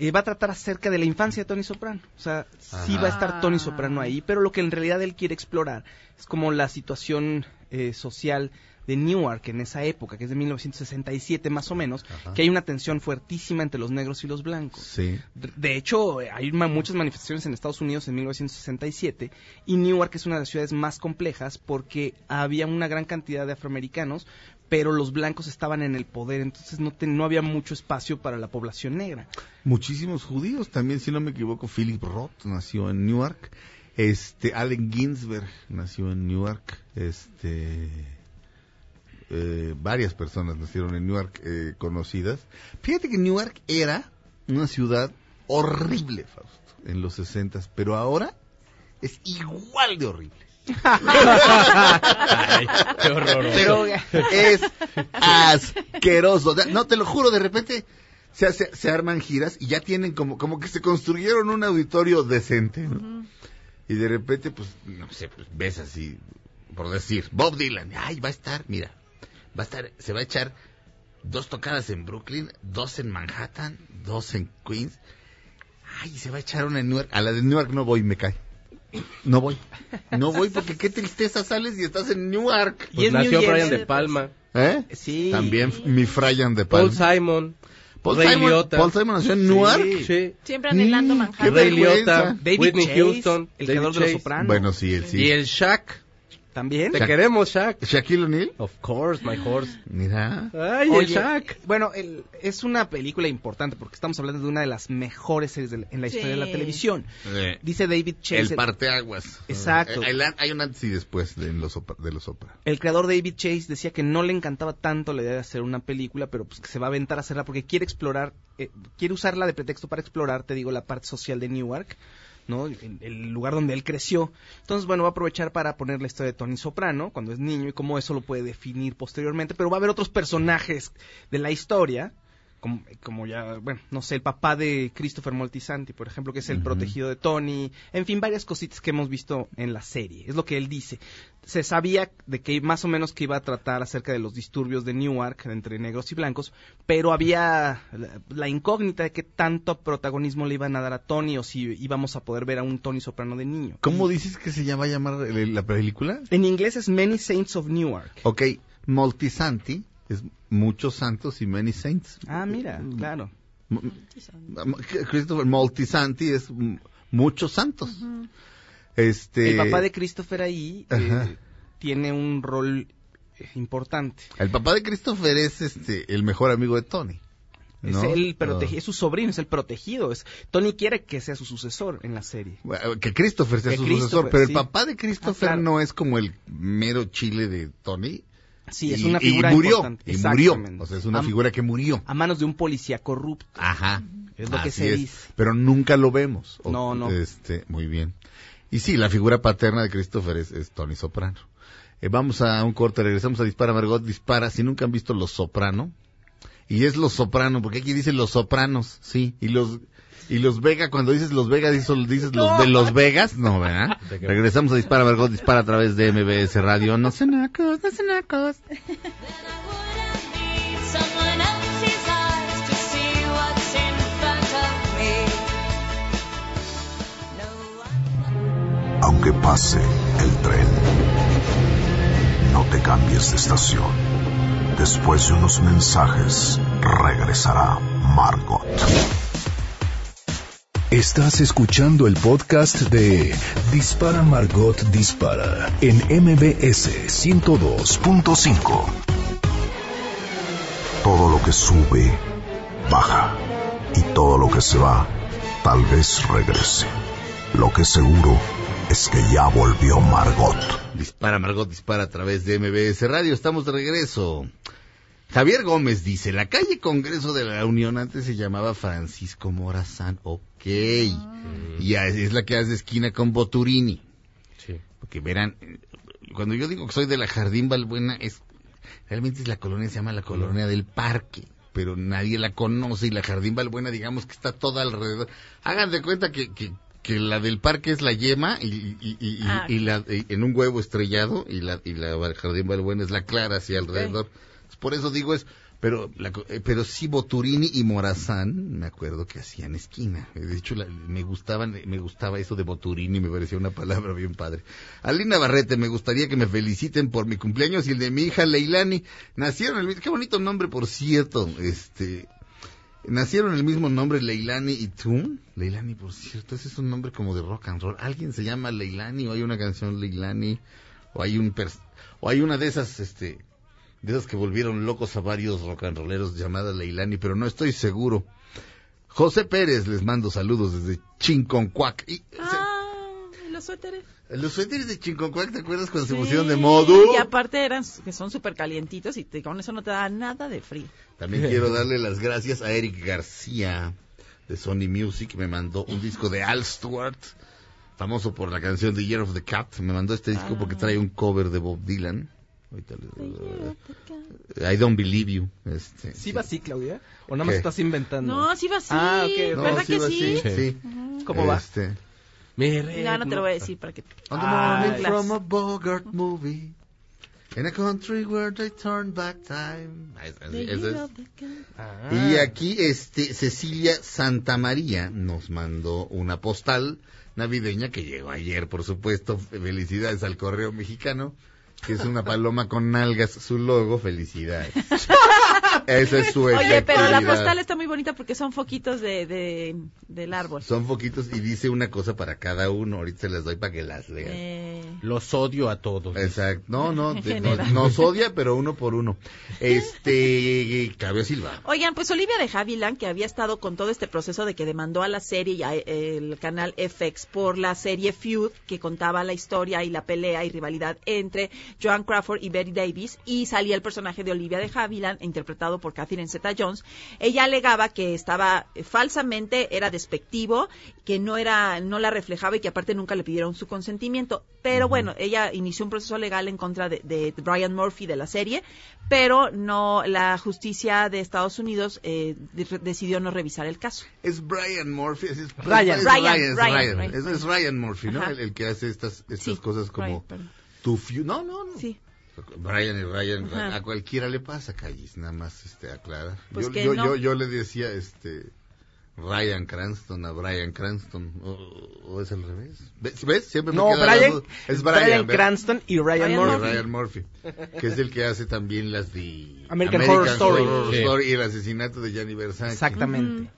[SPEAKER 6] Eh, va a tratar acerca de la infancia de Tony Soprano. O sea, sí va a estar Tony Soprano ahí, pero lo que en realidad él quiere explorar es como la situación eh, social de Newark en esa época, que es de 1967 más o menos,
[SPEAKER 3] Ajá.
[SPEAKER 6] que hay una tensión fuertísima entre los negros y los blancos.
[SPEAKER 3] Sí.
[SPEAKER 6] De hecho, hay ma- muchas manifestaciones en Estados Unidos en 1967 y Newark es una de las ciudades más complejas porque había una gran cantidad de afroamericanos, pero los blancos estaban en el poder, entonces no, te- no había mucho espacio para la población negra.
[SPEAKER 3] Muchísimos judíos también, si no me equivoco. Philip Roth nació en Newark. Este, Allen Ginsberg nació en Newark. Este, eh, varias personas nacieron en Newark eh, conocidas. Fíjate que Newark era una ciudad horrible, Fausto, en los 60 pero ahora es igual de horrible.
[SPEAKER 4] Ay, qué horroroso.
[SPEAKER 6] Pero
[SPEAKER 3] es asqueroso. No, te lo juro, de repente se, se, se arman giras y ya tienen como, como que se construyeron un auditorio decente, ¿no? Y de repente, pues, no sé, pues ves así, por decir, Bob Dylan, ay, va a estar, mira, va a estar, se va a echar dos tocadas en Brooklyn, dos en Manhattan, dos en Queens. Ay, se va a echar una en Newark. A la de Newark no voy, me cae. No voy. No voy porque qué tristeza sales y estás en Newark.
[SPEAKER 6] Y
[SPEAKER 4] Pues
[SPEAKER 6] es New
[SPEAKER 4] nació
[SPEAKER 6] Jersey,
[SPEAKER 4] Brian de. Palma,
[SPEAKER 3] ¿Eh?
[SPEAKER 6] Sí.
[SPEAKER 3] También mi Brian de
[SPEAKER 4] Paul
[SPEAKER 3] Palma.
[SPEAKER 4] Simon,
[SPEAKER 3] Paul
[SPEAKER 4] Ray
[SPEAKER 3] Simon,
[SPEAKER 4] Liotta.
[SPEAKER 3] Paul Simon nació en Newark.
[SPEAKER 4] Sí.
[SPEAKER 5] Siempre anhelando
[SPEAKER 3] Mm,
[SPEAKER 5] Manhattan.
[SPEAKER 4] Ray. Liotta,
[SPEAKER 6] David
[SPEAKER 4] Whitney
[SPEAKER 6] Chase,
[SPEAKER 4] Houston,
[SPEAKER 6] el
[SPEAKER 4] David
[SPEAKER 6] creador de Los. Sopranos.
[SPEAKER 3] Bueno, sí, él sí.
[SPEAKER 4] Y el Shaq.
[SPEAKER 6] También.
[SPEAKER 4] Te queremos, Shaq.
[SPEAKER 3] Shaquille O'Neal.
[SPEAKER 4] Of course, my horse.
[SPEAKER 3] Mira.
[SPEAKER 4] Ay,
[SPEAKER 6] Oye,
[SPEAKER 4] el Shaq.
[SPEAKER 6] Bueno, el- es una película importante porque estamos hablando de una de las mejores series de en la historia de la televisión.
[SPEAKER 3] Eh,
[SPEAKER 6] Dice David Chase,
[SPEAKER 3] el parteaguas.
[SPEAKER 6] Exacto.
[SPEAKER 3] Eh, el hay un antes y después de los, de los ópera.
[SPEAKER 6] el creador David Chase decía que no le encantaba tanto la idea de hacer una película, pero pues que se va a aventar a hacerla porque quiere explorar, eh, quiere usarla de pretexto para explorar, te digo, la parte social de Newark, ¿no? El, el lugar donde él creció. Entonces, bueno, va a aprovechar para poner la historia de Tony Soprano cuando es niño y cómo eso lo puede definir posteriormente, pero va a haber otros personajes de la historia. Como, como ya, bueno, no sé, el papá de Christopher Moltisanti, por ejemplo, que es el protegido de Tony, en fin, varias cositas que hemos visto en la serie, es lo que él dice. Se sabía de que más o menos que iba a tratar acerca de los disturbios de Newark entre negros y blancos, pero había la, la incógnita de qué tanto protagonismo le iban a dar a Tony o si íbamos a poder ver a un Tony Soprano de niño.
[SPEAKER 3] ¿Cómo dices que se llama llamar la película?
[SPEAKER 6] En inglés es Many Saints of Newark.
[SPEAKER 3] Ok, Multisanti es muchos santos y many saints.
[SPEAKER 6] Ah, mira, claro.
[SPEAKER 3] Christopher Multisanti es muchos santos. Este
[SPEAKER 6] El papá de Christopher ahí eh, tiene un rol eh, importante.
[SPEAKER 3] el papá de Christopher es este el mejor amigo de Tony.
[SPEAKER 6] Es
[SPEAKER 3] ¿no?
[SPEAKER 6] el protegi-
[SPEAKER 3] Ah.
[SPEAKER 6] es su sobrino, es el protegido. Es, Tony quiere que sea su sucesor en la serie.
[SPEAKER 3] Bueno, Que Christopher sea
[SPEAKER 6] Que
[SPEAKER 3] su
[SPEAKER 6] Christopher,
[SPEAKER 3] sucesor, pero
[SPEAKER 6] sí.
[SPEAKER 3] el papá de Christopher
[SPEAKER 6] Ah, claro.
[SPEAKER 3] no es como el mero chile de Tony.
[SPEAKER 6] Sí, es
[SPEAKER 3] Y-
[SPEAKER 6] una
[SPEAKER 3] y
[SPEAKER 6] figura
[SPEAKER 3] murió,
[SPEAKER 6] importante.
[SPEAKER 3] y murió. O sea, es una figura que murió.
[SPEAKER 6] A manos de un policía corrupto.
[SPEAKER 3] Ajá.
[SPEAKER 6] Es lo que se
[SPEAKER 3] es.
[SPEAKER 6] dice.
[SPEAKER 3] Pero nunca lo vemos. O-
[SPEAKER 6] No, no.
[SPEAKER 3] Este, muy bien. Y sí, la figura paterna de Christopher es, es Tony Soprano. Eh, vamos a un corte, regresamos a Dispara Margot Dispara. Si nunca han visto Los Soprano, y es Los Soprano, porque aquí dice Los Sopranos, sí, y los y los Vega, cuando dices Los Vegas, dices, dices los de Los Vegas, no, ¿verdad? Regresamos a Dispara Margot Dispara a través de MBS Radio. No sé nacos, no sé nacos.
[SPEAKER 10] Someone else's eyes to see what's in front of me.
[SPEAKER 2] Aunque pase el tren, no te cambies de estación. Después de unos mensajes, regresará Margot.
[SPEAKER 1] Estás escuchando el podcast de Dispara Margot Dispara en MBS 102.5.
[SPEAKER 2] Todo lo que sube, baja. Y todo lo que se va, tal vez regrese. Lo que seguro es que ya volvió Margot.
[SPEAKER 3] Dispara, Margot, dispara a través de MBS Radio. Estamos de regreso. Javier Gómez dice, la calle Congreso de la Unión antes se llamaba Francisco Morazán. Ok. Y es la que hace esquina con Boturini.
[SPEAKER 4] Sí.
[SPEAKER 3] Porque verán, cuando yo digo que soy de la Jardín Balbuena, es realmente es la colonia, se llama la colonia del Parque, pero nadie la conoce y la Jardín Balbuena, digamos que está toda alrededor. Hagan de cuenta que, que, que la del Parque es la yema y, y, y, y-
[SPEAKER 5] Ah.
[SPEAKER 3] y la, y- en un huevo estrellado y la, y la Jardín Balbuena es la clara hacia alrededor. Por eso digo es, pero, la eh, pero sí Boturini y Morazán, me acuerdo que hacían esquina. De hecho, la- me gustaban, me gustaba eso de Boturini, me parecía una palabra bien padre. Alina Barrete, me gustaría que me feliciten por mi cumpleaños y el de mi hija Leilani. Nacieron el mismo, qué bonito nombre, por cierto, este, nacieron el mismo nombre Leilani y tú. Leilani, por cierto, ese es un nombre como de rock and roll. ¿Alguien se llama Leilani o hay una canción Leilani o hay un o hay una de esas, este, de esas que volvieron locos a varios rock and rolleros llamada Leilani, pero no estoy seguro. José Pérez les mando saludos desde Chinconcuac. Y,
[SPEAKER 5] Ah, ¿y los suéteres.
[SPEAKER 3] los suéteres de Chinconcuac, ¿te acuerdas cuando se pusieron de modo?
[SPEAKER 5] Y aparte eran que son súper calientitos y te- con eso no te da nada de frío.
[SPEAKER 3] También quiero darle las gracias a Eric García de Sony Music, me mandó un disco de Al Stewart, famoso por la canción The Year of the Cat. Me mandó este disco porque trae un cover de Bob Dylan. Ahorita les- I Don't Believe You. Este,
[SPEAKER 6] ¿Sí va así, Claudia? ¿O nada más
[SPEAKER 3] ¿Qué?
[SPEAKER 6] estás inventando?
[SPEAKER 5] No, sí va así.
[SPEAKER 6] Ah, ok,
[SPEAKER 3] No,
[SPEAKER 5] ¿Verdad
[SPEAKER 3] sí
[SPEAKER 5] que sí?
[SPEAKER 3] así, sí.
[SPEAKER 6] ¿Cómo va?
[SPEAKER 3] Este,
[SPEAKER 5] No, no te lo voy a decir para que...
[SPEAKER 3] On the
[SPEAKER 6] Ah,
[SPEAKER 3] morning from a Bogart movie. In a country where they turn back time. Ah, es-.
[SPEAKER 6] Ah.
[SPEAKER 3] Y aquí este Cecilia Santamaría nos mandó una postal navideña que llegó ayer, por supuesto. Felicidades al correo mexicano, que es una paloma con nalgas, su logo. Felicidades. Esa es su
[SPEAKER 5] Oye, pero la postal está muy bonita porque son foquitos de, de- del árbol.
[SPEAKER 3] Son poquitos y dice una cosa para cada uno. Ahorita se las doy para que las lean.
[SPEAKER 5] Eh,
[SPEAKER 4] Los odio a todos.
[SPEAKER 3] Exacto. No, no, de- no- nos odia, pero uno por uno. Este, Claudio Silva.
[SPEAKER 5] Oigan, pues Olivia de Havilland, que había estado con todo este proceso de que demandó a la serie y al canal FX por la serie Feud, que contaba la historia y la pelea y rivalidad entre Joan Crawford y Betty Davis, y salía el personaje de Olivia de Havilland, interpretado por Catherine Zeta-Jones. Ella alegaba que estaba eh, falsamente, era despectivo, que no era, no la reflejaba y que aparte nunca le pidieron su consentimiento. Pero bueno, ella inició un proceso legal en contra de, de Brian Murphy de la serie, pero no, la justicia de Estados Unidos eh, de- decidió no revisar el caso.
[SPEAKER 3] Es Brian Murphy. es- es-
[SPEAKER 6] Ryan.
[SPEAKER 3] es
[SPEAKER 5] Ryan,
[SPEAKER 3] es
[SPEAKER 5] Ryan,
[SPEAKER 3] Ryan.
[SPEAKER 5] Ryan.
[SPEAKER 3] Es, es Ryan Murphy, ¿no? El, el que hace estas, estas
[SPEAKER 5] Sí,
[SPEAKER 3] cosas como tu. No, no, no.
[SPEAKER 5] Sí.
[SPEAKER 3] Brian y Ryan,
[SPEAKER 5] Ajá.
[SPEAKER 3] a cualquiera le pasa, Callis, nada más este, aclara.
[SPEAKER 5] Pues
[SPEAKER 3] yo, yo,
[SPEAKER 5] no.
[SPEAKER 3] yo, yo le decía, este, Ryan Cranston a Brian Cranston. ¿O, o es al revés? ¿Ves? ¿Ves? Siempre me
[SPEAKER 6] No,
[SPEAKER 3] queda la
[SPEAKER 6] Brian,
[SPEAKER 3] duda. Es
[SPEAKER 6] Brian,
[SPEAKER 3] Brian.
[SPEAKER 6] Cranston y Ryan, Murphy.
[SPEAKER 5] Murphy.
[SPEAKER 3] Ryan Murphy, que es el que hace también las de
[SPEAKER 6] American Horror Story.
[SPEAKER 3] Horror
[SPEAKER 4] Sí.
[SPEAKER 3] Story y el asesinato de Gianni Versace.
[SPEAKER 6] Exactamente.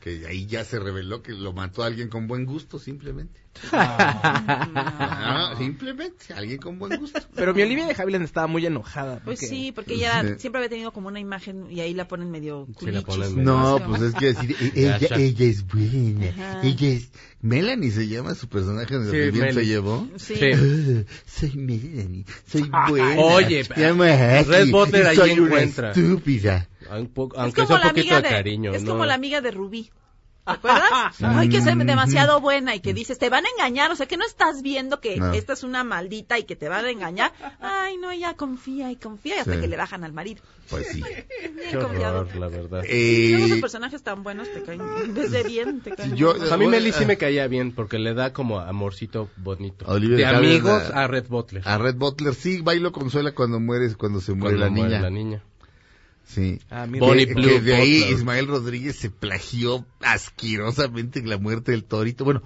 [SPEAKER 3] Que ahí ya se reveló que lo mató alguien con buen gusto, simplemente. Ah, simplemente, alguien con buen gusto.
[SPEAKER 6] Pero mi Olivia de Havilland estaba muy enojada.
[SPEAKER 5] Pues sí, porque ella
[SPEAKER 3] Sí.
[SPEAKER 5] siempre había tenido como una imagen y ahí la ponen medio
[SPEAKER 4] Sí, la
[SPEAKER 5] culichis.
[SPEAKER 4] ponen medio-
[SPEAKER 3] No, pues es que decir, e- ella, ella es buena,
[SPEAKER 5] Ajá.
[SPEAKER 3] ella es... Melanie se llama su personaje lo
[SPEAKER 4] Sí,
[SPEAKER 3] que bien se llevó.
[SPEAKER 5] Sí.
[SPEAKER 3] Ah, soy Melanie, soy buena.
[SPEAKER 4] Oye,
[SPEAKER 3] llamo a
[SPEAKER 4] Red ahí
[SPEAKER 3] soy una
[SPEAKER 4] encuentra.
[SPEAKER 3] estúpida.
[SPEAKER 4] Un poco-
[SPEAKER 5] Es
[SPEAKER 4] aunque
[SPEAKER 5] como
[SPEAKER 4] sea un
[SPEAKER 5] la
[SPEAKER 4] poquito
[SPEAKER 5] amiga
[SPEAKER 4] de,
[SPEAKER 5] de,
[SPEAKER 4] cariño.
[SPEAKER 5] es
[SPEAKER 4] ¿no?
[SPEAKER 5] como la amiga de Rubí. ¿Te acuerdas? Hay que ser demasiado buena y que dices, te van a engañar, o sea, que no estás viendo que
[SPEAKER 3] No.
[SPEAKER 5] esta es una maldita y que te van a engañar. Ay, no, ella confía y confía y hasta
[SPEAKER 3] Sí.
[SPEAKER 5] que le bajan al marido.
[SPEAKER 3] Pues sí.
[SPEAKER 5] Bien
[SPEAKER 4] Qué
[SPEAKER 5] confiado.
[SPEAKER 4] horror, la verdad.
[SPEAKER 5] Esos
[SPEAKER 3] Eh,
[SPEAKER 5] personajes tan buenos te caen, en vez de bien, te caen
[SPEAKER 3] yo-.
[SPEAKER 4] A mí Meli sí
[SPEAKER 3] Ah.
[SPEAKER 4] me caía bien porque le da como amorcito bonito.
[SPEAKER 3] Olivia
[SPEAKER 4] de amigos a Red Butler.
[SPEAKER 3] a Red Butler, sí, bailo consuela cuando mueres, cuando se muere
[SPEAKER 4] cuando
[SPEAKER 3] la
[SPEAKER 4] muere
[SPEAKER 3] niña.
[SPEAKER 4] la niña.
[SPEAKER 3] Sí.
[SPEAKER 6] Ah, mira.
[SPEAKER 4] Bonnie
[SPEAKER 3] que,
[SPEAKER 4] Blue
[SPEAKER 3] que de ahí. Ismael Rodríguez se plagió asquerosamente la muerte del torito. Bueno,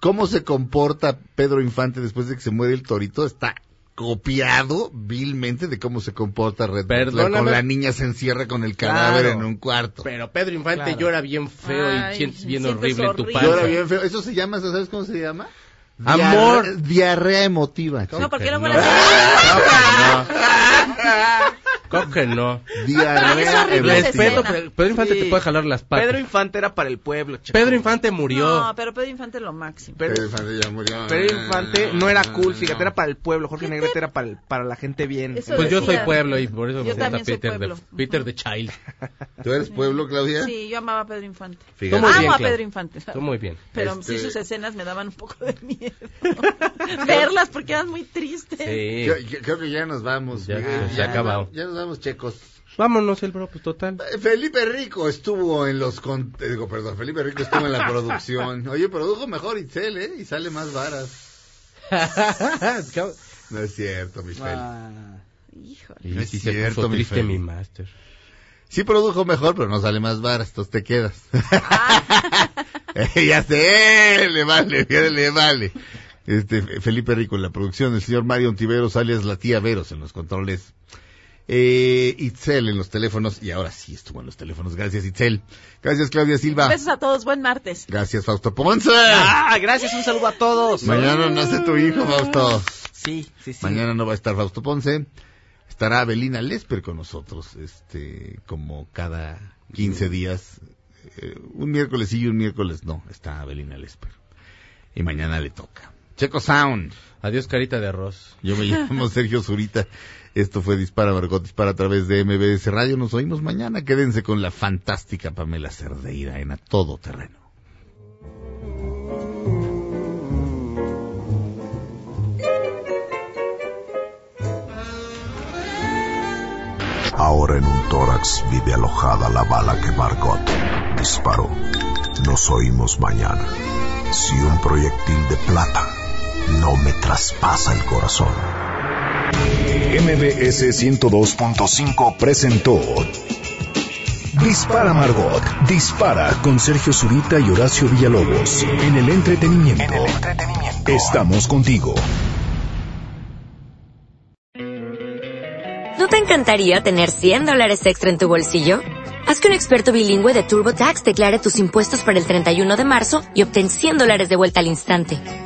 [SPEAKER 3] cómo se comporta Pedro Infante después de que se muere el torito está copiado vilmente de cómo se comporta Red.
[SPEAKER 4] Perdóname.
[SPEAKER 3] Con la niña se encierra con el cadáver
[SPEAKER 4] Claro.
[SPEAKER 3] en un cuarto.
[SPEAKER 4] Pero Pedro Infante
[SPEAKER 6] Claro.
[SPEAKER 4] llora bien feo
[SPEAKER 5] Ay,
[SPEAKER 4] y sientes bien
[SPEAKER 5] sientes
[SPEAKER 4] horrible en tu
[SPEAKER 5] horrible.
[SPEAKER 4] panza.
[SPEAKER 3] Llora bien feo. Eso se llama, ¿sabes cómo se llama?
[SPEAKER 4] Amor.
[SPEAKER 3] Diarre- diarrea emotiva.
[SPEAKER 5] No, porque
[SPEAKER 4] que
[SPEAKER 5] luego
[SPEAKER 4] no.
[SPEAKER 5] la
[SPEAKER 4] ¿Cómo que no?
[SPEAKER 3] Diarrea
[SPEAKER 4] Respeto, Pedro Infante
[SPEAKER 6] Sí.
[SPEAKER 4] te puede jalar las patas.
[SPEAKER 6] Pedro Infante era para el pueblo. Checo.
[SPEAKER 4] Pedro Infante murió.
[SPEAKER 5] No, pero Pedro Infante es lo máximo.
[SPEAKER 6] Pedro,
[SPEAKER 3] Pedro Infante ya murió.
[SPEAKER 6] Pedro Infante no era cool, fíjate, era para el pueblo. Jorge Negrete era para, el- para la gente bien.
[SPEAKER 5] Eso
[SPEAKER 4] Pues yo
[SPEAKER 5] decía.
[SPEAKER 4] soy pueblo y por eso me
[SPEAKER 5] Yo
[SPEAKER 4] gusta
[SPEAKER 5] también soy
[SPEAKER 4] Peter de. Peter de Child.
[SPEAKER 3] ¿Tú eres pueblo, Claudia?
[SPEAKER 5] Sí, yo amaba a Pedro Infante.
[SPEAKER 3] Fíjate.
[SPEAKER 5] Amo
[SPEAKER 4] bien,
[SPEAKER 5] a. Pedro Infante.
[SPEAKER 4] Tú muy bien.
[SPEAKER 5] Pero
[SPEAKER 3] Este-
[SPEAKER 5] sí sus escenas me daban un poco de miedo. Verlas porque eran muy tristes.
[SPEAKER 4] Sí.
[SPEAKER 3] Yo- yo- creo que ya nos vamos.
[SPEAKER 4] Ya, acabado.
[SPEAKER 3] Ya nos vamos, checos.
[SPEAKER 4] Vámonos, el bro, pues total.
[SPEAKER 3] Eh, Felipe Rico estuvo en los... Con... eh, Digo, perdón, Felipe Rico estuvo en la producción. Oye, produjo mejor Itzel, ¿eh? Y sale más varas. No es cierto, mi Feli.
[SPEAKER 6] Ah,
[SPEAKER 5] Híjole.
[SPEAKER 3] No es
[SPEAKER 4] sí se
[SPEAKER 3] cierto,
[SPEAKER 4] puso
[SPEAKER 3] mi
[SPEAKER 4] triste
[SPEAKER 3] Feli.
[SPEAKER 4] mi máster.
[SPEAKER 3] Sí produjo mejor, pero no sale más varas, entonces te quedas. Eh, ya sé, le vale, le vale. Este, Felipe Rico en la producción, el señor Mario Ontiveros, alias la tía Veros en los controles. Eh, Itzel en los teléfonos, y ahora sí estuvo en los teléfonos. Gracias, Itzel. Gracias, Claudia Silva.
[SPEAKER 5] Besos a todos, buen martes.
[SPEAKER 3] Gracias, Fausto Ponce.
[SPEAKER 6] Ah, gracias, un saludo a todos.
[SPEAKER 3] Mañana nace tu hijo, Fausto.
[SPEAKER 6] Sí, sí, sí.
[SPEAKER 3] Mañana no va a estar Fausto Ponce. Estará Abelina Lesper con nosotros, este, como cada 15 días. Eh, un miércoles sí y un miércoles no, está Abelina Lesper. Y mañana le toca. Checo Sound.
[SPEAKER 4] Adiós, carita de arroz.
[SPEAKER 3] Yo me llamo Sergio Zurita. Esto fue Dispara Margot Dispara a través de MBS Radio. Nos oímos mañana. Quédense con la fantástica Pamela Cerdeira en A Todo Terreno.
[SPEAKER 2] Ahora en un tórax vive alojada la bala que Margot disparó. Nos oímos mañana. Si un proyectil de plata no me traspasa el corazón.
[SPEAKER 1] MBS 102.5 presentó Dispara Margot, dispara con Sergio Zurita y Horacio Villalobos en el entretenimiento. Estamos contigo.
[SPEAKER 11] ¿No te encantaría tener 100 dólares extra en tu bolsillo? Haz que un experto bilingüe de TurboTax declare tus impuestos para el 31 de marzo y obtén 100 dólares de vuelta al instante.